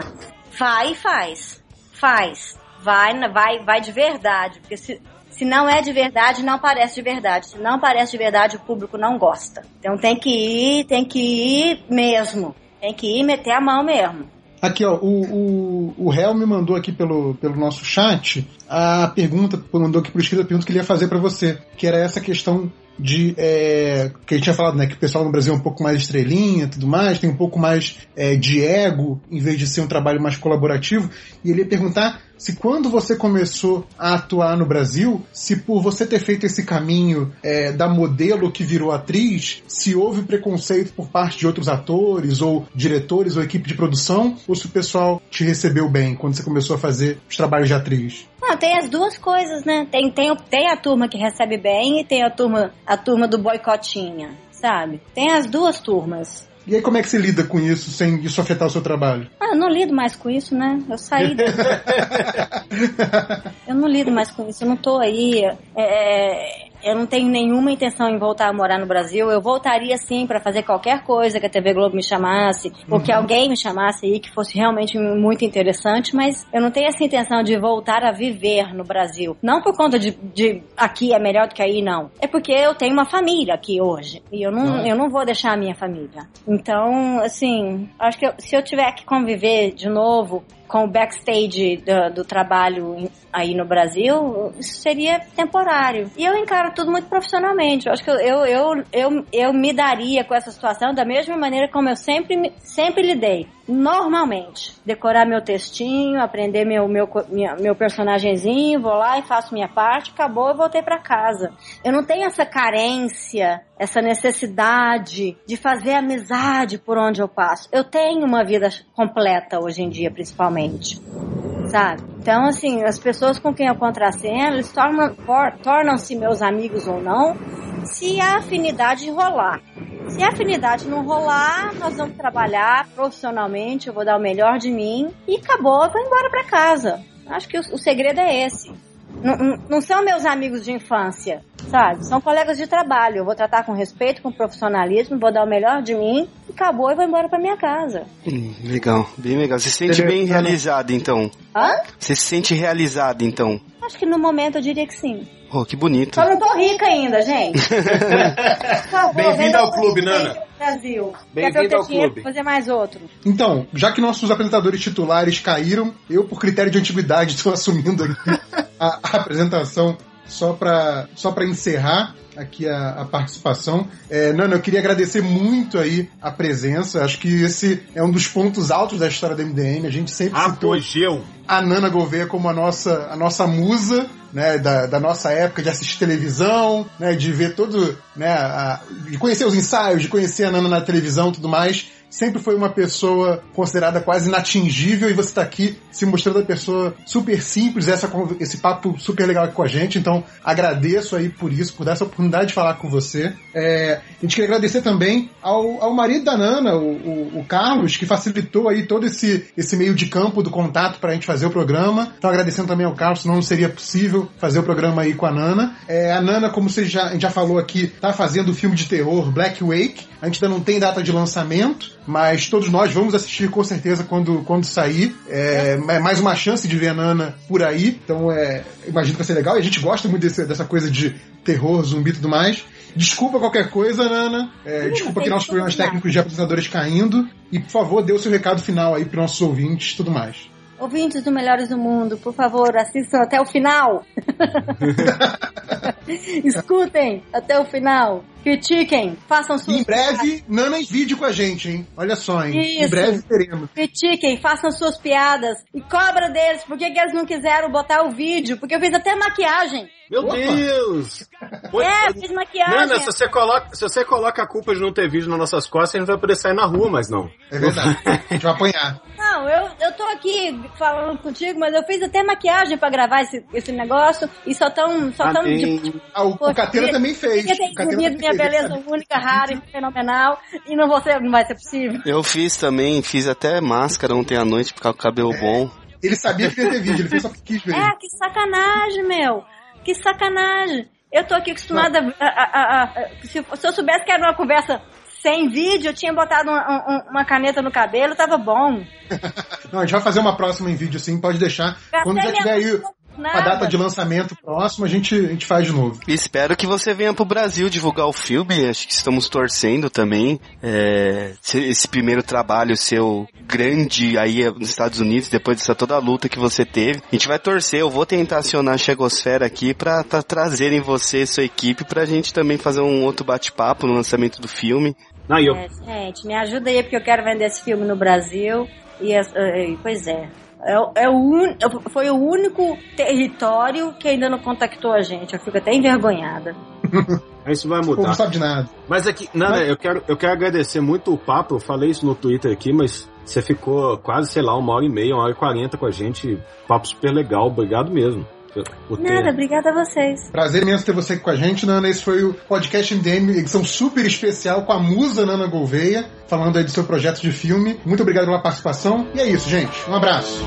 [SPEAKER 3] Vai e faz. Faz. Vai, vai, vai de verdade. Porque se, se não é de verdade, não parece de verdade. Se não parece de verdade, o público não gosta. Então tem que ir, tem que ir mesmo. Tem que ir meter a mão mesmo.
[SPEAKER 6] Aqui, ó, o, o, o Hel me mandou aqui pelo, pelo nosso chat a pergunta, mandou aqui pro escrito a pergunta que ele ia fazer pra você, que era essa questão de. É, que a gente tinha falado, né? Que o pessoal no Brasil é um pouco mais estrelinha tudo mais, tem um pouco mais é, de ego, em vez de ser um trabalho mais colaborativo. E ele ia perguntar se quando você começou a atuar no Brasil, se por você ter feito esse caminho é, da modelo que virou atriz, se houve preconceito por parte de outros atores, ou diretores, ou equipe de produção, ou se o pessoal te recebeu bem quando você começou a fazer os trabalhos de atriz.
[SPEAKER 3] Não, tem as duas coisas, né? Tem, tem, tem a turma que recebe bem e tem a turma, a turma do boicotinha, sabe? Tem as duas turmas.
[SPEAKER 6] E aí como é que você lida com isso sem isso afetar o seu trabalho?
[SPEAKER 3] Ah, eu não lido mais com isso, né? Eu saí. do- eu não lido mais com isso. Eu não tô aí. é, eu não tenho nenhuma intenção em voltar a morar no Brasil. Eu voltaria sim para fazer qualquer coisa que a TV Globo me chamasse, ou que alguém me chamasse aí que fosse realmente muito interessante, mas eu não tenho essa intenção de voltar a viver no Brasil. Não por conta de, de aqui é melhor do que aí, não. É porque eu tenho uma família aqui hoje. E eu não, eu não vou deixar a minha família. Então, assim, acho que eu- se eu tiver que conviver de novo com o backstage do, do trabalho aí no Brasil, isso seria temporário. E eu encaro tudo muito profissionalmente. Eu acho que eu, eu, eu, eu, eu me daria com essa situação da mesma maneira como eu sempre, sempre lidei. Normalmente. Decorar meu textinho, aprender meu, meu, minha- meu personagemzinho, vou lá e faço minha parte, acabou, eu voltei pra casa. Eu não tenho essa carência, essa necessidade de fazer amizade por onde eu passo. Eu tenho uma vida completa hoje em dia, principalmente. Sabe? Então, assim, as pessoas com quem eu contraceno, eles tornam-se meus amigos ou não, se a afinidade rolar. Se a afinidade não rolar, nós vamos trabalhar profissionalmente, eu vou dar o melhor de mim e acabou, eu vou embora pra casa. Acho que o, o segredo é esse. Não, não- não são meus amigos de infância, sabe? São colegas de trabalho. Eu vou tratar com respeito, com profissionalismo, vou dar o melhor de mim e acabou e vou embora pra minha casa.
[SPEAKER 2] Hum, legal, bem legal. Você se sente bem realizado, então?
[SPEAKER 3] Hã?
[SPEAKER 2] Você se sente realizado, então?
[SPEAKER 3] Acho que no momento eu diria que sim.
[SPEAKER 2] Oh, que bonito.
[SPEAKER 3] Só não tô rica ainda, gente.
[SPEAKER 4] Bem-vinda
[SPEAKER 3] venda
[SPEAKER 4] ao clube, Nana.
[SPEAKER 3] Brasil. Ter
[SPEAKER 4] ao
[SPEAKER 3] dinheiro
[SPEAKER 4] clube.
[SPEAKER 3] fazer mais outro.
[SPEAKER 6] Então, já que nossos apresentadores titulares caíram, eu, por critério de antiguidade, estou assumindo aqui a, a apresentação só para só pra encerrar aqui a, a participação. É, Nana, eu queria agradecer muito aí a presença. Acho que esse é um dos pontos altos da história da MDM. A gente sempre
[SPEAKER 4] Apogeu.
[SPEAKER 6] a Nana Gouveia como a nossa, a nossa musa, né, da, da nossa época de assistir televisão, né, de ver todo, né, a- de conhecer os ensaios, de conhecer a Nana na televisão e tudo mais. Sempre foi uma pessoa considerada quase inatingível e você está aqui se mostrando uma pessoa super simples, essa, esse papo super legal aqui com a gente. Então, agradeço aí por isso, por dar essa oportunidade de falar com você. É, a gente queria agradecer também ao, ao marido da Nana, o, o- o Carlos, que facilitou aí todo esse, esse meio de campo do contato para a gente fazer o programa. Então, agradecendo também ao Carlos, senão não seria possível fazer o programa aí com a Nana. É, a Nana, como você já, a já falou aqui, tá fazendo o filme de terror Black Wake. A gente ainda não tem data de lançamento, mas todos nós vamos assistir com certeza quando, quando sair. É, é mais uma chance de ver a Nana por aí. Então, é, imagino que vai ser legal. E a gente gosta muito desse- dessa coisa de terror, zumbi e tudo mais. Desculpa qualquer coisa, Nana. É, desculpa aqui nossos problemas técnicos de apresentadores caindo. E, por favor, dê o seu recado final aí para nossos ouvintes e tudo mais.
[SPEAKER 3] Ouvintes do Melhores do Mundo, por favor, assistam até o final. Escutem até o final. Critiquem, façam suas
[SPEAKER 6] em breve, Nana em vídeo com a gente, hein? Olha só, hein? Em
[SPEAKER 3] Isso.
[SPEAKER 6] breve teremos.
[SPEAKER 3] Critiquem, façam suas piadas e cobra deles por que, que eles não quiseram botar o vídeo, porque eu fiz até maquiagem.
[SPEAKER 4] Meu
[SPEAKER 6] Opa.
[SPEAKER 4] Deus! Oi,
[SPEAKER 3] É, eu fiz maquiagem.
[SPEAKER 4] Nana, se você, coloca, se você coloca a culpa de não ter vídeo nas nossas costas, a gente vai poder sair na rua, mas não.
[SPEAKER 6] É verdade. A gente vai apanhar.
[SPEAKER 3] Não, eu, eu tô aqui falando contigo, mas eu fiz até maquiagem pra gravar esse, esse negócio e só tão, só tão de,
[SPEAKER 6] Ah, o, o
[SPEAKER 3] Poxa,
[SPEAKER 6] Catena
[SPEAKER 3] queria-
[SPEAKER 6] também fez. O Catena
[SPEAKER 3] exibido
[SPEAKER 6] também
[SPEAKER 3] minha
[SPEAKER 6] fez,
[SPEAKER 3] beleza única, rara e fenomenal e não, vou ser, não vai ser possível.
[SPEAKER 2] Eu fiz também, fiz até máscara ontem à noite, ficar com o cabelo bom.
[SPEAKER 6] Ele sabia que ia ter vídeo, ele fez só porque quis ver.
[SPEAKER 3] É, que sacanagem, meu. Que sacanagem. Eu tô aqui acostumada a, a- a- a- se, se eu soubesse que era uma conversa sem vídeo, eu tinha botado uma, um- uma caneta no cabelo, tava bom.
[SPEAKER 6] Não, a gente vai fazer uma próxima em vídeo sim, pode deixar.
[SPEAKER 3] Gastei
[SPEAKER 6] Quando já tiver aí
[SPEAKER 3] no
[SPEAKER 6] a data de lançamento próximo, a gente, a gente faz de novo.
[SPEAKER 2] Espero que você venha pro Brasil divulgar o filme. Acho que estamos torcendo também. É, se- esse primeiro trabalho seu grande aí nos Estados Unidos, depois dessa toda a luta que você teve. A gente vai torcer. Eu vou tentar acionar a Chegosfera aqui pra, pra trazerem você e sua equipe pra gente também fazer um outro bate-papo no lançamento do filme.
[SPEAKER 4] Não, eu,
[SPEAKER 3] É, gente, me ajuda aí, porque eu quero vender esse filme no Brasil. E, as- eh, pois é. É, o- é o un- foi o único território que ainda não contactou a gente. Eu fico até envergonhada.
[SPEAKER 4] isso vai mudar.
[SPEAKER 6] não sabe de nada.
[SPEAKER 4] Mas aqui, Nana, eu quero, eu quero agradecer muito o papo. Eu falei isso no Twitter aqui, mas você ficou quase, sei lá, uma hora e meia, uma hora e quarenta com a gente. Papo super legal. Obrigado mesmo. Ter-
[SPEAKER 3] Nada, obrigada a vocês.
[SPEAKER 6] Prazer imenso ter você aqui com a gente, Nana. Esse foi o podcast MDM, edição super especial com a musa Nana Gouveia, falando aí do seu projeto de filme. Muito obrigado pela participação. E é isso, gente. Um abraço.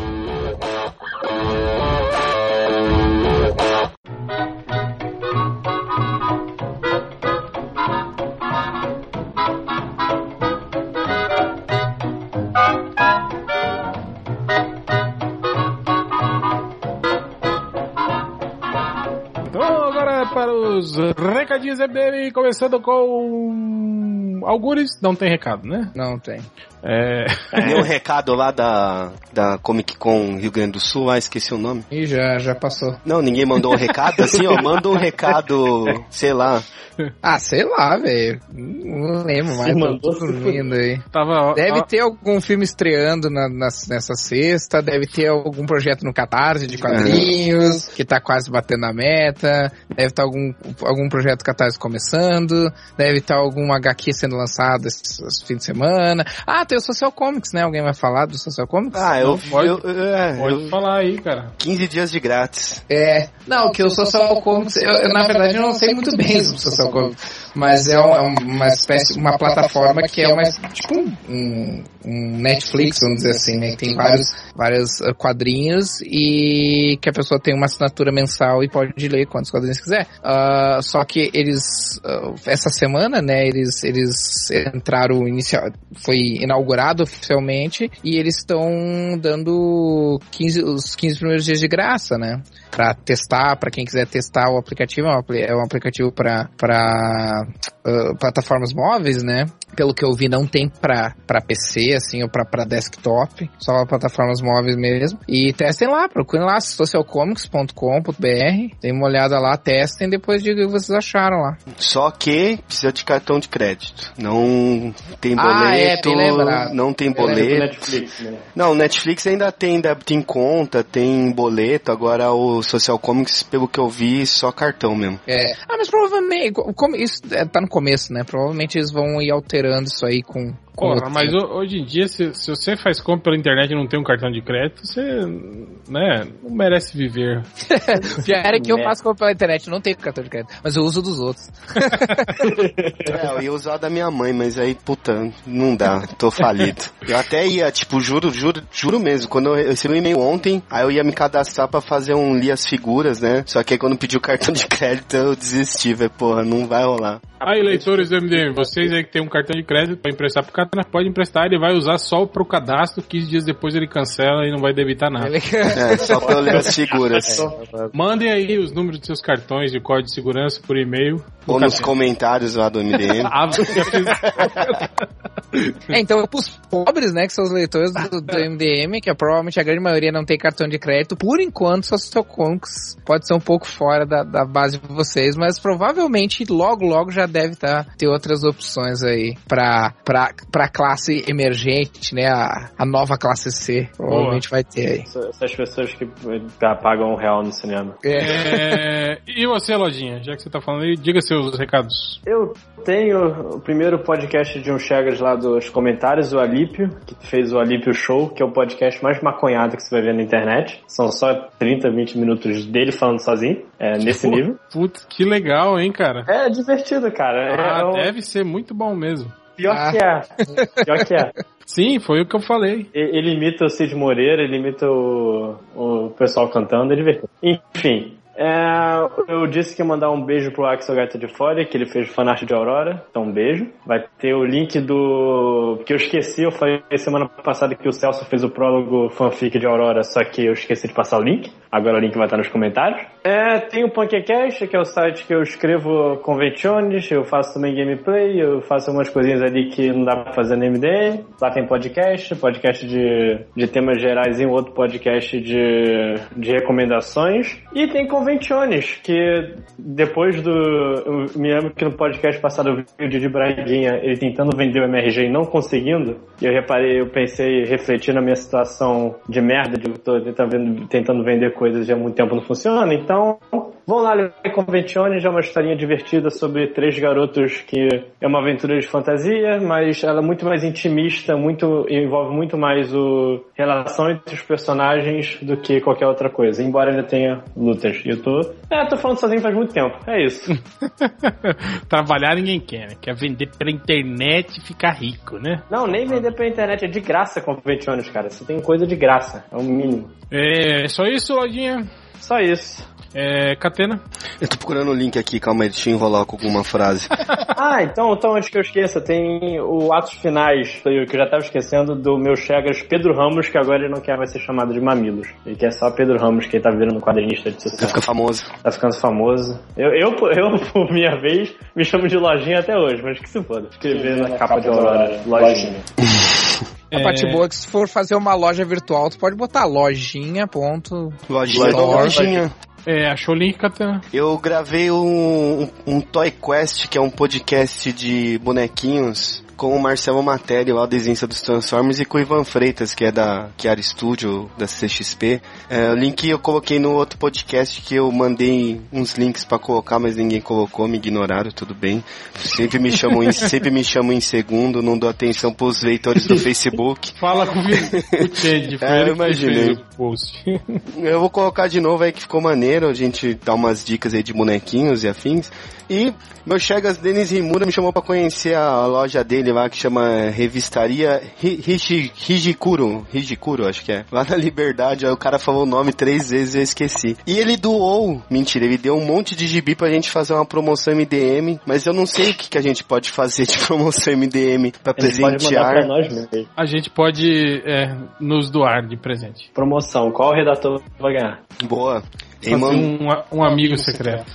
[SPEAKER 5] Os recadinhos MDM, começando com Algures, não tem recado, né?
[SPEAKER 8] Não tem.
[SPEAKER 5] É...
[SPEAKER 2] Deu um recado lá da, da Comic Con Rio Grande do Sul, ah, esqueci o nome.
[SPEAKER 8] Ih, já, já passou.
[SPEAKER 2] Não, ninguém mandou um recado assim, ó. Manda um recado, sei lá.
[SPEAKER 8] Ah, sei lá, velho. Não lembro mais.
[SPEAKER 1] Mandou,
[SPEAKER 8] dormindo aí.
[SPEAKER 5] Tava,
[SPEAKER 8] Deve
[SPEAKER 5] ó,
[SPEAKER 8] ter algum filme estreando na, nas- nessa sexta, deve ter algum projeto no Catarse de quadrinhos, que tá quase batendo a meta, deve estar algum, algum projeto Catarse começando, deve estar algum HQ sendo lançado esse, esse fim de semana. Ah, tem o Social Comics, né? Alguém vai falar do Social Comics?
[SPEAKER 2] Ah, eu,
[SPEAKER 5] pode-
[SPEAKER 2] eu, é,
[SPEAKER 5] Pode
[SPEAKER 2] eu-
[SPEAKER 5] falar aí, cara.
[SPEAKER 2] 15 dias de grátis.
[SPEAKER 8] É, não, que o Social Comics, eu, eu, na verdade eu não sei muito bem sobre o Social Comics, mas é um- é uma espécie, uma plataforma que é uma, tipo um, um- Netflix, vamos dizer assim, né, que tem vários, vários eh, quadrinhos e que a pessoa tem uma assinatura mensal e pode ler quantos quadrinhos quiser. Ah, só que eles, ah, essa semana, né, eles, eles entraram inicial, foi inaugurado oficialmente e eles estão dando 15, os 15 primeiros dias de graça, né? Pra testar, pra quem quiser testar o aplicativo, é um, é aplicativo pra, pra ah, plataformas móveis, né? Pelo que eu vi, não tem pra, pra PC, assim, ou pra, pra desktop, só plataformas móveis mesmo. E testem lá, procurem lá, socialcomics.com.br, deem uma olhada lá, testem, depois digam o que vocês acharam lá.
[SPEAKER 2] Só que precisa de cartão de crédito. Não tem
[SPEAKER 8] Ah, é,
[SPEAKER 2] boleto,
[SPEAKER 8] bem lembrado.
[SPEAKER 2] não tem boleto.
[SPEAKER 1] Netflix, né?
[SPEAKER 2] Não, Netflix ainda tem débito em conta, tem boleto, agora o Social Comics, pelo que eu vi, só cartão mesmo.
[SPEAKER 8] É. Ah, mas provavelmente, co- como isso é, tá no começo, né? Provavelmente eles vão ir alterando isso aí com.
[SPEAKER 5] Porra, mas ho- hoje em dia, se, se você faz compra pela internet e não tem um cartão de crédito, você, né, não merece viver.
[SPEAKER 8] Pior é que eu
[SPEAKER 1] É.
[SPEAKER 8] faço compra pela internet, eu não tenho cartão de crédito, mas eu uso dos outros.
[SPEAKER 2] É, eu ia usar da minha mãe, mas aí, puta, não dá, tô falido. Eu até ia, tipo, juro, juro, juro mesmo, quando eu recebi um e-mail ontem, aí eu ia me cadastrar pra fazer um li as figuras, né? Só que aí quando pediu o cartão de crédito eu desisti, velho, porra, não vai rolar.
[SPEAKER 5] Aí, leitores do MDM, vocês aí que tem um cartão de crédito pra emprestar pro Catana, pode emprestar, ele vai usar só pro cadastro, 15 dias depois ele cancela e não vai debitar nada.
[SPEAKER 2] É, só pra eu ler as figuras.
[SPEAKER 5] Mandem aí os números dos seus cartões de código de segurança por e-mail.
[SPEAKER 2] Ou nos comentários lá do MDM.
[SPEAKER 5] Ah.
[SPEAKER 8] É, então, pros pobres, né, que são os leitores do, do MDM, que é, provavelmente a grande maioria não tem cartão de crédito, por enquanto, só seu Comics pode ser um pouco fora da, da base de vocês, mas provavelmente logo, logo já deve tá, ter outras opções aí pra, pra, pra classe emergente, né, a, a nova classe C, provavelmente vai ter aí.
[SPEAKER 1] Essas pessoas que pagam um real no cinema.
[SPEAKER 5] É, e você, Lojinha, já que você tá falando aí, diga seus recados.
[SPEAKER 1] Eu tenho o primeiro podcast de um Chegas lá dos comentários, o Alípio, que fez o Alípio Show, que é o podcast mais maconhado que você vai ver na internet. São só 30, 20 minutos dele falando sozinho, é, nesse nível.
[SPEAKER 5] Putz, que legal, hein, cara?
[SPEAKER 1] É divertido, cara. É
[SPEAKER 5] Ah,
[SPEAKER 1] um-
[SPEAKER 5] deve ser muito bom mesmo.
[SPEAKER 1] Pior
[SPEAKER 8] Ah.
[SPEAKER 1] que é. Pior que é.
[SPEAKER 5] Sim, foi o que eu falei.
[SPEAKER 1] Ele imita o Cid Moreira, ele imita o, o pessoal cantando, é divertido. Enfim,
[SPEAKER 9] É, eu disse que ia mandar um beijo pro Axel Gaita de Fora, que ele fez o fanart de Aurora. Então, um beijo. Vai ter o link do. que eu esqueci, eu falei semana passada que o Celso fez o prólogo fanfic de Aurora, só que eu esqueci de passar o link. Agora o link vai estar nos comentários. É, tem o Punkecast, que é o site que eu escrevo convenções, eu faço também gameplay, eu faço algumas coisinhas ali que não dá pra fazer no MDM. Lá tem podcast, podcast de, de temas gerais e um outro podcast de, de recomendações. E tem convenções, que depois do. Eu me lembro que no podcast passado eu vi o Didi Braguinha ele tentando vender o MRG e não conseguindo. E eu reparei, eu pensei, refleti na minha situação de merda, de eu tô tentando, tentando vender coisas e há muito tempo não funciona. Então, vão lá ler Conventiones, é uma historinha divertida sobre três garotos que é uma aventura de fantasia, mas ela é muito mais intimista, muito envolve muito mais o relação entre os personagens do que qualquer outra coisa, embora ainda tenha lutas. E eu tô, é, tô falando sozinho faz muito tempo. É isso.
[SPEAKER 5] Trabalhar ninguém quer, né? Quer vender pela internet e ficar rico, né?
[SPEAKER 9] Não, nem vender pela internet é de graça Conventiones, cara. Você tem coisa de graça, é o mínimo.
[SPEAKER 5] É só isso, Lodinha?
[SPEAKER 9] Só isso.
[SPEAKER 5] É, Catena?
[SPEAKER 2] Eu tô procurando o link aqui, calma aí, deixa eu enrolar com alguma frase.
[SPEAKER 9] Ah, então, então antes que eu esqueça, tem o Atos Finais, que eu já tava esquecendo, do meu Chegas Pedro Ramos, que agora ele não quer mais ser chamado de Mamilos. Ele quer só Pedro Ramos, que ele tá virando quadrinista de sucesso.
[SPEAKER 2] fica famoso.
[SPEAKER 9] Tá ficando famoso. Eu, eu, por- eu, por minha vez, me chamo de Lojinha até hoje, mas que se foda. Escrever na capa de Aurora, Lojinha.
[SPEAKER 8] A parte boa é que se for fazer uma loja virtual, tu pode botar lojinha, ponto.
[SPEAKER 2] Lojinha lojinha.
[SPEAKER 5] É, achou o link?
[SPEAKER 2] Eu gravei um, um Toy Quest, que é um podcast de bonequinhos, com o Marcelo Matéria, lá desenhista dos Transformers, e com o Ivan Freitas, que é da Chiara Studio, da CXP. É, o link eu coloquei no outro podcast que eu mandei uns links pra colocar, mas ninguém colocou, me ignoraram, tudo bem. Sempre me chamam em, sempre me chamam em segundo, não dou atenção pros leitores do Facebook.
[SPEAKER 5] Fala com o Change, foi
[SPEAKER 2] É, eu imaginei. Eu vou colocar de novo aí que ficou maneiro, a gente dá umas dicas aí de bonequinhos e afins. E meu Chegas Denis Rimura me chamou pra conhecer a loja dele lá que chama Revistaria Hi- Hishi- Hijikuro, Hijikuro acho que é. Lá na Liberdade, aí o cara falou o nome três vezes e eu esqueci. E ele doou, mentira, ele deu um monte de gibi pra gente fazer uma promoção MDM, mas eu não sei o que, que a gente pode fazer de promoção MDM pra
[SPEAKER 9] Ele pode mandar
[SPEAKER 2] presentear.
[SPEAKER 9] pra nós mesmos.
[SPEAKER 5] A gente pode é, nos doar de presente.
[SPEAKER 9] Promoção, qual redator vai ganhar?
[SPEAKER 2] Boa. E,
[SPEAKER 5] Fazer um, um amigo secreto.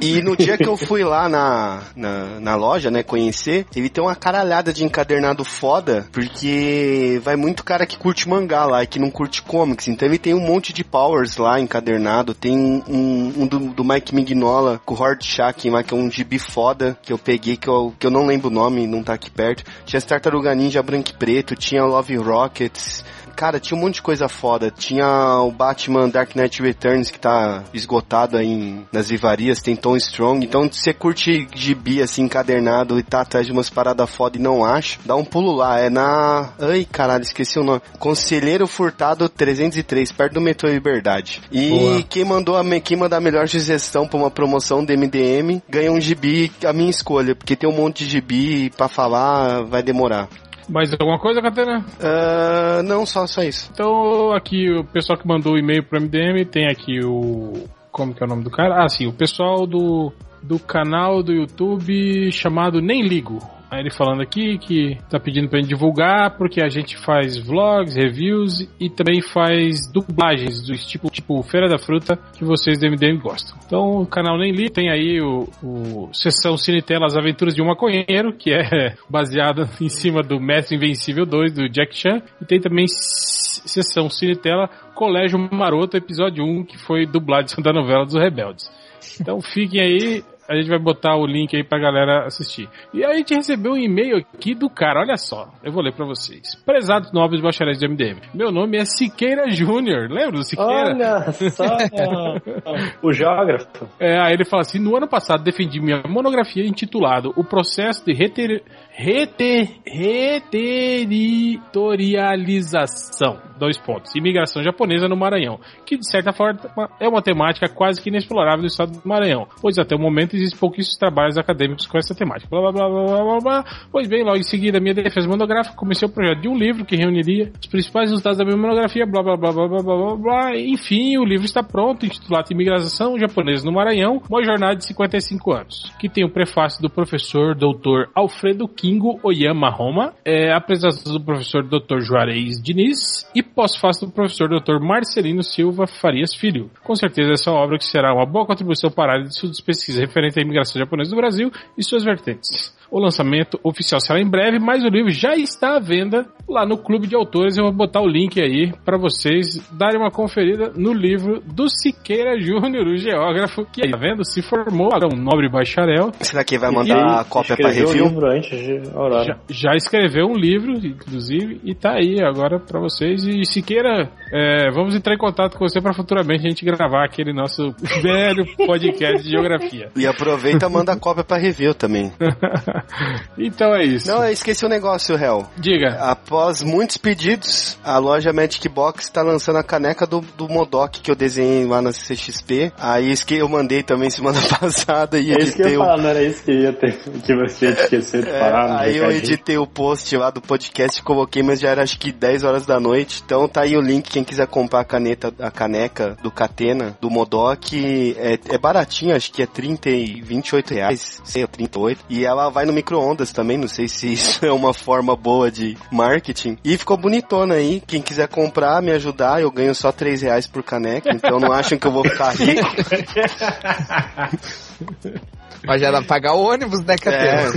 [SPEAKER 2] E no dia que eu fui lá na, na, na loja, né, conhecer, ele tem uma caralhada de encadernado foda, porque vai muito cara que curte mangá lá e que não curte comics. Então ele tem um monte de powers lá encadernado. Tem um, um, do, do Mike Mignola com o Horde Shakin lá, que é um gibi foda que eu peguei, que eu, que eu não lembro o nome, não tá aqui perto. Tinha Tartaruga Ninja branco e preto, tinha Love Rockets. Cara, tinha um monte de coisa foda. Tinha o Batman Dark Knight Returns, que tá esgotado aí em- nas livrarias, tem Tom Strong. Então, se você curte gibi, assim, encadernado e tá atrás de umas paradas foda e não acha, dá um pulo lá. É na... Ai, caralho, esqueci o nome. Conselheiro Furtado 303, perto do metrô Liberdade. E
[SPEAKER 6] Boa.
[SPEAKER 2] quem mandou a, me- quem mandar a melhor sugestão pra uma promoção do MDM, ganha um gibi, a minha escolha. Porque tem um monte de gibi pra falar, vai demorar.
[SPEAKER 5] Mais alguma coisa, Catena?
[SPEAKER 2] Ah, não, só, só isso.
[SPEAKER 5] Então, aqui o pessoal que mandou o e-mail pro MDM tem aqui o. Como que é o nome do cara? Ah, sim, o pessoal do, do canal do YouTube chamado Nem Ligo. Aí ele falando aqui que tá pedindo pra gente divulgar porque a gente faz vlogs, reviews e também faz dublagens do tipo, tipo Feira da Fruta que vocês do MDM gostam. Então o canal Nem Ligo tem aí o, o Sessão Cinetela As Aventuras de um Maconheiro, que é baseado em cima do Mestre Invencível 2 do Jack Chan e tem também Sessão Cinetela Colégio Maroto, episódio 1, que foi dublado da novela dos Rebeldes. Então fiquem aí, a gente vai botar o link aí pra galera assistir. E aí a gente recebeu um e-mail aqui do cara, olha só, eu vou ler pra vocês. Prezados nobres bacharéis do MDM, meu nome é Siqueira Júnior, lembra do Siqueira?
[SPEAKER 9] Olha só o geógrafo.
[SPEAKER 5] É, aí ele fala assim: no ano passado defendi minha monografia intitulada O Processo de reter, reter, Reterritorialização. Dois pontos. Imigração japonesa no Maranhão. Que de certa forma é uma temática quase que inexplorável do estado do Maranhão, pois até o momento existem pouquíssimos trabalhos acadêmicos com essa temática. Blá, blá, blá, blá, blá, blá. Pois bem, logo em seguida, minha defesa monográfica, comecei o projeto de um livro que reuniria os principais resultados da minha monografia, blá, blá, blá, blá, blá, blá, blá, blá. Enfim, o livro está pronto, intitulado Imigração Japonesa no Maranhão, uma jornada de 55 anos, que tem o prefácio do professor Dr. Alfredo Kingo Oyama Roma, é, apresentação do professor Dr. Juarez Diniz e pós-fácio do professor Dr. Marcelino Silva Farias Filho. Com certeza essa obra que será uma boa contribuição para a área de estudos e pesquisa referente à imigração japonesa do Brasil e suas vertentes. O lançamento oficial será em breve, mas o livro já está à venda lá no Clube de Autores. Eu vou botar o link aí para vocês darem uma conferida no livro do Siqueira Júnior, o geógrafo, que, tá vendo, se formou, é um nobre bacharel.
[SPEAKER 2] Será que vai mandar a cópia para
[SPEAKER 9] Escreveu o
[SPEAKER 2] review?
[SPEAKER 9] livro antes de Aurora.
[SPEAKER 5] Já, já escreveu um livro, inclusive, e tá aí agora para vocês. E Siqueira, é, vamos entrar em contato com você para futuramente a gente gravar aquele nosso velho podcast de geografia.
[SPEAKER 2] E aproveita e manda a cópia para review também.
[SPEAKER 5] Então é isso.
[SPEAKER 2] Não, eu esqueci um negócio, Hel.
[SPEAKER 5] Diga.
[SPEAKER 2] Após muitos pedidos, a loja Magic Box está lançando a caneca do, do Modok que eu desenhei lá na CXP. Aí isso que eu mandei também semana passada e
[SPEAKER 9] É isso que eu ia falar, não era isso que, ia ter, que você ia esquecer de
[SPEAKER 2] É, aí eu editei o post lá do podcast, coloquei, mas já era acho que 10 horas da noite. Então tá aí o link, quem quiser comprar a caneta, a caneca do Catena, do Modok, é, é baratinho, acho que é 30 e 28 reais, sei, ou 38. E ela vai no micro-ondas também, não sei se isso é uma forma boa de marketing. E ficou bonitona aí, quem quiser comprar, me ajudar, eu ganho só 3 reais por caneca, então não acham que eu vou ficar rico.
[SPEAKER 8] Mas já dá pra pagar o ônibus, né, Catena?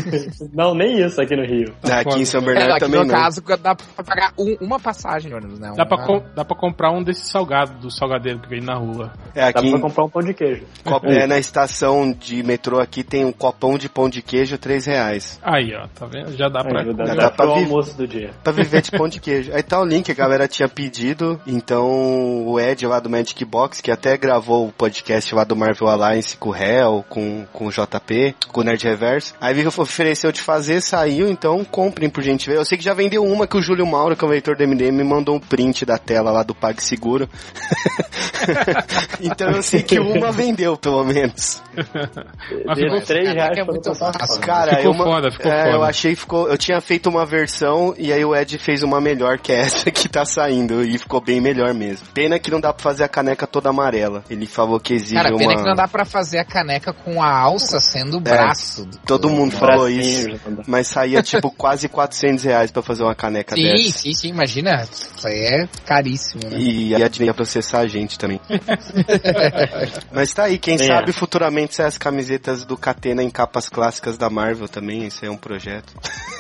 [SPEAKER 9] Não, nem isso aqui no Rio.
[SPEAKER 2] Aqui em São
[SPEAKER 8] É,
[SPEAKER 2] Bernardo
[SPEAKER 8] aqui
[SPEAKER 2] também
[SPEAKER 8] no
[SPEAKER 2] não.
[SPEAKER 8] caso, dá pra pagar um- uma passagem de ônibus, né?
[SPEAKER 5] Dá pra, com- dá pra comprar um desses salgados, do salgadeiro que vem na rua.
[SPEAKER 2] É,
[SPEAKER 9] Dá
[SPEAKER 2] aqui
[SPEAKER 9] pra
[SPEAKER 2] em-
[SPEAKER 9] comprar um pão de queijo.
[SPEAKER 2] Copo- é, na estação de metrô aqui tem um copão de pão de queijo, 3 reais.
[SPEAKER 5] Aí, ó, tá vendo? Já dá pra.
[SPEAKER 9] Ajuda
[SPEAKER 2] dá
[SPEAKER 9] dá
[SPEAKER 2] pra
[SPEAKER 9] pro
[SPEAKER 2] vi-
[SPEAKER 9] almoço do dia.
[SPEAKER 2] Pra viver de pão de queijo. Aí tá o link, a galera tinha pedido. Então o Ed lá do Magic Box, que até gravou o podcast lá do Marvel Alliance com o Hell, com, com o JP, com o Nerd Reverso. Aí vi que ofereceu de fazer, saiu, então comprem por gente ver. Eu sei que já vendeu uma que o Júlio Mauro, que é o leitor do MDM, me mandou um print da tela lá do PagSeguro. então eu sei que uma vendeu, pelo menos.
[SPEAKER 5] Mas ficou-
[SPEAKER 9] 3 reais
[SPEAKER 8] é muito fácil.
[SPEAKER 2] Cara,
[SPEAKER 5] Ficou
[SPEAKER 2] eu,
[SPEAKER 5] foda, ficou
[SPEAKER 2] é,
[SPEAKER 5] foda.
[SPEAKER 2] eu achei que ficou. Eu tinha feito uma versão e aí o Ed fez uma melhor que essa que tá saindo e ficou bem melhor mesmo. Pena que não dá pra fazer a caneca toda amarela. Ele falou que exige
[SPEAKER 8] Cara, pena
[SPEAKER 2] uma.
[SPEAKER 8] que não dá pra fazer a caneca com a alça sendo o
[SPEAKER 2] É,
[SPEAKER 8] braço. do-
[SPEAKER 2] Todo mundo
[SPEAKER 8] do-
[SPEAKER 2] falou isso.
[SPEAKER 9] dá.
[SPEAKER 2] Mas saía tipo quase 400 reais pra fazer uma caneca
[SPEAKER 8] Sim,
[SPEAKER 2] dessa.
[SPEAKER 8] sim, sim, imagina. Isso aí é caríssimo, né?
[SPEAKER 2] E a Disney ia processar a gente também. Mas tá aí, quem
[SPEAKER 9] É.
[SPEAKER 2] sabe futuramente sai as camisetas do Catena em capas clássicas da Marvel também. Esse é um projeto.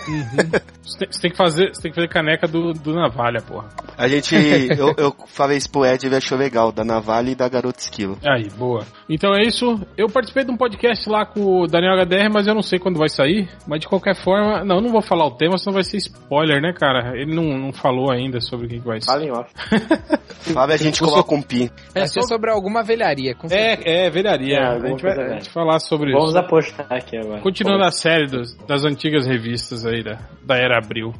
[SPEAKER 5] Você tem, você tem que fazer, você tem que fazer caneca do, do navalha, porra.
[SPEAKER 2] A gente. eu, eu falei isso pro Ed, ele achou legal, da Navalha e da Garota Esquilo.
[SPEAKER 5] Aí, boa. Então é isso. Eu participei de um podcast lá com o Daniel HDR, mas eu não sei quando vai sair. Mas de qualquer forma, não, eu não vou falar o tema, senão vai ser spoiler, né, cara? Ele não, não falou ainda sobre o que, que vai ser.
[SPEAKER 9] Fala em off.
[SPEAKER 2] Fábio, a gente coloca um pi.
[SPEAKER 8] Vai ser sobre alguma velharia, com certeza.
[SPEAKER 5] É, é, velharia.
[SPEAKER 9] É,
[SPEAKER 5] a, gente vai,
[SPEAKER 9] coisa
[SPEAKER 5] a gente falar sobre
[SPEAKER 9] Vamos
[SPEAKER 5] isso.
[SPEAKER 9] apostar aqui agora.
[SPEAKER 5] Continuando a série dos- das antigas revistas aí da, da Era Abril.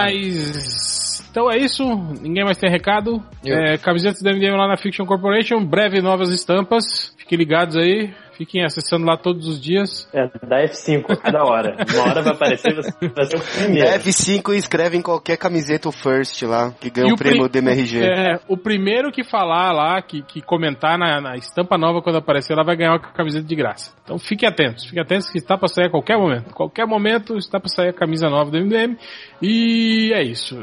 [SPEAKER 5] Mas. Então é isso. Ninguém mais tem recado. É, camisetas da MDM lá na Fiction Corporation. Breve novas estampas. Fiquem ligados aí. Fiquem acessando lá todos os dias.
[SPEAKER 9] É, dá F5 a cada hora. Uma hora vai aparecer você vai ser o primeiro.
[SPEAKER 2] F5 e escreve em qualquer camiseta o First lá, que ganhou
[SPEAKER 5] E
[SPEAKER 2] o prêmio
[SPEAKER 5] pri-
[SPEAKER 2] DMRG.
[SPEAKER 5] É, o primeiro que falar lá, que, que comentar na, na estampa nova quando aparecer, ela vai ganhar uma camiseta de graça. Então fiquem atentos, fiquem atentos que está para sair a qualquer momento. Qualquer momento está para sair a camisa nova do MDM. E é isso.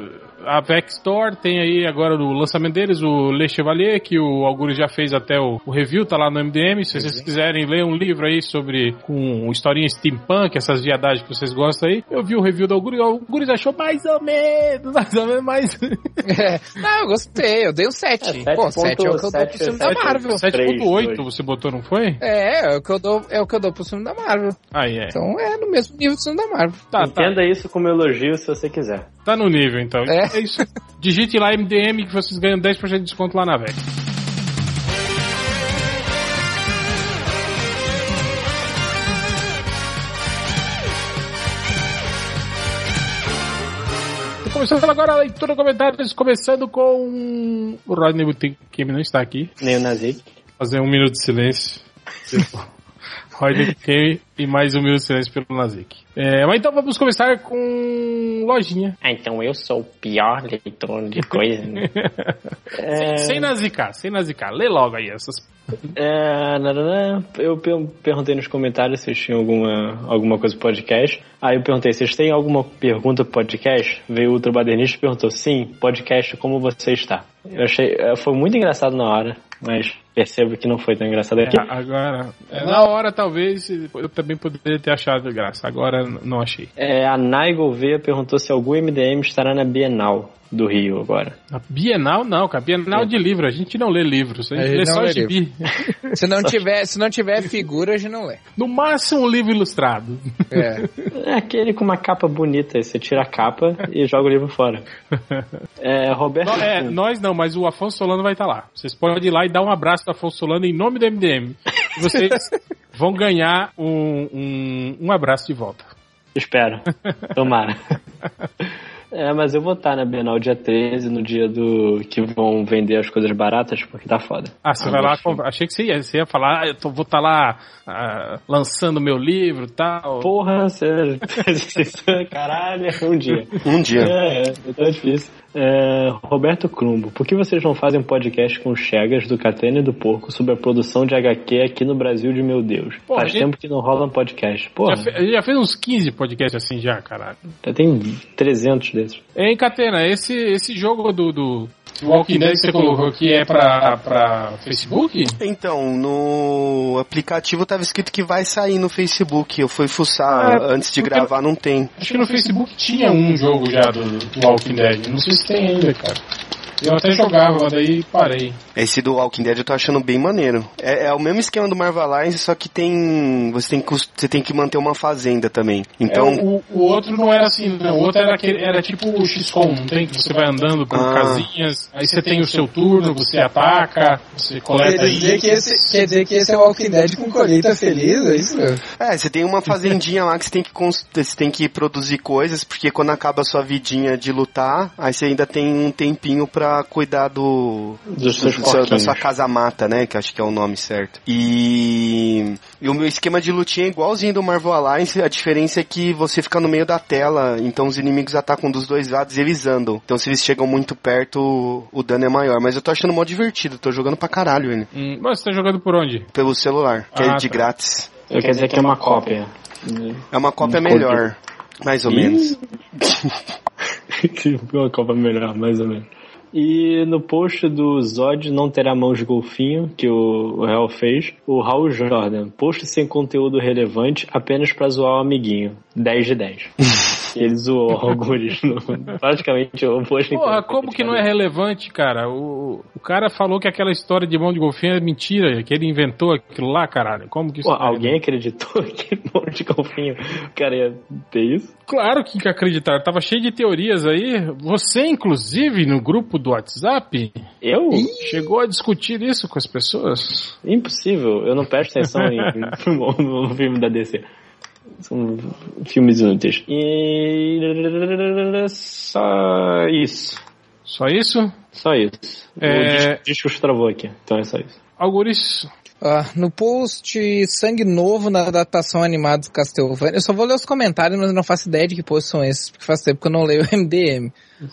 [SPEAKER 5] A Vex Store tem aí agora o lançamento deles, o Le Chevalier, que o Augusto já fez até o, o review, tá lá no MDM. Se vocês quiserem ler um livro aí sobre com historinha steampunk, essas viadagens que vocês gostam aí, eu vi o review do e o Augusto achou mais ou menos, mais ou menos, mais.
[SPEAKER 8] É. Não, eu gostei, eu dei um 7.
[SPEAKER 9] É,
[SPEAKER 8] Pô, 7 é o que eu dou pro
[SPEAKER 9] 7,
[SPEAKER 8] filme da Marvel.
[SPEAKER 5] 7.8
[SPEAKER 9] dois.
[SPEAKER 5] você botou, não foi?
[SPEAKER 8] É, é o que eu dou, é o que eu dou pro filme da Marvel.
[SPEAKER 5] Aí é.
[SPEAKER 8] Então é no mesmo nível do filme da Marvel.
[SPEAKER 5] Tá, tá,
[SPEAKER 9] Entenda isso como elogio se você quiser.
[SPEAKER 5] Tá no nível então.
[SPEAKER 8] É.
[SPEAKER 5] É isso. Digite lá MDM que vocês ganham 10% de desconto lá na VEC. Começando agora a leitura de comentários, começando com o Rodney Boutique, que não está aqui.
[SPEAKER 9] Nem o Nazik.
[SPEAKER 5] Fazer um minuto de silêncio. Kane e mais um minuto de silêncio pelo Nazik. É, mas então vamos começar com lojinha.
[SPEAKER 9] Ah, então eu sou o pior leitor de coisa, né?
[SPEAKER 5] Sem, sem nazicar, sem nazicar. Lê logo aí essas.
[SPEAKER 9] É, nananã. eu per- perguntei nos comentários se vocês tinham alguma, alguma coisa pro podcast. Aí eu perguntei, vocês têm alguma pergunta pro podcast? Veio o Ultra Badernista e perguntou, sim, podcast, como você está? Eu achei, é, foi muito engraçado na hora, mas percebo que não foi tão engraçado aqui.
[SPEAKER 5] É, agora, é, na hora talvez eu também poderia ter achado graça. Agora não achei.
[SPEAKER 9] É, a Nai Gouveia perguntou se algum MDM estará na Bienal do Rio agora.
[SPEAKER 5] A Bienal não, cara. Bienal de livro. A gente não lê livros. A gente,
[SPEAKER 8] A gente
[SPEAKER 5] lê só gibi.
[SPEAKER 8] Se não tiver, se não tiver figura, a gente não lê.
[SPEAKER 5] No máximo um livro ilustrado.
[SPEAKER 8] É.
[SPEAKER 9] É aquele com uma capa bonita, você tira a capa e joga o livro fora. É, Roberto.
[SPEAKER 5] É, nós não, mas o Afonso Solano vai estar lá. Vocês podem ir lá e dar um abraço Afonso Solano em nome do MDM. E vocês vão ganhar um, um, um abraço de volta.
[SPEAKER 9] Espero. Tomara. É, mas eu vou estar na Bienal dia 13, no dia do que vão vender as coisas baratas, porque tá foda.
[SPEAKER 5] Ah, você vai lá. Achei que você ia, você ia falar, ah, eu tô- vou estar lá ah, lançando meu livro e tal.
[SPEAKER 9] Porra, sério. Caralho, um dia.
[SPEAKER 2] Um dia.
[SPEAKER 9] É, é, é tão difícil. É, Roberto Crumbo, por que vocês não fazem um podcast com o Chegas, do Catena e do Porco sobre a produção de HQ aqui no Brasil de meu Deus?
[SPEAKER 5] Porra,
[SPEAKER 9] Faz
[SPEAKER 5] gente-
[SPEAKER 9] tempo que não rola um podcast. Porra,
[SPEAKER 5] Já, fe- já fez uns 15 podcasts assim já, caralho.
[SPEAKER 9] já tem 300 desses.
[SPEAKER 5] Hein, Catena, esse, esse jogo do, do Walking Dead que você colocou aqui é pra, pra Facebook?
[SPEAKER 2] Então, no aplicativo tava escrito que vai sair no Facebook. Eu fui fuçar
[SPEAKER 5] É,
[SPEAKER 2] antes de gravar, não tem.
[SPEAKER 5] Acho que no Facebook tinha um jogo já do, do Walking Dead. Não sei se tem ainda, cara. Eu até jogava, mas daí parei.
[SPEAKER 2] Esse do Walking Dead eu tô achando bem maneiro. É, é o mesmo esquema do Marvel Alliance, só que tem. Você tem que, você tem que manter uma fazenda também. Então.
[SPEAKER 5] É, o, o outro não era assim, não. O outro era, aquele, era tipo o XCOM, não tem? Que você vai andando por
[SPEAKER 2] Ah.
[SPEAKER 5] casinhas, aí você tem o seu turno, você ataca, você coleta
[SPEAKER 8] Quer dizer, que esse, quer dizer que esse é o Walking Dead com colheita feliz, é isso?
[SPEAKER 2] É, você tem uma fazendinha lá que você tem que, você tem que produzir coisas, porque quando acaba a sua vidinha de lutar, aí você ainda tem um tempinho pra cuidar do.
[SPEAKER 9] Dos seus
[SPEAKER 2] do seu- da
[SPEAKER 9] porquinhos.
[SPEAKER 2] sua casa mata, né? Que acho que é o nome certo. E. E o meu esquema de lutinha é igualzinho do Marvel Alliance, a diferença é que você fica no meio da tela, então os inimigos atacam dos dois lados e eles andam. Então se eles chegam muito perto, o dano é maior. Mas eu tô achando mó divertido, tô jogando pra caralho ele.
[SPEAKER 5] Hum, mas você tá jogando por onde?
[SPEAKER 2] Pelo celular, que é
[SPEAKER 5] Ah,
[SPEAKER 2] de
[SPEAKER 5] tá.
[SPEAKER 2] grátis.
[SPEAKER 9] Eu quer dizer que é uma cópia.
[SPEAKER 2] É uma cópia
[SPEAKER 9] Ih.
[SPEAKER 2] melhor. Mais ou
[SPEAKER 9] Ih.
[SPEAKER 2] menos.
[SPEAKER 9] uma Copa melhor, mais ou menos. E no post do Zod não terá mãos de golfinho, que o, o Real fez, o Raul Jordan, post sem conteúdo relevante, apenas pra zoar o amiguinho. 10 de 10. E ele zoou alguns. no- praticamente o post
[SPEAKER 5] Porra, como que não é relevante, cara? O, o cara falou que aquela história de mão de golfinho é mentira, que ele inventou aquilo lá, caralho. Como que isso
[SPEAKER 9] Pô,
[SPEAKER 5] é
[SPEAKER 9] alguém acreditou que mão de golfinho o cara ia ter isso?
[SPEAKER 5] Claro que acreditar. Tava cheio de teorias aí. Você, inclusive, no grupo do WhatsApp,
[SPEAKER 9] Eu?
[SPEAKER 5] chegou a discutir isso com as pessoas.
[SPEAKER 9] Impossível, eu não presto atenção em, no, filme da DC. São filmes inúteis. E. Só isso.
[SPEAKER 5] Só isso?
[SPEAKER 9] Só isso.
[SPEAKER 5] É-
[SPEAKER 9] O disco travou aqui, então é só isso.
[SPEAKER 5] Algures,
[SPEAKER 8] Ah, no post Sangue Novo na adaptação animada do Castlevania, eu só vou ler os comentários, mas não faço ideia de que posts são esses, porque faz tempo que eu não leio o MDM.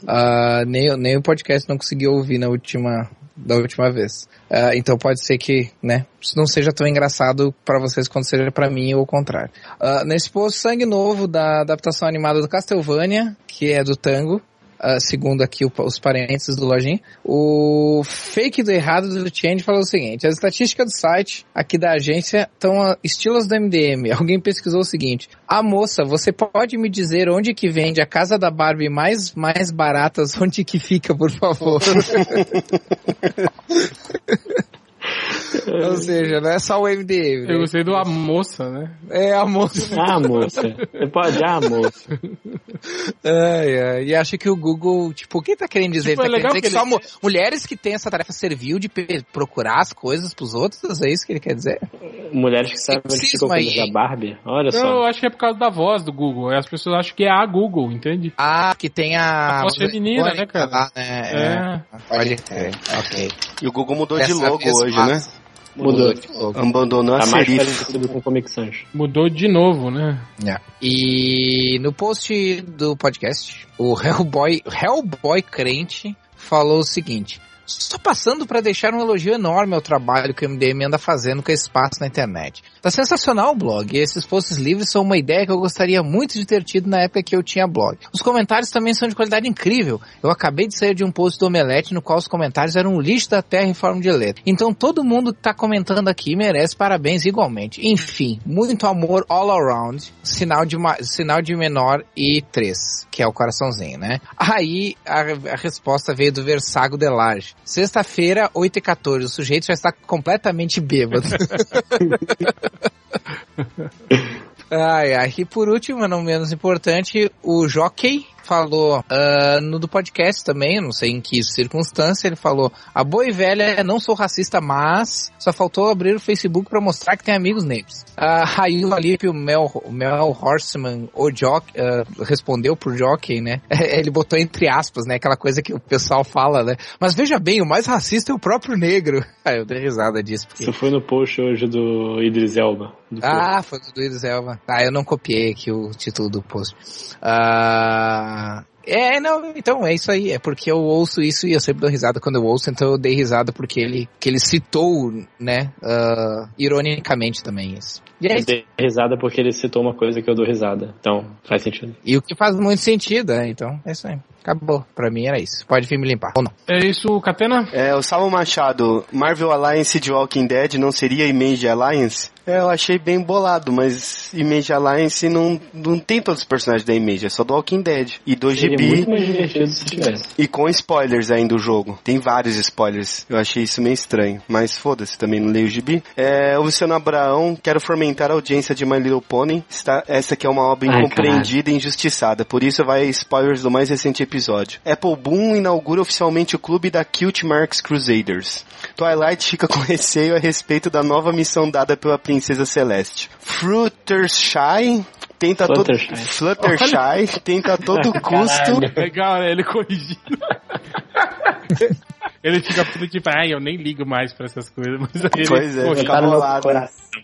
[SPEAKER 8] Ah, nem, nem o podcast não consegui ouvir na última, da última vez. Ah, então pode ser que, né, isso não seja tão engraçado pra vocês quanto seja pra mim ou o contrário. Ah, nesse post Sangue Novo da adaptação animada do Castlevania, que é do Tango, segundo aqui os parênteses do Lojinha, o fake do errado do Change falou o seguinte, as estatísticas do site aqui da agência estão ah, estilos do MDM. Alguém pesquisou o seguinte, ah moça, você pode me dizer onde que vende a casa da Barbie mais, mais baratas, onde que fica, por favor? Ou seja, não é só o MDM.
[SPEAKER 5] eu
[SPEAKER 8] Né?
[SPEAKER 5] gostei do a moça, né?
[SPEAKER 8] É a moça.
[SPEAKER 9] Ah, moça. Você pode, ah, moça.
[SPEAKER 8] Ai, ai. E acho que o Google, tipo, o que tá querendo dizer?
[SPEAKER 5] Tipo,
[SPEAKER 8] ele
[SPEAKER 5] é
[SPEAKER 8] tá
[SPEAKER 5] legal
[SPEAKER 8] querendo dizer que,
[SPEAKER 5] que
[SPEAKER 8] só
[SPEAKER 5] ele-
[SPEAKER 8] mu- mulheres que têm essa tarefa servil de procurar as coisas pros outros? É isso que ele quer dizer?
[SPEAKER 9] Mulheres que sabem onde coisas
[SPEAKER 8] aí,
[SPEAKER 9] da Barbie. Olha
[SPEAKER 5] Não,
[SPEAKER 9] só.
[SPEAKER 5] eu acho que é por causa da voz do Google. As pessoas acham que é a Google, entende?
[SPEAKER 8] Ah, que tem a...
[SPEAKER 5] A voz feminina, né, cara?
[SPEAKER 8] Lá, né?
[SPEAKER 5] É.
[SPEAKER 8] É. Pode crer, ok.
[SPEAKER 2] E o Google mudou de logo hoje, né?
[SPEAKER 8] Mudou de novo.
[SPEAKER 2] Abandonou a
[SPEAKER 9] Tá mais
[SPEAKER 2] serif.
[SPEAKER 9] com o Comic Sans.
[SPEAKER 5] Mudou de novo, né?
[SPEAKER 8] É. E no post do podcast, o Hellboy, Hellboy crente falou o seguinte: Só passando para deixar um elogio enorme ao trabalho que o MDM anda fazendo com espaço na internet. Tá sensacional o blog, e esses posts livres são uma ideia que eu gostaria muito de ter tido na época que eu tinha blog. Os comentários também são de qualidade incrível. Eu acabei de sair de um post do Omelete no qual os comentários eram um lixo da terra em forma de letra. Então todo mundo que tá comentando aqui merece parabéns igualmente. Enfim, muito amor all around, sinal de, ma- sinal de menor e três, que é o coraçãozinho, né? Aí a, a resposta veio do Versago Delarge. Sexta-feira, 8h14, o sujeito já está completamente bêbado. Ai, ai. E por último, não menos importante, o Jockey falou ah, no do podcast também, não sei em que circunstância, ele falou: A boa e velha, não sou racista, mas só faltou abrir o Facebook pra mostrar que tem amigos negros. Ah, aí o Alipe, o Mel, o Mel Horseman, o Jock, ah, respondeu pro Jockey, né? Ele botou entre aspas, né? Aquela coisa que o pessoal fala, né? Mas veja bem, o mais racista é o próprio negro. Aí eu dei risada disso. Porque...
[SPEAKER 9] Isso foi no post hoje do Idris Elba. do
[SPEAKER 8] Ah, foi do Luiz Elva. Ah, eu não copiei aqui o título do post. Ah, é, não, então é isso aí. É porque eu ouço isso e eu sempre dou risada quando eu ouço, então eu dei risada porque ele, que ele citou, né, ah, ironicamente também isso. E é
[SPEAKER 9] Eu
[SPEAKER 8] isso.
[SPEAKER 9] dei risada porque ele citou uma coisa que eu dou risada. Então, faz sentido.
[SPEAKER 8] E o que faz muito sentido, né? Então, é isso aí. Acabou. Pra mim era isso. Pode vir me limpar. Ou não.
[SPEAKER 5] É isso, Catena?
[SPEAKER 2] É, o Salvo Machado, Marvel Alliance de Walking Dead não seria Image Alliance? É, eu achei bem bolado, mas Image Alliance não, não tem todos os personagens da Image, é só do Walking Dead. E do
[SPEAKER 9] Seria
[SPEAKER 2] GB,
[SPEAKER 9] muito mais divertido se tivesse.
[SPEAKER 2] e com spoilers ainda do jogo. Tem vários spoilers. Eu achei isso meio estranho. Mas foda-se, também não leio o gibi. É, o Luciano Abraão, quero fomentar a audiência de My Little Pony. Está, essa aqui é uma obra
[SPEAKER 9] Ai,
[SPEAKER 2] incompreendida e injustiçada. Por isso vai spoilers do mais recente episódio. Apple Boom inaugura oficialmente o clube da Cute Marks Crusaders. Twilight fica com receio a respeito da nova missão dada pela Princesa Celeste. Fluttershy tenta todo
[SPEAKER 9] Fluttershy.
[SPEAKER 2] Fluttershy tenta a todo custo
[SPEAKER 5] Legal, né? Ele corrigindo. ele fica tudo tipo, ai, eu nem ligo mais pra essas coisas. Mas aí ele,
[SPEAKER 2] Pois é,
[SPEAKER 5] poxa,
[SPEAKER 2] fica
[SPEAKER 9] Tá
[SPEAKER 2] bolado.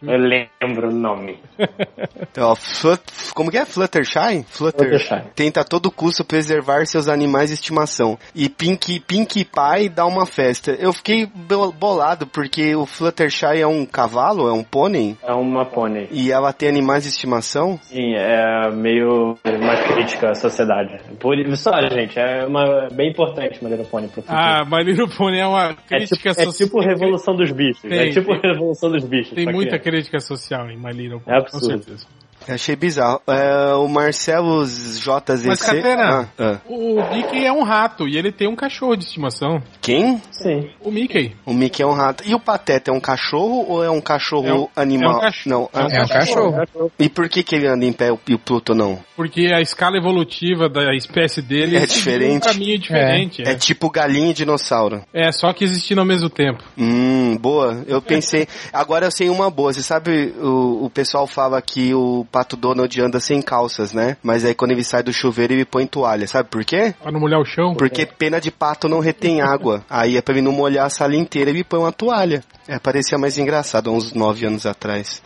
[SPEAKER 9] Eu lembro o nome.
[SPEAKER 2] Então, ó, Flut, como que é? Fluttershy? Flutter.
[SPEAKER 9] Fluttershy.
[SPEAKER 2] Tenta a todo custo preservar seus animais de estimação. E Pink, Pink Pie dá uma festa. Eu fiquei bo- bolado porque o Fluttershy é um cavalo, é um pônei.
[SPEAKER 9] É uma pônei.
[SPEAKER 2] E ela tem animais de estimação?
[SPEAKER 9] Sim, é meio uma crítica à sociedade. Por olha, gente, é uma bem importante Madeira Pônei pro futuro.
[SPEAKER 5] Ah, My Little Pony é uma
[SPEAKER 9] é,
[SPEAKER 5] crítica
[SPEAKER 9] tipo, é
[SPEAKER 5] social.
[SPEAKER 9] tipo Revolução dos Bichos.
[SPEAKER 5] Tem,
[SPEAKER 9] é tipo
[SPEAKER 5] tem.
[SPEAKER 9] Revolução dos Bichos.
[SPEAKER 5] Tem muita
[SPEAKER 9] criança.
[SPEAKER 5] crítica social em My Little Pony,
[SPEAKER 9] É
[SPEAKER 5] com
[SPEAKER 9] absurdo.
[SPEAKER 5] certeza.
[SPEAKER 2] Achei bizarro. É, o Marcelo JZC.
[SPEAKER 5] Mas, Catena,
[SPEAKER 2] Ah, ah.
[SPEAKER 5] o Mickey é um rato e ele tem um cachorro de estimação.
[SPEAKER 2] Quem?
[SPEAKER 9] Sim.
[SPEAKER 5] O Mickey.
[SPEAKER 2] O Mickey é um rato. E o Pateta é um cachorro ou é um cachorro
[SPEAKER 5] É um-
[SPEAKER 2] animal?
[SPEAKER 5] é um cachorro.
[SPEAKER 2] Não.
[SPEAKER 5] É um
[SPEAKER 8] É um cachorro.
[SPEAKER 2] E por que, que ele anda em pé e o Pluto não?
[SPEAKER 5] Porque a escala evolutiva da espécie dele
[SPEAKER 2] É diferente.
[SPEAKER 5] um caminho diferente.
[SPEAKER 2] É
[SPEAKER 5] É,
[SPEAKER 2] tipo galinha e dinossauro.
[SPEAKER 5] é só que existindo ao mesmo tempo.
[SPEAKER 2] Hum, boa. Eu pensei. Agora eu sei uma boa. Você sabe, o, o pessoal fala que o Pato Donald anda sem calças, né? Mas aí quando ele sai do chuveiro ele põe toalha. Sabe por quê?
[SPEAKER 5] Pra não molhar o chão.
[SPEAKER 2] Porque pena de pato não retém água. Aí é pra ele não molhar a sala inteira ele põe uma toalha. É, parecia mais engraçado há uns nove anos atrás.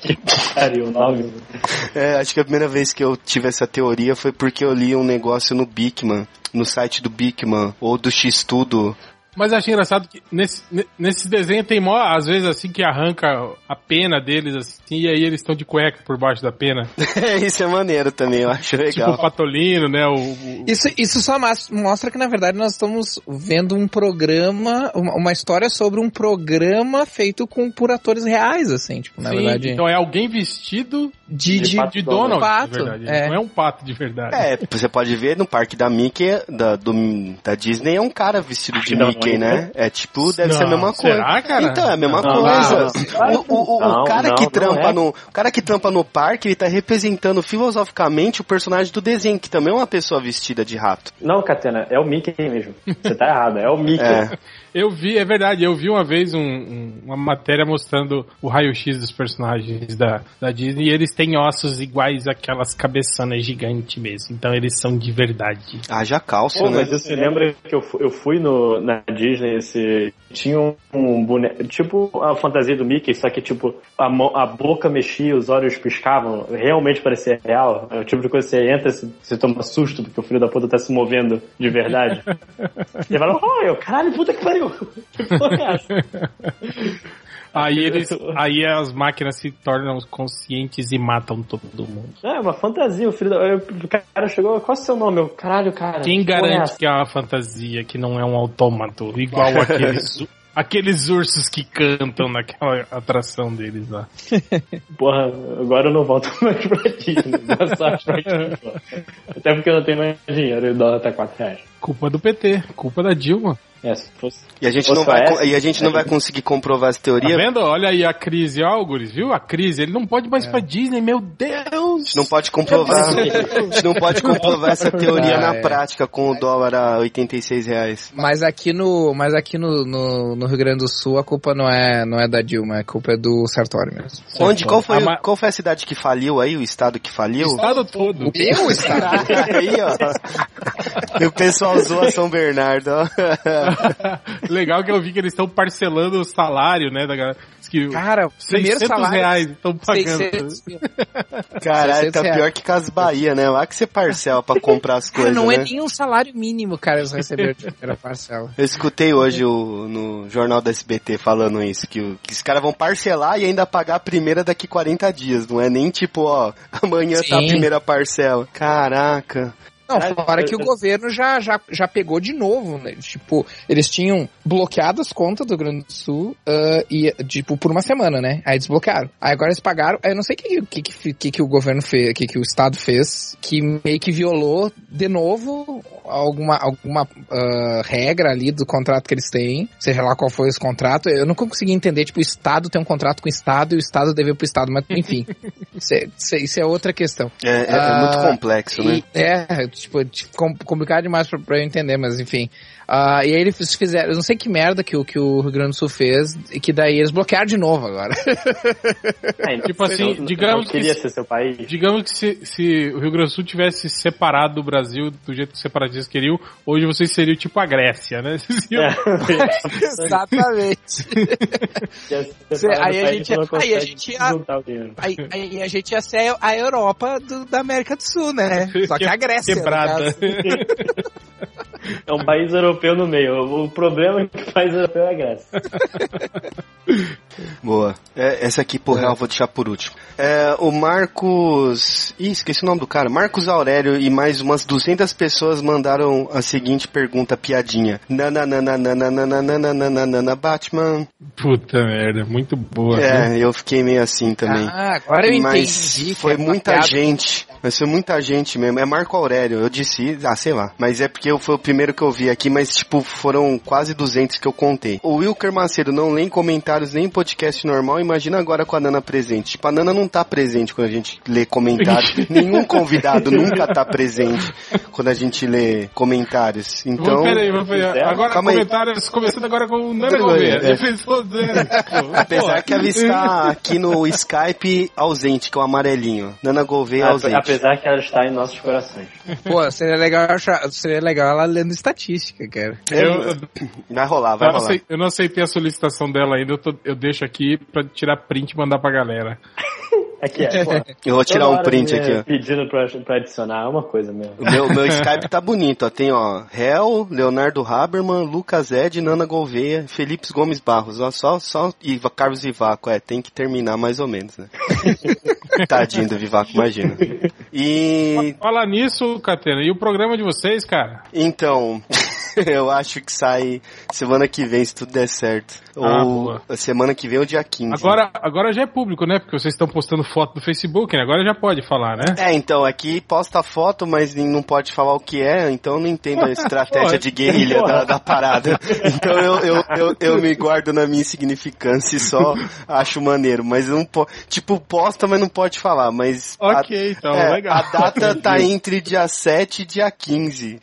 [SPEAKER 9] que pariu, o nome.
[SPEAKER 2] É, acho que a primeira vez que eu tive essa teoria foi porque eu li um negócio no Bigman, no site do Bigman, ou do X-Tudo.
[SPEAKER 5] Mas achei engraçado que nesse, ne- nesse desenho tem mó, às vezes, assim, que arranca a pena deles, assim, e aí eles estão de cueca por baixo da pena.
[SPEAKER 2] Isso é maneiro também, eu acho
[SPEAKER 5] Tipo
[SPEAKER 2] legal.
[SPEAKER 5] o Patolino, né? O, o-
[SPEAKER 8] Isso, isso só mostra que, na verdade, nós estamos vendo um programa, uma, uma história sobre um programa feito com, por atores reais, assim, tipo, na
[SPEAKER 5] Sim,
[SPEAKER 8] verdade.
[SPEAKER 5] Então é alguém vestido
[SPEAKER 8] de,
[SPEAKER 9] de
[SPEAKER 8] de,
[SPEAKER 9] pato
[SPEAKER 5] de Donald,
[SPEAKER 8] Pato,
[SPEAKER 5] de verdade.
[SPEAKER 8] é.
[SPEAKER 5] Não é um pato de verdade.
[SPEAKER 2] É, você pode ver no parque da Mickey, da, do, da Disney, é um cara vestido de Mickey, né? É tipo, deve ser a
[SPEAKER 5] Não,
[SPEAKER 2] mesma coisa.
[SPEAKER 5] será, cara?
[SPEAKER 2] Então, é a mesma
[SPEAKER 9] Não,
[SPEAKER 2] coisa.
[SPEAKER 9] não,
[SPEAKER 2] O, o- o
[SPEAKER 9] não,
[SPEAKER 2] cara
[SPEAKER 9] não,
[SPEAKER 2] que
[SPEAKER 9] não
[SPEAKER 2] trampa
[SPEAKER 9] é.
[SPEAKER 2] no, o cara que trampa no parque, ele tá representando filosoficamente o personagem do desenho, que também é uma pessoa vestida de rato.
[SPEAKER 9] Não, Catena, é o Mickey mesmo. Você tá errado, é o Mickey.
[SPEAKER 2] É.
[SPEAKER 5] Eu vi, é verdade, eu vi uma vez um- um- uma matéria mostrando o raio-x dos personagens da, da Disney e eles têm ossos iguais àquelas cabeçanas gigantes mesmo. Então eles são de verdade.
[SPEAKER 2] Haja cálcio,
[SPEAKER 9] Pô,
[SPEAKER 2] né?
[SPEAKER 9] mas me lembra que eu fui, eu fui no, na Disney esse, tinha um, um boneco, tipo a fantasia do Mickey, só que tipo a, mão- a boca mexia, os olhos piscavam, realmente parecia real. É o tipo de coisa que você entra, você, você toma susto porque o filho da puta tá se movendo de verdade. e fala, oh, eu, caralho, puta que pariu. Que porra é essa?
[SPEAKER 5] Aí eles. Aí as máquinas se tornam conscientes e matam todo mundo.
[SPEAKER 9] É uma fantasia, o filho da. O cara chegou, qual é o seu nome? Eu, caralho, cara.
[SPEAKER 5] Quem
[SPEAKER 9] é
[SPEAKER 5] garante que é uma fantasia, que não é um autômato, igual aqueles, aqueles ursos que cantam naquela atração deles lá.
[SPEAKER 9] Porra, agora eu não volto mais pra Disney. Ti, pô. Até porque eu não tenho mais dinheiro e o dólar tá 4 reais.
[SPEAKER 5] Culpa do PT, culpa da Dilma.
[SPEAKER 9] É, se fosse.
[SPEAKER 2] E a gente não vai,
[SPEAKER 9] essa?
[SPEAKER 2] e a gente não vai conseguir comprovar essa
[SPEAKER 5] Tá
[SPEAKER 2] teoria.
[SPEAKER 5] vendo? Olha aí a crise, ó, Guris, viu? A crise, ele não pode mais ir pra Disney, meu Deus!
[SPEAKER 2] A gente não pode comprovar. A gente não pode comprovar essa teoria
[SPEAKER 8] Ah,
[SPEAKER 2] na
[SPEAKER 8] é.
[SPEAKER 2] prática com o dólar a 86 reais.
[SPEAKER 8] Mas aqui no, mas aqui no, no, no Rio Grande do Sul a culpa não é, não é da Dilma, a culpa é do Sartori mesmo.
[SPEAKER 2] Onde? Qual foi,
[SPEAKER 5] Ah, mas-
[SPEAKER 2] qual foi a cidade que faliu aí? O estado que faliu?
[SPEAKER 5] O estado todo.
[SPEAKER 8] O meu estado.
[SPEAKER 2] aí, ó. E o pessoal zoa São Bernardo, ó.
[SPEAKER 5] Legal que eu vi que eles estão parcelando o salário, né, da galera. Que
[SPEAKER 8] Cara, primeiro
[SPEAKER 5] 600
[SPEAKER 8] salário.
[SPEAKER 5] reais estão pagando.
[SPEAKER 8] 600 mil.
[SPEAKER 2] Caralho,
[SPEAKER 8] 600
[SPEAKER 2] tá pior que Cas Bahia, né? Lá que você parcela pra comprar as
[SPEAKER 8] Cara,
[SPEAKER 2] coisas,
[SPEAKER 8] não é
[SPEAKER 2] né?
[SPEAKER 8] nem um salário mínimo, cara, eles receberam de primeira parcela.
[SPEAKER 2] Eu escutei hoje o, no jornal da SBT falando isso, que, que os caras vão parcelar e ainda pagar a primeira daqui 40 dias. Não é nem tipo, ó, amanhã tá a
[SPEAKER 8] Sim.
[SPEAKER 2] primeira parcela. Caraca.
[SPEAKER 8] Não, fora que o governo já, já, já pegou de novo, né? Tipo, eles tinham bloqueado as contas do Rio Grande do Sul ah, e, tipo, por uma semana, né? Aí desbloquearam. Aí agora eles pagaram. aí Eu não sei o que, que, que, que, o governo fez, o que, que o Estado fez, que meio que violou de novo alguma, alguma ah, regra ali do contrato que eles têm, seja lá qual foi esse contrato. Eu não consegui entender, tipo, o Estado tem um contrato com o Estado e o Estado deve pro Estado, mas enfim. isso, é, isso é- é outra questão.
[SPEAKER 2] É, é- é
[SPEAKER 8] Ah,
[SPEAKER 2] muito complexo, né?
[SPEAKER 8] E- é, tipo, com- complicado demais pra, pra eu entender, mas enfim. Ah, e aí eles fizeram, eu não sei que merda que, o- que o Rio Grande do Sul fez, e que daí eles bloquearam de novo agora.
[SPEAKER 9] É,
[SPEAKER 5] Tipo assim,
[SPEAKER 9] não-
[SPEAKER 5] digamos
[SPEAKER 9] não queria
[SPEAKER 5] que-
[SPEAKER 9] ser seu país.
[SPEAKER 5] Digamos que se, se o Rio Grande do Sul tivesse separado do Brasil do jeito que os separatistas queriam, hoje vocês seriam tipo a Grécia, né?
[SPEAKER 9] É.
[SPEAKER 8] Exatamente. Cê- aí
[SPEAKER 9] do
[SPEAKER 8] a gente- aí a gente ia-. Aí, aí a gente ia ser a Europa do- da América do Sul, né? Só que a Grécia. no
[SPEAKER 5] Quebrada.
[SPEAKER 9] É um país europeu no meio. O problema é que o país europeu é a Grécia.
[SPEAKER 2] Boa. É, essa aqui, por real, eu vou deixar por último. É, o Marcos. Ih, esqueci o nome do cara. Marcos Aurélio e mais umas 200 pessoas mandaram a seguinte pergunta, piadinha. Nananana Batman.
[SPEAKER 5] Puta merda, muito boa.
[SPEAKER 2] É, eu fiquei meio assim também.
[SPEAKER 8] Ah, agora eu
[SPEAKER 2] Mas
[SPEAKER 8] entendi.
[SPEAKER 2] foi
[SPEAKER 8] é
[SPEAKER 2] muita
[SPEAKER 8] piada.
[SPEAKER 2] gente. Mas foi muita gente mesmo. É Marco Aurélio. Eu disse, ah, sei lá. Mas é porque eu- foi o primeiro que eu vi aqui, mas tipo, foram quase 200 que eu contei. O Wilker Macedo não lê em comentários nem em podcast normal. Imagina agora com a Nana presente. Tipo, a Nana não tá presente quando a gente lê comentários. Nenhum convidado nunca tá presente quando a gente lê comentários. Então.
[SPEAKER 5] Peraí. Agora
[SPEAKER 2] Calma aí.
[SPEAKER 5] comentários, começando agora com o Nana Gouveia.
[SPEAKER 2] é. Apesar que ela está aqui no Skype ausente, que é o amarelinho. Nana Gouveia ausente.
[SPEAKER 9] Apesar que ela está em nossos corações.
[SPEAKER 8] Pô, seria legal, achar- seria legal ela lendo estatística, cara.
[SPEAKER 5] Eu,
[SPEAKER 2] Vai rolar, vai
[SPEAKER 5] eu, não
[SPEAKER 2] rolar.
[SPEAKER 5] eu não aceitei a solicitação dela ainda, eu, tô- eu deixo aqui pra tirar print e mandar pra galera.
[SPEAKER 9] Aqui é, pô,
[SPEAKER 2] Eu vou tirar um print aqui, ó.
[SPEAKER 9] Pedindo pra, pra adicionar, é uma coisa mesmo.
[SPEAKER 2] O meu, meu Skype tá bonito, ó. Tem, ó, Hel, Leonardo Haberman, Lucas Ed, Nana Gouveia, Felipe Gomes Barros. Ó, só, só Iva, Carlos Vivaco, é, tem que terminar mais ou menos, né? Tadinho do Vivaco, imagina. E,
[SPEAKER 5] Fala nisso, Catena, e o programa de vocês, cara?
[SPEAKER 2] então, eu acho que sai semana que vem, se tudo der certo.
[SPEAKER 5] Ah,
[SPEAKER 2] ou
[SPEAKER 5] boa.
[SPEAKER 2] semana que vem ou dia 15.
[SPEAKER 5] Agora, agora já é público, né? Porque vocês estão postando foto no Facebook, né? Agora já pode falar, né?
[SPEAKER 2] É, então, aqui posta foto, mas não pode falar o que é, então eu não entendo a estratégia de guerrilha da, da parada. Então eu, eu, eu, eu me guardo na minha insignificância e só acho maneiro. Mas não po tipo, posta, mas não pode falar. Mas a-
[SPEAKER 5] Ok, então,
[SPEAKER 2] é,
[SPEAKER 5] legal.
[SPEAKER 2] a data tá entre dia 7 e dia 15.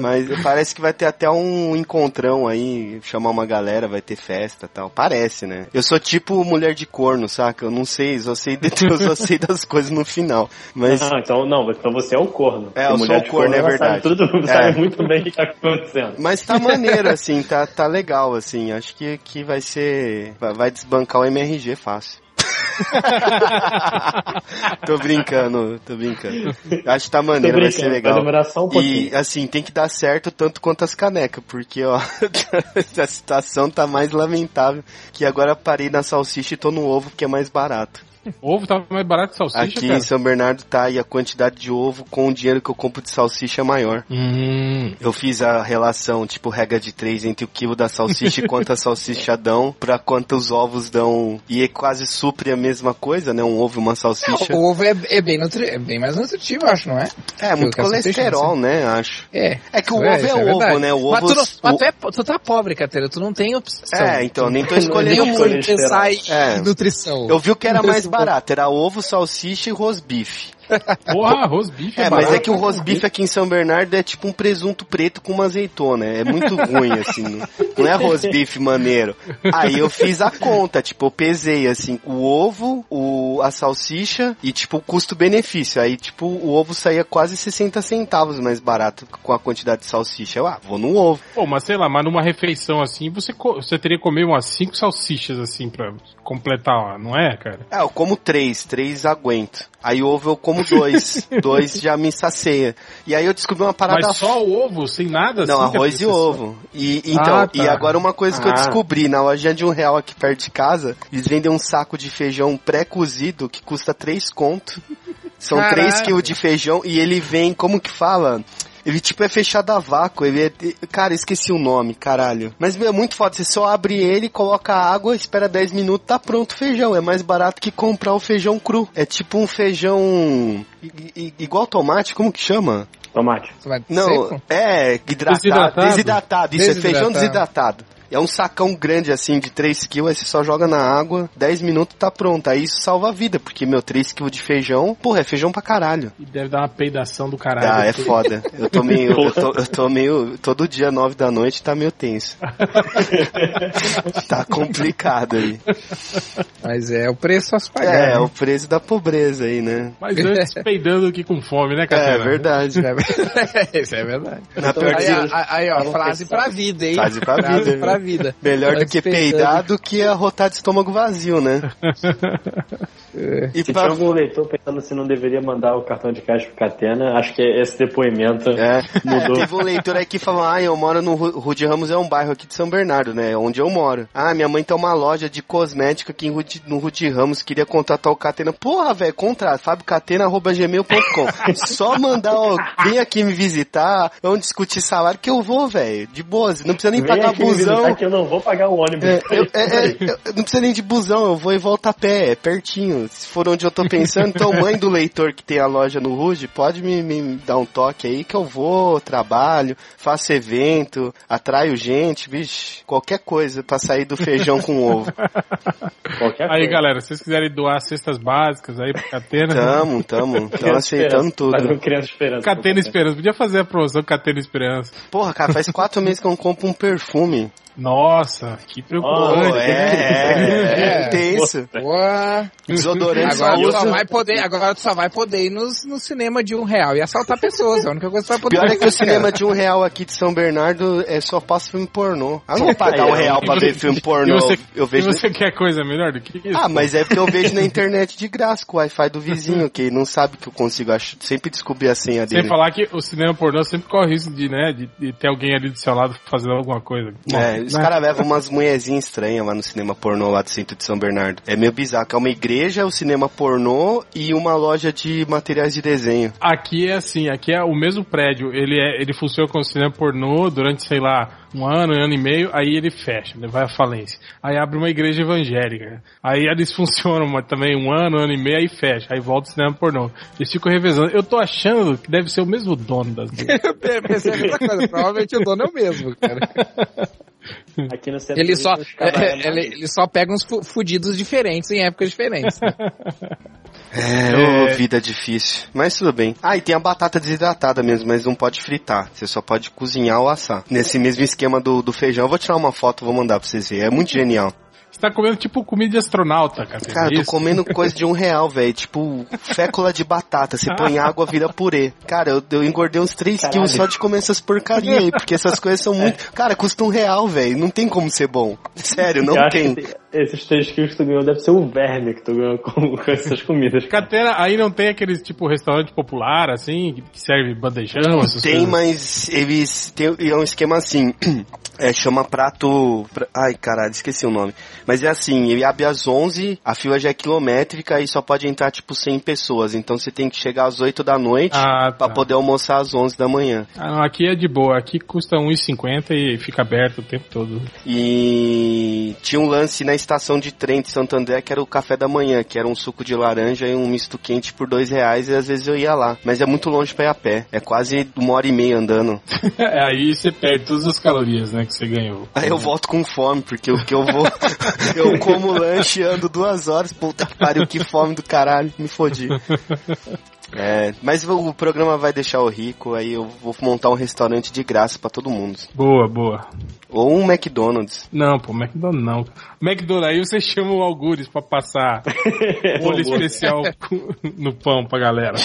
[SPEAKER 2] Mas parece que vai ter até um encontrão aí, chamar uma galera, vai ter festa e tal. Parece, né? Eu sou tipo mulher de corno, saca? Eu não sei, só sei, de, eu só sei das coisas no final. Mas.
[SPEAKER 9] Ah, então não, então você é o corno.
[SPEAKER 2] É,
[SPEAKER 9] Porque
[SPEAKER 2] eu sou
[SPEAKER 9] mulher
[SPEAKER 2] o
[SPEAKER 9] de
[SPEAKER 2] corno, é verdade.
[SPEAKER 9] Sabe, tudo,
[SPEAKER 2] É.
[SPEAKER 9] sabe muito bem o que tá acontecendo.
[SPEAKER 2] Mas tá maneiro, assim, tá, tá legal, assim. Acho que, que vai ser. Vai desbancar o MRG fácil. tô brincando, tô brincando. Acho que tá maneiro, vai ser legal.
[SPEAKER 9] vai demorar só um
[SPEAKER 2] e
[SPEAKER 9] pouquinho.
[SPEAKER 2] assim, tem que dar certo tanto quanto as canecas, porque ó, a situação tá mais lamentável que agora parei na salsicha e tô no ovo que é mais barato.
[SPEAKER 5] Ovo tava mais barato que salsicha,
[SPEAKER 2] Aqui
[SPEAKER 5] cara.
[SPEAKER 2] em São Bernardo tá e a quantidade de ovo com o dinheiro que eu compro de salsicha é maior.
[SPEAKER 5] Hum.
[SPEAKER 2] Eu fiz a relação, tipo, regra de três entre o quilo da salsicha e quanto a salsicha dão, pra quantos ovos dão. E é quase supre a mesma coisa, né? Um ovo e uma salsicha.
[SPEAKER 8] O ovo é, é bem nutri é bem mais nutritivo, acho, não é?
[SPEAKER 2] É, muito
[SPEAKER 8] salsicha,
[SPEAKER 2] colesterol, né? Acho.
[SPEAKER 8] É.
[SPEAKER 2] É que o
[SPEAKER 8] Isso
[SPEAKER 2] ovo é,
[SPEAKER 8] isso
[SPEAKER 2] ovo,
[SPEAKER 8] verdade.
[SPEAKER 2] né? O
[SPEAKER 8] mas
[SPEAKER 2] ovo.
[SPEAKER 8] tu, não, mas tu, é, tu tá pobre, Catena, tu não tem opção.
[SPEAKER 2] É, então, nem tô
[SPEAKER 8] Nem
[SPEAKER 2] escolhendo
[SPEAKER 8] muito. pensar em
[SPEAKER 2] É.
[SPEAKER 8] nutrição.
[SPEAKER 2] Eu vi o que era mais barato, era ovo, salsicha e rosbife.
[SPEAKER 5] Porra, arroz bife
[SPEAKER 2] É, mas é que o rosbife aqui em São Bernardo é tipo um presunto preto com uma azeitona. É muito ruim, assim. Não é rosbife maneiro. Aí eu fiz a conta, tipo, eu pesei, assim, o ovo, o, a salsicha e, tipo, o custo-benefício. Aí, tipo, o ovo saía quase 60 centavos mais barato com a quantidade de salsicha. Eu, ah, vou no ovo.
[SPEAKER 5] Pô, mas sei lá, mas numa refeição assim, você, você teria que comer umas cinco salsichas assim pra completar, não é, cara?
[SPEAKER 2] É, eu como três, três aguento. Aí ovo eu como dois, dois já me sacia. E aí eu descobri uma parada
[SPEAKER 5] Mas só o ovo, sem nada
[SPEAKER 2] Não,
[SPEAKER 5] assim?
[SPEAKER 2] arroz e ovo. E, então,
[SPEAKER 5] Ah, tá.
[SPEAKER 2] e agora uma coisa que eu
[SPEAKER 9] Ah.
[SPEAKER 2] descobri, na lojinha de um real aqui perto de casa, eles vendem um saco de feijão pré-cozido que custa 3 conto. São
[SPEAKER 8] Caraca.
[SPEAKER 2] 3 quilos de feijão e ele vem, como que fala? Ele tipo é fechado a vácuo, ele é, cara, esqueci o nome, caralho. Mas meu, é muito foda, você só abre ele, coloca água, espera 10 minutos, tá pronto o feijão. É mais barato que comprar o feijão cru. É tipo um feijão igual tomate, como que chama?
[SPEAKER 9] Tomate.
[SPEAKER 2] Não,
[SPEAKER 8] seco?
[SPEAKER 2] é hidratado,
[SPEAKER 5] Desidratado?
[SPEAKER 2] desidratado. Isso é feijão
[SPEAKER 8] Desidratado.
[SPEAKER 2] É um sacão grande assim de 3 kg, aí você só joga na água, 10 minutos tá pronto. Aí isso salva a vida, porque meu 3 kg de feijão, porra, é feijão pra caralho.
[SPEAKER 5] E deve dar uma peidação do caralho.
[SPEAKER 2] Ah, é foda. Eu tô meio. Eu tô, eu tô meio. Todo dia, 9 da noite, tá meio tenso. tá complicado aí.
[SPEAKER 8] Mas é o preço se pagar.
[SPEAKER 2] É,
[SPEAKER 8] né?
[SPEAKER 2] o preço da pobreza aí, né?
[SPEAKER 5] Mas antes peidando do que com fome, né,
[SPEAKER 2] É
[SPEAKER 5] Catena?
[SPEAKER 2] verdade.
[SPEAKER 8] Isso é verdade.
[SPEAKER 2] Na
[SPEAKER 8] Aí,
[SPEAKER 2] pergunta,
[SPEAKER 8] aí, aí, ó, frase pra vida, hein?
[SPEAKER 2] Frase pra
[SPEAKER 8] Frase
[SPEAKER 2] vida.
[SPEAKER 8] pra vida.
[SPEAKER 2] melhor do que peidar do que arrotar de estômago vazio, né? E
[SPEAKER 9] Se
[SPEAKER 2] pra
[SPEAKER 9] tinha algum leitor pensando se não deveria mandar o cartão de caixa pro Catena, acho que esse depoimento
[SPEAKER 2] É,
[SPEAKER 9] mudou.
[SPEAKER 2] teve um leitor aí que falou, ah, eu moro no Ru- Rude Ramos, é um bairro aqui de São Bernardo, né, onde eu moro. Ah, minha mãe tem uma loja de cosmética aqui no Rude Ramos, queria contratar o Catena. Porra, velho, contrata, fabiocatena.gmail.com. Só mandar, vem aqui me visitar, vamos discutir salário que eu vou, velho, de boas, não precisa nem
[SPEAKER 9] Vem
[SPEAKER 2] pagar busão.
[SPEAKER 9] Que eu não vou pagar o ônibus.
[SPEAKER 2] É, eu- é, é, eu- não precisa nem de busão, eu vou e volto a pé, é pertinho. Se for onde eu tô pensando, então mãe do leitor que tem a loja no Rude, pode me, me dar um toque aí que eu vou, trabalho, faço evento, atraio gente, bicho, qualquer coisa pra sair do feijão com ovo.
[SPEAKER 9] Qualquer
[SPEAKER 5] Aí,
[SPEAKER 9] coisa.
[SPEAKER 5] galera, se vocês quiserem doar cestas básicas aí pro Catena.
[SPEAKER 2] Tamo, tamo, tamo aceitando tudo.
[SPEAKER 9] Um Criança Esperança.
[SPEAKER 5] Catena Esperança. Podia fazer a promoção Catena Esperança.
[SPEAKER 2] Porra, cara, faz quatro meses que eu não compro um perfume.
[SPEAKER 5] Nossa, que preocupante.
[SPEAKER 2] é, é, é
[SPEAKER 8] É.
[SPEAKER 2] tenso. Desodorante
[SPEAKER 8] Agora tu,
[SPEAKER 2] só
[SPEAKER 8] vai poder, agora tu só vai poder ir nos, no cinema de um real e assaltar pessoas. É a única coisa que tu vai poder
[SPEAKER 2] Pior é que o cinema de um real aqui de São Bernardo é só passa filme pornô. Ah, não vou pagar um real pra ver filme pornô.
[SPEAKER 5] Você,
[SPEAKER 2] eu vejo.
[SPEAKER 5] você quer coisa melhor do que isso?
[SPEAKER 2] Ah, mas é porque eu vejo na internet de graça com o Wi-Fi do vizinho, que não sabe que eu consigo ach... sempre descobrir a senha
[SPEAKER 5] Sem
[SPEAKER 2] dele.
[SPEAKER 5] falar que o cinema pornô sempre corre risco de, né, de, de ter alguém ali do seu lado fazendo alguma coisa.
[SPEAKER 2] É,
[SPEAKER 5] Bom,
[SPEAKER 2] os caras levam umas mulherzinhas estranhas lá no cinema pornô lá do centro de São Bernardo. É meio bizarro, que é uma igreja, o cinema pornô e uma loja de materiais de desenho.
[SPEAKER 5] Aqui é assim, aqui é o mesmo prédio, ele, é, ele funciona como cinema pornô durante, sei lá, um ano, um ano e meio, aí ele fecha, ele vai à falência. Aí abre uma igreja evangélica. Aí eles funcionam mas também um ano, um ano e meio, aí fecha. Aí volta o cinema pornô. Eles ficam revezando. Eu tô achando que deve ser o mesmo dono das duas.
[SPEAKER 8] Eu pensei a mesma coisa. Provavelmente o dono é o mesmo, cara.
[SPEAKER 9] Aqui no centro
[SPEAKER 8] Ele só, é, ele, ele só pega uns fu- fudidos diferentes em épocas diferentes. né?
[SPEAKER 2] É, ô, vida difícil. Mas tudo bem. Ah, e tem a batata desidratada mesmo, mas não pode fritar. Você só pode cozinhar ou assar. Nesse mesmo esquema do, do feijão, eu vou tirar uma foto e vou mandar pra vocês verem. É muito genial.
[SPEAKER 5] Você tá comendo tipo comida de astronauta, cara.
[SPEAKER 2] Cara, eu tô
[SPEAKER 5] Isso.
[SPEAKER 2] comendo coisa de um real, velho. Tipo, fécula de batata. Você põe água, vira purê. Cara, eu, eu engordei uns 3 quilos só de comer essas porcaria aí, porque essas coisas são muito. Cara, custa um real, velho. Não tem como ser bom. Sério, não
[SPEAKER 9] Eu
[SPEAKER 2] tem.
[SPEAKER 9] Esses 3 quilos que tu ganhou deve ser o verme que tu ganhou com, com essas comidas.
[SPEAKER 5] Catena, aí não tem aquele tipo restaurante popular, assim, que serve bandejão, essas
[SPEAKER 2] Tem,
[SPEAKER 5] coisas?
[SPEAKER 2] mas eles tem é um esquema assim. É, chama prato. pra- Ai, caralho, esqueci o nome. Mas é assim, ele abre às 11, a fila já é quilométrica e só pode entrar tipo 100 pessoas. Então você tem que chegar às 8 da noite
[SPEAKER 5] Ah,
[SPEAKER 2] pra
[SPEAKER 5] tá.
[SPEAKER 2] poder almoçar às 11 da manhã.
[SPEAKER 5] Ah, não, aqui é de boa. Aqui custa R$1,50 e fica aberto o tempo todo.
[SPEAKER 2] E tinha um lance na estação de trem de Santo André que era o café da manhã, que era um suco de laranja e um misto quente por dois reais e às vezes eu ia lá. Mas é muito longe pra ir a pé. É quase uma hora e meia andando.
[SPEAKER 5] É, aí você perde todas as calorias, né, que você ganhou.
[SPEAKER 2] Aí eu volto com fome, porque o que eu vou. eu como lanche, ando duas horas, puta que pariu, que fome do caralho, me fodi. É, mas o programa vai deixar o rico, aí eu vou montar um restaurante de graça pra todo mundo.
[SPEAKER 5] Boa, boa.
[SPEAKER 2] Ou um McDonald's.
[SPEAKER 5] Não, pô, McDonald's não. McDonald's, aí você chama o Algures pra passar molho especial no pão pra galera.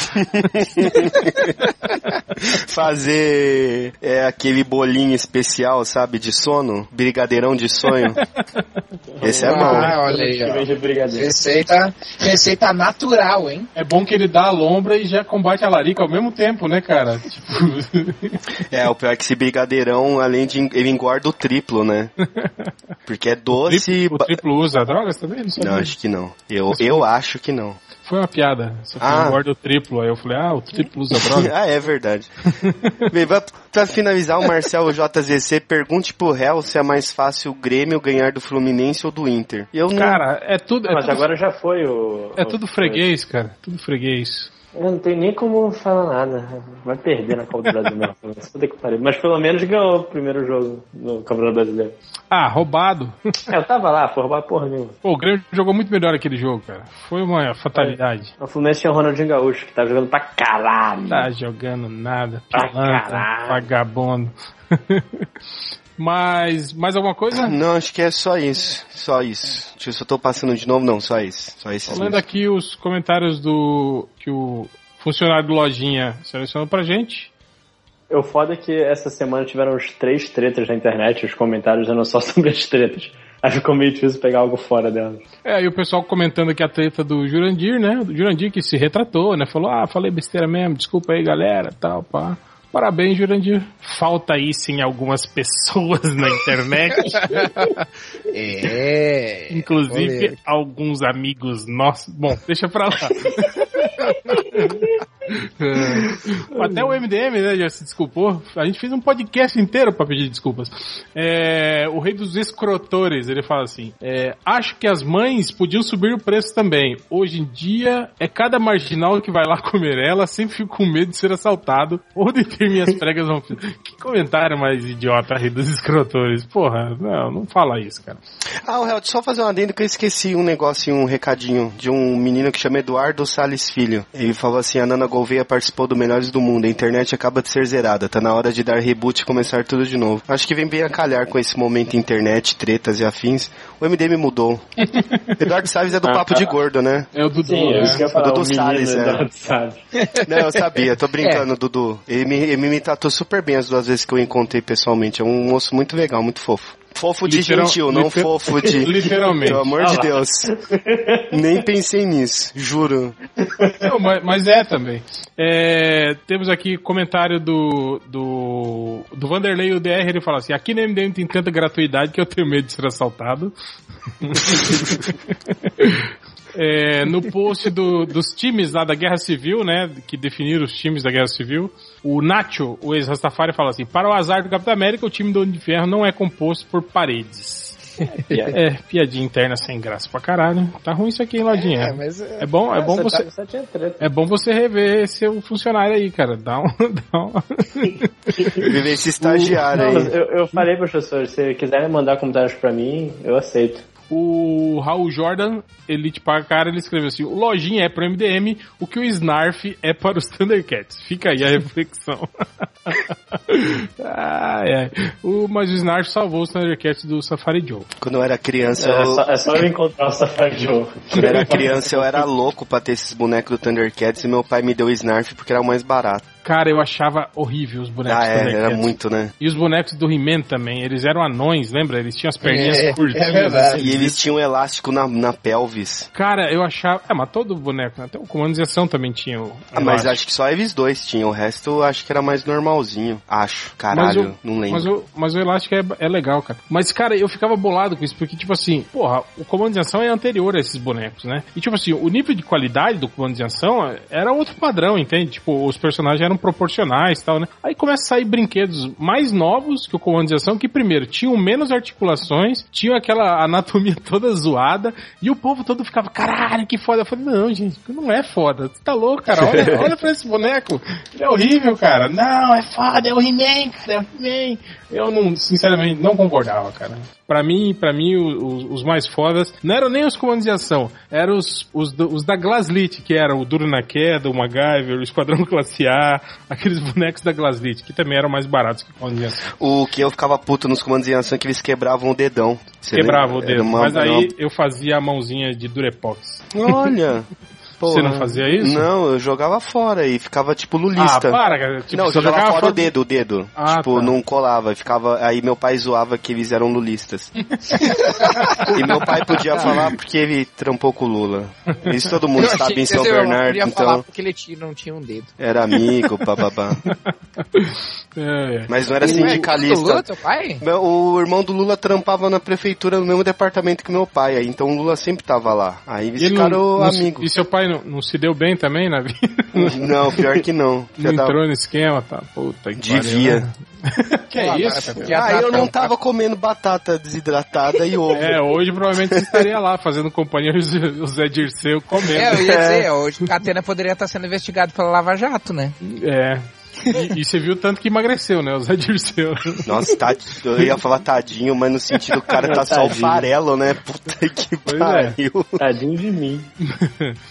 [SPEAKER 2] Fazer é, aquele bolinho especial, sabe, de sono, brigadeirão de sonho. Esse é bom.
[SPEAKER 8] Ah, olha aí, ó. Receita, receita natural, hein?
[SPEAKER 5] É bom que ele dá a lombra e já combate a larica ao mesmo tempo, né, cara? Tipo,
[SPEAKER 2] É, o pior é que esse brigadeirão, além de. ele engorda o triplo, né? Porque é doce.
[SPEAKER 5] o triplo usa drogas também? Não.
[SPEAKER 2] Não, acho que não. Eu, eu acho que não.
[SPEAKER 5] Foi uma piada. Você
[SPEAKER 2] Ah.
[SPEAKER 5] ah. engorda o triplo. Aí eu falei, ah, o triplo usa droga.
[SPEAKER 2] ah, é verdade. Bem, pra, pra finalizar, o Marcel JZC pergunte pro réu se é mais fácil o Grêmio ganhar do Fluminense ou do Inter. Eu não.
[SPEAKER 5] Cara, é tudo. É
[SPEAKER 9] Mas
[SPEAKER 5] tudo,
[SPEAKER 9] agora já foi o.
[SPEAKER 5] é
[SPEAKER 9] o-
[SPEAKER 5] tudo freguês, cara. Tudo freguês.
[SPEAKER 9] Eu não tenho nem como falar nada. Vai perder na Copa do Brasil mesmo. Puta que pariu. Mas pelo menos ganhou o primeiro jogo no Campeonato Brasileiro.
[SPEAKER 5] Ah, roubado.
[SPEAKER 9] É, eu tava lá, foi roubar porra nenhuma.
[SPEAKER 5] Pô, o Grêmio jogou muito melhor aquele jogo, cara. Foi uma fatalidade.
[SPEAKER 9] O Fluminense tinha o Ronaldinho Gaúcho, que tava jogando pra caralho.
[SPEAKER 5] Tá jogando nada.
[SPEAKER 9] Pra caralho.
[SPEAKER 5] vagabundo. Mas, mais alguma coisa?
[SPEAKER 2] Não, acho que é só isso. Só isso. Deixa eu se eu tô passando de novo, não, só isso. Só isso.
[SPEAKER 5] Tô lendo aqui os comentários do que o funcionário do Lojinha selecionou pra gente.
[SPEAKER 9] O foda é que essa semana tiveram uns três tretas na internet, os comentários eram só sobre as tretas. Aí ficou meio difícil pegar algo fora delas.
[SPEAKER 5] É, e o pessoal comentando aqui a treta do Jurandir, né? Do Jurandir que se retratou, né? Falou, ah, falei besteira mesmo, desculpa aí, galera, tal, pá. Parabéns, Jurandir. Falta isso em algumas pessoas na internet,
[SPEAKER 8] É.
[SPEAKER 5] inclusive alguns amigos nossos. Bom, deixa pra lá. É. Até o MDM, né, já se desculpou. A gente fez um podcast inteiro pra pedir desculpas. É, o rei dos escrotores, ele fala assim: é, Acho que as mães podiam subir o preço também. Hoje em dia, é cada marginal que vai lá comer ela, sempre fico com medo de ser assaltado ou de ter minhas pregas vão. Que comentário mais idiota, rei dos escrotores. Porra, não, não fala isso, cara.
[SPEAKER 2] Ah, o só fazer um adendo que eu esqueci um negócio, um recadinho de um menino que chama Eduardo Salles Filho. Ele falou assim, a Nana Gouveia participou do Melhores do Mundo, a internet acaba de ser zerada, tá na hora de dar reboot e começar tudo de novo. Acho que vem bem a calhar com esse momento internet, tretas e afins. O MDM mudou. Eduardo Salles é do Papo de Gordo, né?
[SPEAKER 5] É o Dudu.
[SPEAKER 9] Sim, é
[SPEAKER 5] né?
[SPEAKER 9] eu falar,
[SPEAKER 2] Dudu
[SPEAKER 9] o menino
[SPEAKER 2] Salles, é.
[SPEAKER 9] Eduardo Salles.
[SPEAKER 2] Não, eu sabia, tô brincando, Dudu. Ele me, ele me tratou super bem as duas vezes que eu encontrei pessoalmente. É um moço muito legal, muito fofo. Fofo de
[SPEAKER 5] Literal-
[SPEAKER 2] gentil, não
[SPEAKER 5] liter-
[SPEAKER 2] fofo de.
[SPEAKER 5] Literalmente.
[SPEAKER 2] Pelo amor de Deus. Nem pensei nisso, juro.
[SPEAKER 5] Não, mas, mas é também. É, temos aqui comentário do, do, do Vanderlei UDR, ele fala assim, aqui no MDM tem tanta gratuidade que eu tenho medo de ser assaltado. É, no post do- dos times lá da Guerra Civil, né, que definiram os times da Guerra Civil, o Nacho, o ex-Rastafari, fala assim, para o azar do Capitão América, o time do Homem de Ferro não é composto por paredes. É, piadinha interna sem graça pra caralho. Tá ruim isso aqui, hein, Lodinha?
[SPEAKER 8] É, mas é,
[SPEAKER 5] É bom, é bom
[SPEAKER 9] Você
[SPEAKER 5] você.
[SPEAKER 9] tá-.
[SPEAKER 5] É bom você rever seu funcionário aí, cara. Dá um. Dá um...
[SPEAKER 2] Viver esse estagiário
[SPEAKER 9] Não,
[SPEAKER 2] aí.
[SPEAKER 9] eu, eu falei pros professores, se quiserem mandar comentários pra mim, eu aceito.
[SPEAKER 5] O Raul Jordan, Elite para cara, ele escreveu assim: o Lojinha é pro MDM, o que o Snarf é para os Thundercats. Fica aí a reflexão. ai, ai. O, mas o Snarf salvou os Thundercats do Safari Joe.
[SPEAKER 2] Quando eu era criança,
[SPEAKER 9] É
[SPEAKER 2] eu,
[SPEAKER 9] só, é só eu encontrar o Safari Joe.
[SPEAKER 2] quando eu era criança, eu era louco pra ter esses bonecos do Thundercats e meu pai me deu o Snarf porque era o mais barato.
[SPEAKER 5] Cara, eu achava horrível os bonecos
[SPEAKER 2] Ah, é, era muito, né?
[SPEAKER 5] E os bonecos do He-Man também, eles eram anões, lembra? Eles tinham as perninhas
[SPEAKER 8] É, é verdade.
[SPEAKER 5] assim.
[SPEAKER 2] E eles tinham um elástico na, na pelvis.
[SPEAKER 5] Cara, eu achava. É, mas todo boneco, né? Até o Comando de Ação também tinha o.
[SPEAKER 2] Ah, mas acho que só eles dois tinham. O resto eu acho que era mais normalzinho. Acho. Caralho,
[SPEAKER 5] o-
[SPEAKER 2] não lembro.
[SPEAKER 5] Mas o, mas o elástico é, é legal, cara. Mas, cara, eu ficava bolado com isso, porque, tipo assim, porra, o comando de ação é anterior a esses bonecos, né? E, tipo assim, o nível de qualidade do comando de ação era outro padrão, entende? Tipo, os personagens eram proporcionais e tal, né? Aí começa a sair brinquedos mais novos que o comando de ação, que, primeiro, tinham menos articulações, tinham aquela anatomia toda zoada, e o povo todo ficava, caralho, que foda. Eu falei, não, gente, não é foda. Você tá louco, cara? Olha, olha pra esse boneco. Ele é horrível, cara. Não, é foda, é o He-Man, cara, é o He-Man. Eu não, sinceramente, não concordava, cara. Pra mim, para mim, os, os mais fodas não eram nem os comandos de ação, eram os, os, os da Glaslit, que era o Duro na Queda, o MacGyver, o Esquadrão Classe A, aqueles bonecos da Glaslit, que também eram mais baratos que o comando de ação.
[SPEAKER 2] O que eu ficava puto nos comandos em ação é que eles quebravam o dedão. Você
[SPEAKER 5] Quebrava
[SPEAKER 2] lembra?
[SPEAKER 5] o dedo,
[SPEAKER 2] uma-
[SPEAKER 5] mas aí eu fazia a mãozinha de Durepox.
[SPEAKER 2] uma-
[SPEAKER 5] Você não fazia isso?
[SPEAKER 2] Não, eu jogava fora e ficava tipo
[SPEAKER 5] Ah,
[SPEAKER 2] lulista.
[SPEAKER 5] para, cara. Tipo,
[SPEAKER 2] não, jogava,
[SPEAKER 5] jogava
[SPEAKER 2] fora
[SPEAKER 5] fora-
[SPEAKER 2] o dedo, o dedo.
[SPEAKER 5] Ah,
[SPEAKER 2] tipo,
[SPEAKER 5] tá.
[SPEAKER 2] não colava. Ficava. Aí meu pai zoava que eles eram lulistas. e meu pai podia falar porque ele trampou com o Lula. Isso todo mundo
[SPEAKER 8] Eu
[SPEAKER 2] sabe em São Bernardo,
[SPEAKER 8] podia falar
[SPEAKER 2] então.
[SPEAKER 8] porque ele tinha- não tinha um dedo.
[SPEAKER 2] Era amigo, bababá.
[SPEAKER 5] É, é.
[SPEAKER 2] Mas não era
[SPEAKER 8] Ué, do Lula,
[SPEAKER 2] sindicalista.
[SPEAKER 8] teu pai?
[SPEAKER 2] O irmão do Lula trampava na prefeitura no mesmo departamento que meu pai, então o Lula sempre tava lá. Aí eles
[SPEAKER 5] ele
[SPEAKER 2] ficaram amigos.
[SPEAKER 5] E seu pai não, não se deu bem também na vida?
[SPEAKER 2] Não, pior que não. Dava-
[SPEAKER 5] entrou no esquema, tá? Puta que
[SPEAKER 2] Devia.
[SPEAKER 5] pariu, né? que é isso?
[SPEAKER 2] Ah, eu não tava comendo batata desidratada e ovo.
[SPEAKER 5] É, hoje provavelmente você estaria lá fazendo companhia ao Zé Dirceu comendo.
[SPEAKER 8] É, eu ia dizer, hoje o Catena poderia estar sendo investigado pela Lava Jato, né?
[SPEAKER 5] É. E, e você viu tanto que emagreceu, né? O Zé Dirceu.
[SPEAKER 2] Nossa, tá, eu ia falar tadinho, mas no sentido o cara tá só o
[SPEAKER 9] Tadinho.
[SPEAKER 2] farelo, né? Puta que
[SPEAKER 5] Pois é.
[SPEAKER 2] pariu.
[SPEAKER 9] Tadinho de mim.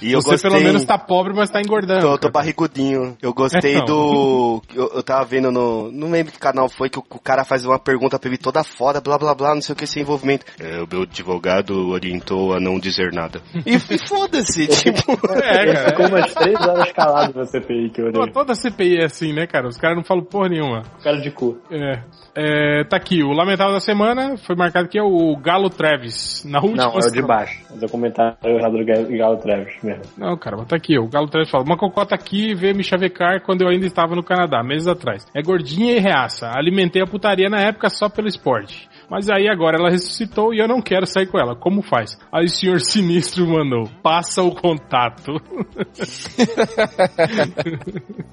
[SPEAKER 2] E eu
[SPEAKER 5] você
[SPEAKER 2] gostei.
[SPEAKER 5] pelo menos tá pobre, mas tá engordando.
[SPEAKER 2] Tô, tô barrigudinho. Eu gostei
[SPEAKER 5] É,
[SPEAKER 2] do. Eu, eu tava vendo no. Não lembro que canal foi que o, o cara faz uma pergunta pra ele toda foda, blá blá blá, não sei o que, esse envolvimento. É, o meu advogado orientou a não dizer nada. E, e foda-se, tipo.
[SPEAKER 5] É,
[SPEAKER 9] Ele
[SPEAKER 5] cara.
[SPEAKER 9] ficou umas três horas calado na CPI que eu
[SPEAKER 5] Pô,
[SPEAKER 9] olhei.
[SPEAKER 5] toda CPI é assim, né, cara? Os caras não falam porra nenhuma.
[SPEAKER 9] Cara de cu.
[SPEAKER 5] É. É, tá aqui, o lamentável da semana foi marcado que é o Galo Travis. Na última
[SPEAKER 9] Não, é o de baixo. Mas eu comentário errado do Ga- Galo Travis mesmo.
[SPEAKER 5] Não, cara, mas tá aqui, o Galo Travis fala, uma cocota aqui veio me chavecar quando eu ainda estava no Canadá, meses atrás. É gordinha e reaça. Alimentei a putaria na época só pelo esporte. Mas aí agora ela ressuscitou e eu não quero sair com ela. Como faz? Aí o senhor sinistro mandou, passa o contato.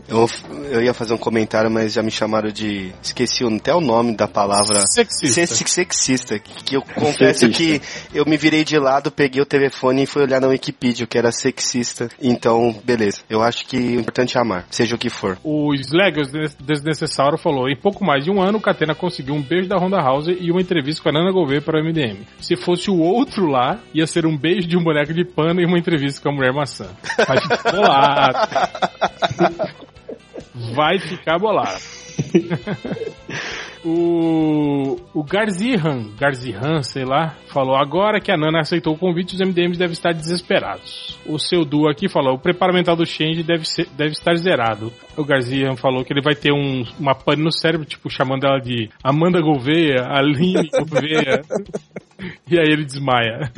[SPEAKER 2] Eu, eu ia fazer um comentário, mas já me chamaram de. Esqueci até o nome da palavra.
[SPEAKER 5] Sexista.
[SPEAKER 2] Sex- Sexista. Que eu confesso que eu me virei de lado, peguei o telefone e fui olhar na Wikipedia, que era sexista. Então, beleza. Eu acho que o importante é amar, seja o que for.
[SPEAKER 5] O Slag, o Des- Desnecessário, falou: em pouco mais de um ano, o Catena conseguiu um beijo da Honda House e uma entrevista com a Nana Gouveia para o MDM. Se fosse o outro lá, ia ser um beijo de um boneco de pano e uma entrevista com a mulher maçã. Vai ficar bolado. Vai ficar bolado. O, o Garzihan, Garzihan, sei lá, falou: agora que a Nana aceitou o convite, os MDMs devem estar desesperados. O seu duo aqui falou: o preparo mental do Change deve, ser, deve estar zerado. O Garzihan falou que ele vai ter um, uma pane no cérebro, tipo, chamando ela de Amanda Gouveia, Aline Gouveia. e aí ele desmaia.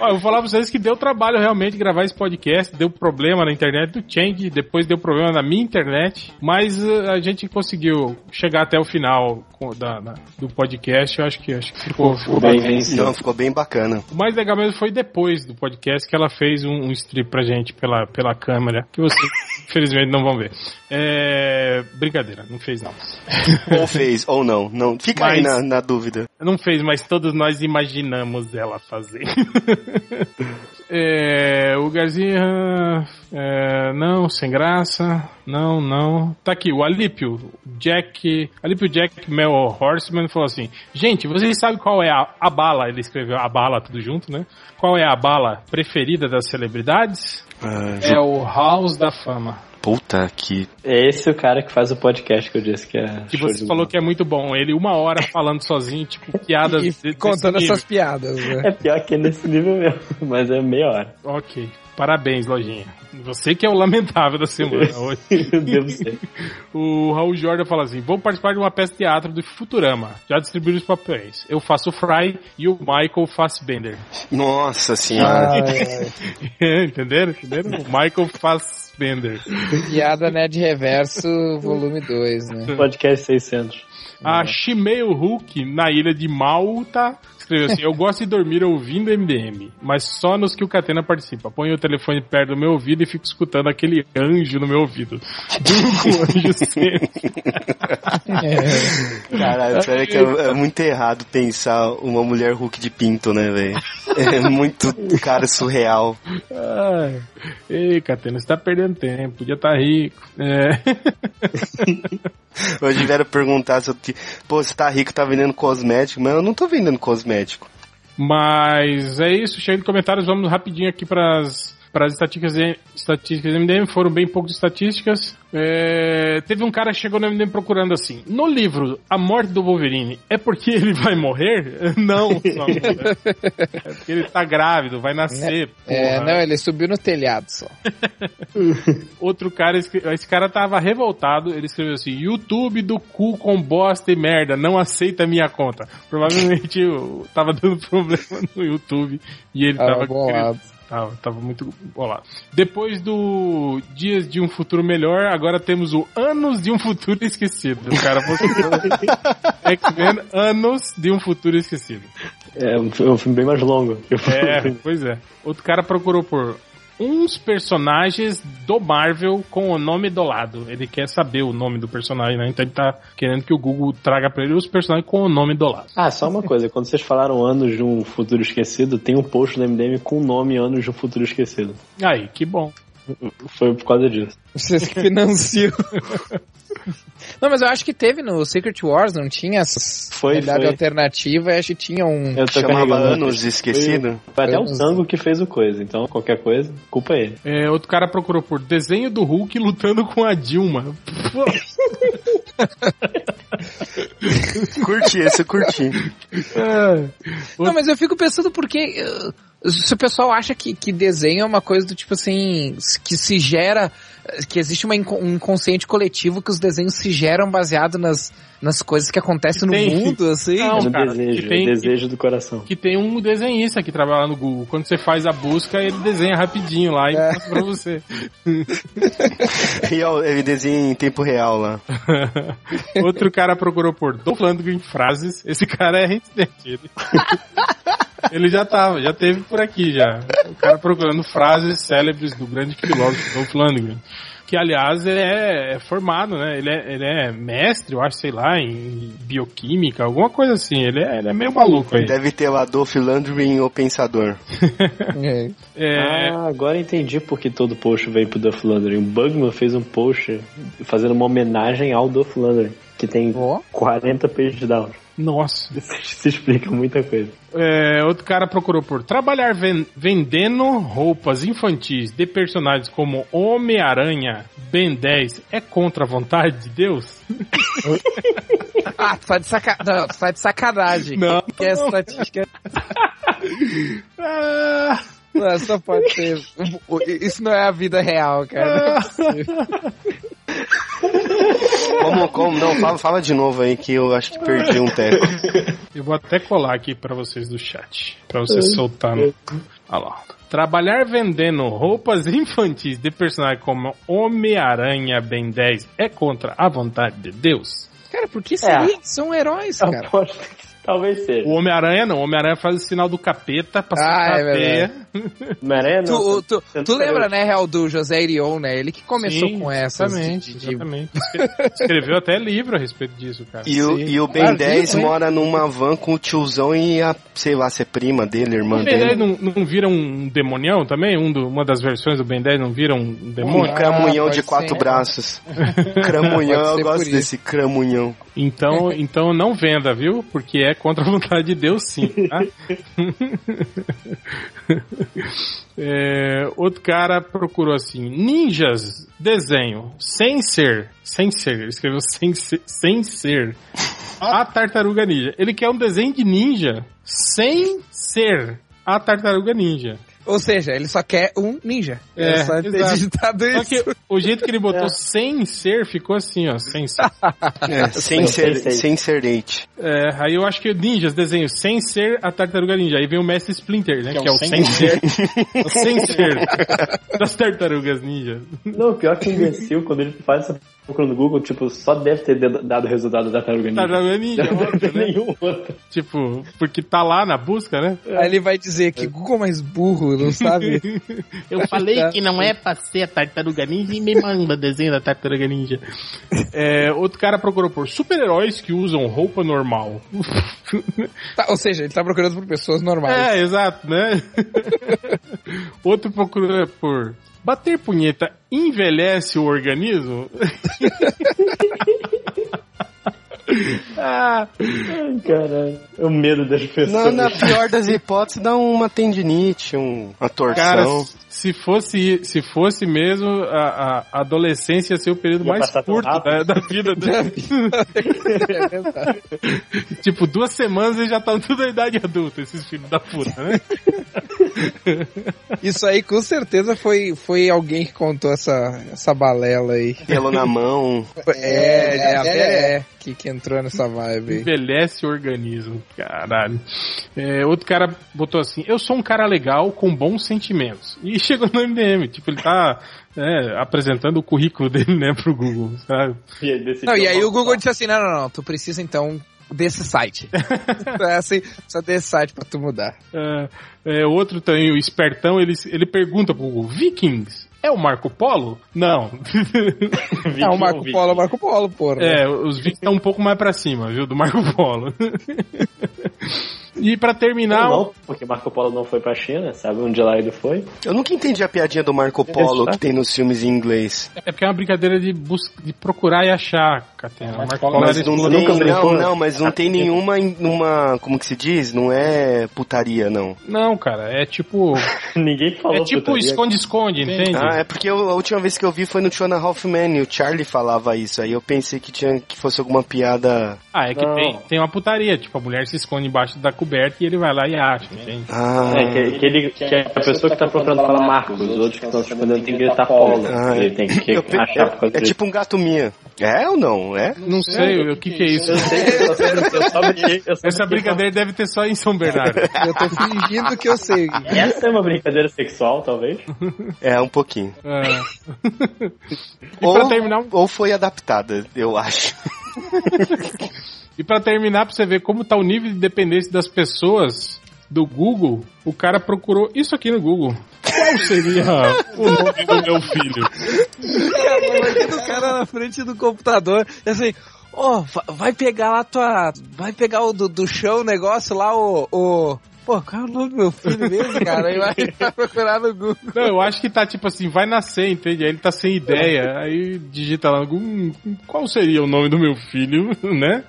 [SPEAKER 5] Ó, eu vou falar pra vocês que deu trabalho realmente gravar esse podcast, deu problema na internet do Change, depois deu problema na minha internet, mas uh, a gente conseguiu chegar até o final com- da- da- do podcast, eu acho que, acho que ficou, ficou
[SPEAKER 9] bem.
[SPEAKER 2] Não, ficou bem bacana.
[SPEAKER 5] O mais legal mesmo foi depois do podcast que ela fez um, um strip pra gente pela, pela câmera, que vocês infelizmente não vão ver. É, Brincadeira, não fez não.
[SPEAKER 2] Ou fez, ou não. não. Fica aí
[SPEAKER 5] Mas-
[SPEAKER 2] na, na dúvida.
[SPEAKER 5] Não fez, mas todos nós imaginamos ela fazer. É, o Garzinha. é, não, sem graça. Não, não. Tá aqui, o Alípio. Jack. Alípio Jack Mel Horseman falou assim: Gente, vocês sabem qual é a, a bala? Ele escreveu a bala tudo junto, né? Qual é a bala preferida das celebridades?
[SPEAKER 2] Ah,
[SPEAKER 5] É o House da Fama.
[SPEAKER 2] Puta que.
[SPEAKER 9] É esse o cara que faz o podcast que eu disse que é.
[SPEAKER 5] Que você falou que é muito bom. Ele uma hora falando sozinho, tipo, piadas
[SPEAKER 8] E
[SPEAKER 5] de-
[SPEAKER 8] contando essas piadas, né?
[SPEAKER 9] É pior que é nesse nível mesmo, mas é meia hora.
[SPEAKER 5] Ok. Parabéns, Lojinha. Você que é o lamentável da semana hoje.
[SPEAKER 9] Devo ser.
[SPEAKER 5] O Raul Jordan fala assim: Vou participar de uma peça de teatro do Futurama. Já distribuí os papéis. Eu faço o Fry e o Michael Fassbender.
[SPEAKER 2] Nossa senhora.
[SPEAKER 5] Entenderam? Entenderam? O Michael Fassbender.
[SPEAKER 8] Piada Nerd Reverso, volume 2, né?
[SPEAKER 9] Podcast 600.
[SPEAKER 5] A Shimei Hulk, na ilha de Malta, escreveu assim: Eu gosto de dormir ouvindo MDM, mas só nos que o Catena participa. Ponho o telefone perto do meu ouvido e fico escutando aquele anjo no meu ouvido. Durmo com o anjo sempre.
[SPEAKER 2] Caralho, sério que é, é muito errado pensar uma mulher Hulk de pinto, né, velho? É muito, cara, surreal.
[SPEAKER 5] Ai. Ei, Catena, você tá perdendo tempo, podia estar rico. É.
[SPEAKER 2] Hoje vieram perguntar sobre. Pô, você tá rico, tá vendendo cosmético, mas eu não tô vendendo cosmético.
[SPEAKER 5] Mas é isso, cheio de comentários. Vamos rapidinho aqui para as estatísticas, estatísticas do MDM. Foram bem pouco de estatísticas. É, teve um cara que chegou no MDM procurando assim: No livro A Morte do Wolverine, é porque ele vai morrer? Não, mulher. É porque ele tá grávido, vai nascer.
[SPEAKER 8] É,
[SPEAKER 5] porra.
[SPEAKER 8] não, ele subiu no telhado só.
[SPEAKER 5] Outro cara, esse cara tava revoltado, ele escreveu assim, YouTube do cu com bosta e merda, não aceita minha conta. Provavelmente eu tava dando problema no YouTube e ele
[SPEAKER 8] Tava.
[SPEAKER 5] Tava, tava muito bolado. Depois do Dias de um Futuro Melhor, agora temos o Anos de um Futuro Esquecido. O cara postou X-Men Anos de um Futuro Esquecido.
[SPEAKER 9] É um é um filme bem mais longo.
[SPEAKER 5] É, pois é. Outro cara procurou por uns personagens do Marvel com o nome do lado. Ele quer saber o nome do personagem, né? Então ele tá querendo que o Google traga pra ele os personagens com o nome do lado.
[SPEAKER 9] Ah, só uma coisa. Quando vocês falaram Anos de um Futuro Esquecido, tem um post no MDM com o nome Anos de um Futuro Esquecido.
[SPEAKER 5] Aí, que bom.
[SPEAKER 9] Foi por causa disso.
[SPEAKER 8] Vocês que financiam. Não, mas eu acho que teve no Secret Wars, não tinha essa
[SPEAKER 9] Foi,
[SPEAKER 8] realidade
[SPEAKER 9] foi.
[SPEAKER 8] alternativa, eu acho que tinha um.
[SPEAKER 9] Eu tô
[SPEAKER 2] Chamava. Anos Esquecido?
[SPEAKER 9] Foi até o. Tango que fez o coisa, então qualquer coisa, culpa é ele.
[SPEAKER 5] É, outro cara procurou por desenho do Hulk lutando com a Dilma.
[SPEAKER 2] Curti esse, eu curti.
[SPEAKER 8] Não, mas eu fico pensando porque uh, se o pessoal acha que, que desenho é uma coisa do tipo assim, que se gera, que existe uma inco- um inconsciente coletivo que os desenhos se geram baseado nas, nas coisas que acontecem no
[SPEAKER 5] Tem.
[SPEAKER 8] mundo, assim.
[SPEAKER 5] Não,
[SPEAKER 9] É no
[SPEAKER 5] cara,
[SPEAKER 9] desejo,
[SPEAKER 5] que tem-
[SPEAKER 9] é desejo do coração.
[SPEAKER 5] que tem um desenhista que trabalha lá no Google. Quando você faz a busca, ele desenha rapidinho lá e passa pra você.
[SPEAKER 2] Real, ele desenha em tempo real lá.
[SPEAKER 5] Outro cara procurou por Dolph Lundgren frases. Esse cara é reincidente. Ele... já tava, já teve por aqui já. O cara procurando frases célebres do grande filósofo Dolph Lundgren. Que, aliás, ele é, é formado, né? Ele é, ele é mestre, eu acho, sei lá, em bioquímica, alguma coisa assim. Ele é, ele é meio maluco aí.
[SPEAKER 2] Deve ter o Adolf Landry, o Pensador.
[SPEAKER 8] É.
[SPEAKER 5] É,
[SPEAKER 9] Ah, agora entendi por que todo post veio pro Duff Lundgren. O Bugman fez um post fazendo uma homenagem ao Duff Lundgren, que tem
[SPEAKER 8] Ó.
[SPEAKER 9] 40 page downs.
[SPEAKER 5] Nossa.
[SPEAKER 9] Isso, explica muita coisa.
[SPEAKER 5] É, outro cara procurou por trabalhar ven- vendendo roupas infantis de personagens como Homem-Aranha, Ben 10 é contra a vontade de Deus?
[SPEAKER 8] Ah, tu tá de, saca... não, tá de sacanagem.
[SPEAKER 5] Não.
[SPEAKER 8] Que é estatística.
[SPEAKER 5] Ah,
[SPEAKER 8] Não, só pode ser. Isso não é a vida real, cara. Não é.
[SPEAKER 2] Como, como? Não, fala, fala de novo aí que eu acho que perdi um teco.
[SPEAKER 5] eu vou até colar aqui pra vocês do chat, pra vocês soltar no... Olha lá. Trabalhar vendendo roupas infantis de personagens como Homem-Aranha, Ben 10 é contra a vontade de Deus?
[SPEAKER 8] Cara, por que seria? São heróis, cara.
[SPEAKER 9] Aposto, Talvez seja.
[SPEAKER 5] O Homem-Aranha não. O Homem-Aranha faz o sinal do capeta pra
[SPEAKER 8] Ah,
[SPEAKER 5] soltar
[SPEAKER 8] é.
[SPEAKER 9] Homem-Aranha não.
[SPEAKER 8] Tu, tu,
[SPEAKER 9] Tanto
[SPEAKER 8] tu lembra, né, Real, do José Irion, né? Ele que começou
[SPEAKER 5] Sim,
[SPEAKER 8] com essas.
[SPEAKER 5] Exatamente,
[SPEAKER 8] de- de-
[SPEAKER 5] exatamente. Escreveu até livro a respeito disso, cara.
[SPEAKER 2] E o, e o Ben
[SPEAKER 8] Ah,
[SPEAKER 2] 10
[SPEAKER 8] viu, hein?
[SPEAKER 2] mora numa van com o tiozão e a, sei lá, se é prima dele, irmã
[SPEAKER 5] O Ben 10
[SPEAKER 2] dele.
[SPEAKER 5] não, não vira um demonião também? Um do- uma das versões do Ben 10 não vira um demônio?
[SPEAKER 2] Um cramunhão
[SPEAKER 8] Ah,
[SPEAKER 2] de quatro
[SPEAKER 8] ser.
[SPEAKER 2] braços. cramunhão, eu
[SPEAKER 8] ser
[SPEAKER 2] gosto desse cramunhão.
[SPEAKER 5] Então, então não venda, viu? Porque é contra a vontade de Deus, sim. Tá? É, outro cara procurou assim: ninjas, desenho, sem ser, sem ser, ele escreveu sem ser, sem ser a tartaruga ninja. Ele quer um desenho de ninja sem ser a tartaruga ninja.
[SPEAKER 8] Ou seja, ele só quer um ninja. É,
[SPEAKER 5] É,
[SPEAKER 8] só ter
[SPEAKER 5] exato.
[SPEAKER 8] digitado
[SPEAKER 5] Só
[SPEAKER 8] isso.
[SPEAKER 5] que o jeito que ele botou sem ser ficou assim, ó, sem ser.
[SPEAKER 2] É, sem, ser, sem ser eight.
[SPEAKER 5] É, aí eu acho que ninjas, desenho sem ser a tartaruga ninja. Aí vem o mestre Splinter, né? Que, é o sem ser. o sem ser das tartarugas ninja.
[SPEAKER 9] Não, pior que o imbecil, quando ele faz essa procura no Google, tipo, só deve ter dado o resultado da tartaruga ninja.
[SPEAKER 5] Tartaruga ninja,
[SPEAKER 9] Não
[SPEAKER 5] óbvio,
[SPEAKER 9] tem
[SPEAKER 5] né?
[SPEAKER 9] nenhum outro.
[SPEAKER 5] Tipo, porque tá lá na busca, né?
[SPEAKER 8] Aí ele vai dizer que Google é mais burro, não sabe?
[SPEAKER 5] Eu falei que não é pra ser a tartaruga ninja e me manda desenho da tartaruga ninja. É, outro cara procurou por super-heróis que usam roupa normal.
[SPEAKER 8] Tá, ou seja, ele tá procurando por pessoas normais.
[SPEAKER 5] É, exato, né? Outro procura por bater punheta envelhece o organismo? ah,
[SPEAKER 9] Ai, caralho. É o medo das pessoas.
[SPEAKER 2] Não, na pior das hipóteses, dá uma tendinite, um, uma torção.
[SPEAKER 5] cara, se fosse, se fosse mesmo, a, a adolescência ia ser o período
[SPEAKER 9] Ia
[SPEAKER 5] mais curto da, da vida dele.
[SPEAKER 8] É
[SPEAKER 5] tipo, duas semanas eles já estão tudo na idade adulta, esses filhos da puta, né?
[SPEAKER 8] Isso aí com certeza foi, foi alguém que contou essa, essa balela aí.
[SPEAKER 2] pelo na mão.
[SPEAKER 8] É, é, a Vera é que, que entrou nessa vibe aí.
[SPEAKER 5] Envelhece o organismo, caralho. É, outro cara botou assim: Eu sou um cara legal com bons sentimentos. E chegou no MDM, tipo, ele tá é, apresentando o currículo dele, né, pro Google, sabe?
[SPEAKER 9] E
[SPEAKER 8] Não, e aí o. Google disse assim, não, não, não, tu precisa então desse site. é assim, só desse site pra tu mudar.
[SPEAKER 5] É, é, outro também, o espertão, ele, ele pergunta pro Google: Vikings é o Marco Polo? Não.
[SPEAKER 8] É o Marco Polo, é o Marco Polo, porra.
[SPEAKER 5] É, os Vikings estão um pouco mais pra cima, viu, do Marco Polo. e pra terminar.
[SPEAKER 9] Não, não, porque Marco Polo não foi pra China, sabe onde lá ele foi?
[SPEAKER 2] Eu nunca entendi a piadinha do Marco Polo que tem nos filmes em inglês.
[SPEAKER 5] É porque é uma brincadeira de, bus de procurar e achar, Catena. Marco Polo
[SPEAKER 2] Mas não,
[SPEAKER 9] nunca brincou,
[SPEAKER 2] não, não, mas não tem nenhuma, uma, como que se diz? Não é putaria, não.
[SPEAKER 5] Não, cara, é tipo.
[SPEAKER 9] Ninguém falou
[SPEAKER 5] é tipo esconde-esconde, entende?
[SPEAKER 2] Ah, é porque eu- a última vez que eu vi foi no Two and a Half Men e o Charlie falava isso. Aí eu pensei que tinha que fosse alguma piada.
[SPEAKER 5] Ah, é que
[SPEAKER 9] Não.
[SPEAKER 5] tem, tem uma putaria. Tipo, a mulher se esconde embaixo da coberta e ele vai lá e acha, entende?
[SPEAKER 2] Ah,
[SPEAKER 9] É, que, que ele, que a pessoa que tá procurando fala Marcos, os outros que estão te respondendo tem que gritar Polo.
[SPEAKER 2] Ah,
[SPEAKER 9] ele tem que
[SPEAKER 2] eu pe-
[SPEAKER 9] achar por causa
[SPEAKER 2] é
[SPEAKER 9] disso.
[SPEAKER 2] tipo um gato minha. É ou não? É?
[SPEAKER 5] Não sei o que, que é isso.
[SPEAKER 9] Eu sei, eu sei, eu eu
[SPEAKER 5] Essa brincadeira deve ter só em São Bernardo.
[SPEAKER 8] Eu tô fingindo que eu sei.
[SPEAKER 9] Essa é uma brincadeira sexual, talvez?
[SPEAKER 2] É, um pouquinho.
[SPEAKER 5] É. E
[SPEAKER 2] Ou,
[SPEAKER 5] terminar,
[SPEAKER 2] ou foi adaptada, eu acho.
[SPEAKER 5] E pra terminar, pra você ver como tá o nível de dependência das pessoas do Google, o cara procurou isso aqui no Google. Qual seria o nome do meu filho?
[SPEAKER 8] Imagina o cara na frente do computador, assim, ó, va- vai pegar lá tua. Vai pegar o do, do chão o negócio lá, o. o Pô, qual é o nome do meu filho mesmo, cara? Aí vai, vai procurar no Google.
[SPEAKER 5] Não, eu acho que tá tipo assim, vai nascer, entende? Aí ele tá sem ideia, aí digita lá no Google, "Hum, qual seria o nome do meu filho, né?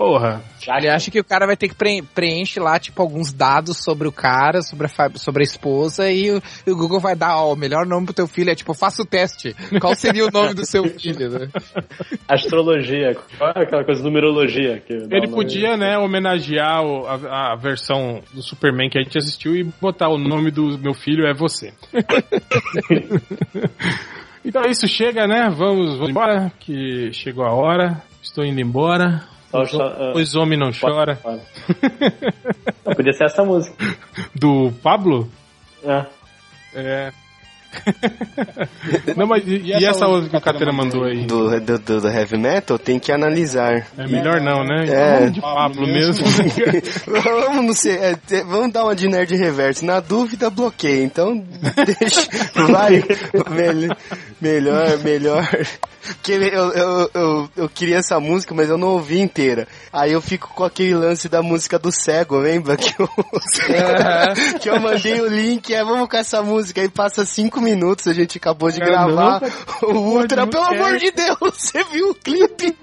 [SPEAKER 5] Porra.
[SPEAKER 8] Ele acha que o cara vai ter que pre preencher lá, tipo, alguns dados sobre o cara, sobre a, sobre a esposa, e o, o Google vai dar, ó, o melhor nome pro teu filho é tipo, faça o teste. Qual seria o nome do seu filho, né?
[SPEAKER 9] Astrologia, qual é aquela coisa, numerologia? Que
[SPEAKER 5] Ele podia, né, homenagear o- a, a versão do Superman que a gente assistiu e botar o nome do meu filho é você. então isso chega, né? Vamos, vamos embora, que chegou a hora. Estou indo embora.
[SPEAKER 9] Só- só,
[SPEAKER 5] Pois homem não chora.
[SPEAKER 9] Não, podia ser essa música.
[SPEAKER 5] Do Pablo?
[SPEAKER 9] É.
[SPEAKER 5] É. Não, mas e, e essa outra que o Catena mandou aí?
[SPEAKER 2] Do, do, do, do heavy metal, tem que analisar.
[SPEAKER 5] É melhor não, né?
[SPEAKER 2] É.
[SPEAKER 5] Vamos de Pablo mesmo.
[SPEAKER 2] vamos, não sei, é, vamos dar uma de nerd reverso. Na dúvida, bloqueia. Então, deixa. Vai. Melhor, melhor, Porque eu, eu, eu, eu queria essa música, mas eu não ouvi inteira. Aí eu fico com aquele lance da música do cego, lembra? Que eu, que eu mandei o link, é, vamos com essa música. Aí passa cinco minutos, a gente acabou de
[SPEAKER 5] Caramba,
[SPEAKER 2] gravar o Ultra. Pelo amor de Deus, você viu o clipe?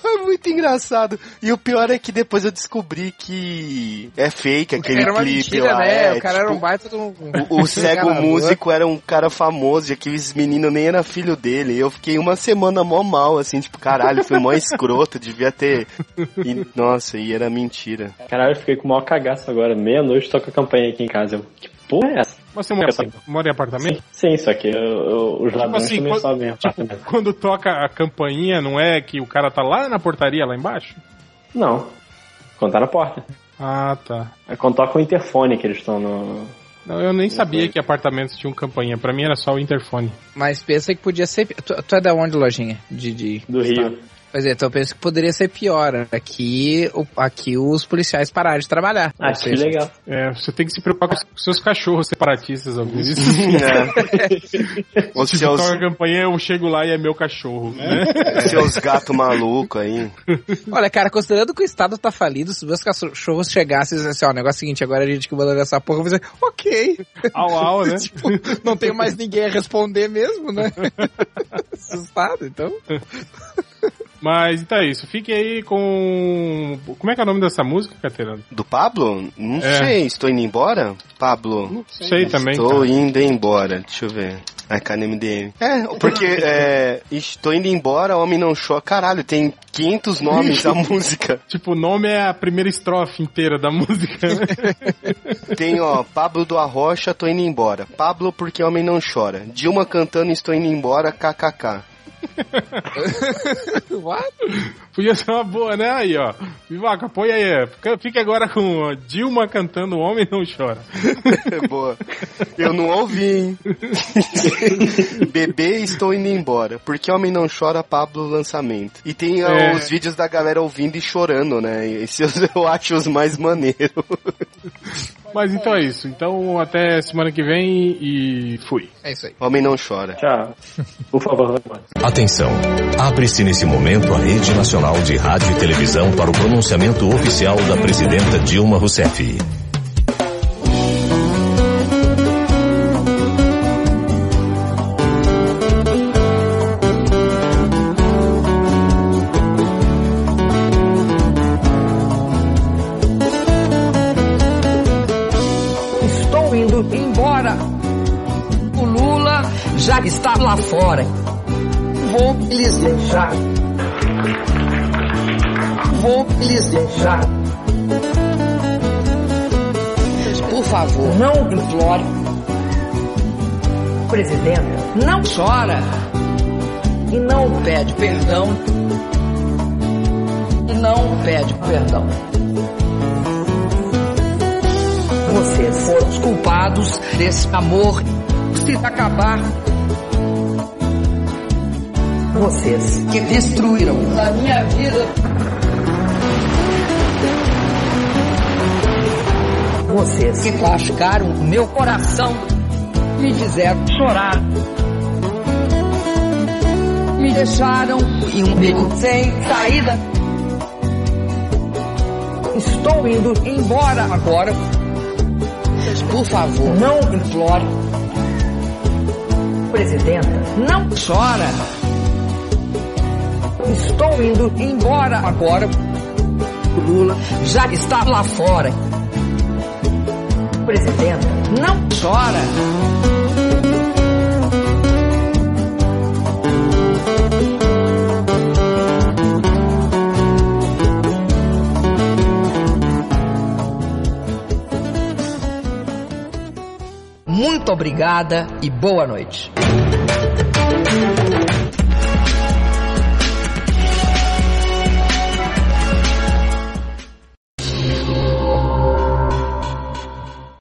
[SPEAKER 2] Foi muito engraçado. E o pior é que depois eu descobri que é fake aquele
[SPEAKER 8] Era uma
[SPEAKER 2] clipe
[SPEAKER 8] mentira,
[SPEAKER 2] lá.
[SPEAKER 8] né?
[SPEAKER 2] é,
[SPEAKER 8] o cara era um
[SPEAKER 2] tipo,
[SPEAKER 8] baita um...
[SPEAKER 2] o, o cego músico era um cara famoso e aqueles meninos nem era filho dele. Eu fiquei uma semana mó mal, assim, tipo, caralho, fui mó escroto, devia ter. E, nossa, e era mentira.
[SPEAKER 9] Caralho, eu fiquei com o maior cagaço agora. Meia-noite toca a campanha aqui em casa. Eu, que porra é essa?
[SPEAKER 5] Você mora, mora em apartamento?
[SPEAKER 9] Sim, só que eu- eu- os ladrões
[SPEAKER 5] assim,
[SPEAKER 9] também
[SPEAKER 5] quando-
[SPEAKER 9] sobem em apartamento.
[SPEAKER 5] Quando toca a campainha, não é que o cara tá lá na portaria, lá embaixo?
[SPEAKER 9] Não. Quando tá na porta.
[SPEAKER 5] Ah, tá.
[SPEAKER 9] É quando toca o interfone que eles estão no.
[SPEAKER 5] Não, eu nem sabia que apartamentos tinham campainha. Pra mim era só o interfone.
[SPEAKER 8] Mas pensa que podia ser... Tu, tu é da onde, lojinha? De, de...
[SPEAKER 9] Do Rio.
[SPEAKER 8] Pois é, então eu penso que poderia ser pior. Aqui, o- aqui os policiais pararam de trabalhar.
[SPEAKER 9] Ah,
[SPEAKER 8] Ou
[SPEAKER 9] que
[SPEAKER 8] seja,
[SPEAKER 9] legal.
[SPEAKER 5] É, você tem que se preocupar com os seus cachorros separatistas, alguns. Isso.
[SPEAKER 2] É. Os
[SPEAKER 5] Se
[SPEAKER 2] seus,
[SPEAKER 5] toca a campainha, eu chego lá e é meu cachorro. Né?
[SPEAKER 2] seus gatos malucos aí.
[SPEAKER 8] Olha, cara, considerando que o Estado tá falido, se os meus cachorros chegassem e dissessem, ó, o negócio é o seguinte, agora a gente que manda nessa porra, eu vou dizer, ok.
[SPEAKER 5] Au, au, né?
[SPEAKER 8] tipo, não tenho mais ninguém a responder mesmo, né? Assustado, então.
[SPEAKER 5] Mas então é isso. Fique aí com. Como é que é o nome dessa música, Caterano?
[SPEAKER 2] Do Pablo? Não
[SPEAKER 5] É.
[SPEAKER 2] sei, estou indo embora? Pablo?
[SPEAKER 5] Sei também.
[SPEAKER 2] Estou
[SPEAKER 5] cara.
[SPEAKER 2] indo embora, deixa eu ver. Ai, cara, MDM. É, porque é, estou indo embora, homem não chora. Caralho, tem 500 nomes a música.
[SPEAKER 5] Tipo, o nome é a primeira estrofe inteira da música. né?
[SPEAKER 2] Tem, ó, Pablo do Arrocha, tô indo embora. Pablo porque homem não chora. Dilma cantando estou indo embora, kkk.
[SPEAKER 8] What?
[SPEAKER 5] Podia ser uma boa, né? Aí, ó. Vivaca, põe aí. Fica- Fique agora com Dilma cantando O Homem Não Chora.
[SPEAKER 2] Boa. Eu não ouvi, hein? Bebê, estou indo embora. Porque homem não chora, Pablo lançamento. E tem
[SPEAKER 5] É.
[SPEAKER 2] os vídeos da galera ouvindo e chorando, né? Esses eu acho os mais maneiros.
[SPEAKER 5] Mas então é isso. Então até semana que vem e fui.
[SPEAKER 8] É isso aí.
[SPEAKER 2] Homem não chora.
[SPEAKER 9] Tchau. Por favor, vai embora.
[SPEAKER 10] Atenção! Abre-se nesse momento a Rede Nacional de Rádio e Televisão para o pronunciamento oficial da presidenta Dilma Rousseff.
[SPEAKER 11] Estou indo embora. O Lula já está lá fora. Vou lhes deixar. Vou lhes deixar. Por favor, não implore. Presidenta, não chora. E não pede perdão. E não pede perdão. Vocês foram os culpados desse amor se acabar. Vocês que destruíram a minha vida. Vocês que machucaram meu coração. Me fizeram chorar. Me deixaram em um beco sem saída. Estou indo embora agora. Por favor, não implore. Presidenta, não chora. Estou indo embora agora. O Lula já está lá fora. Presidenta, não chora. Muito obrigada e boa noite.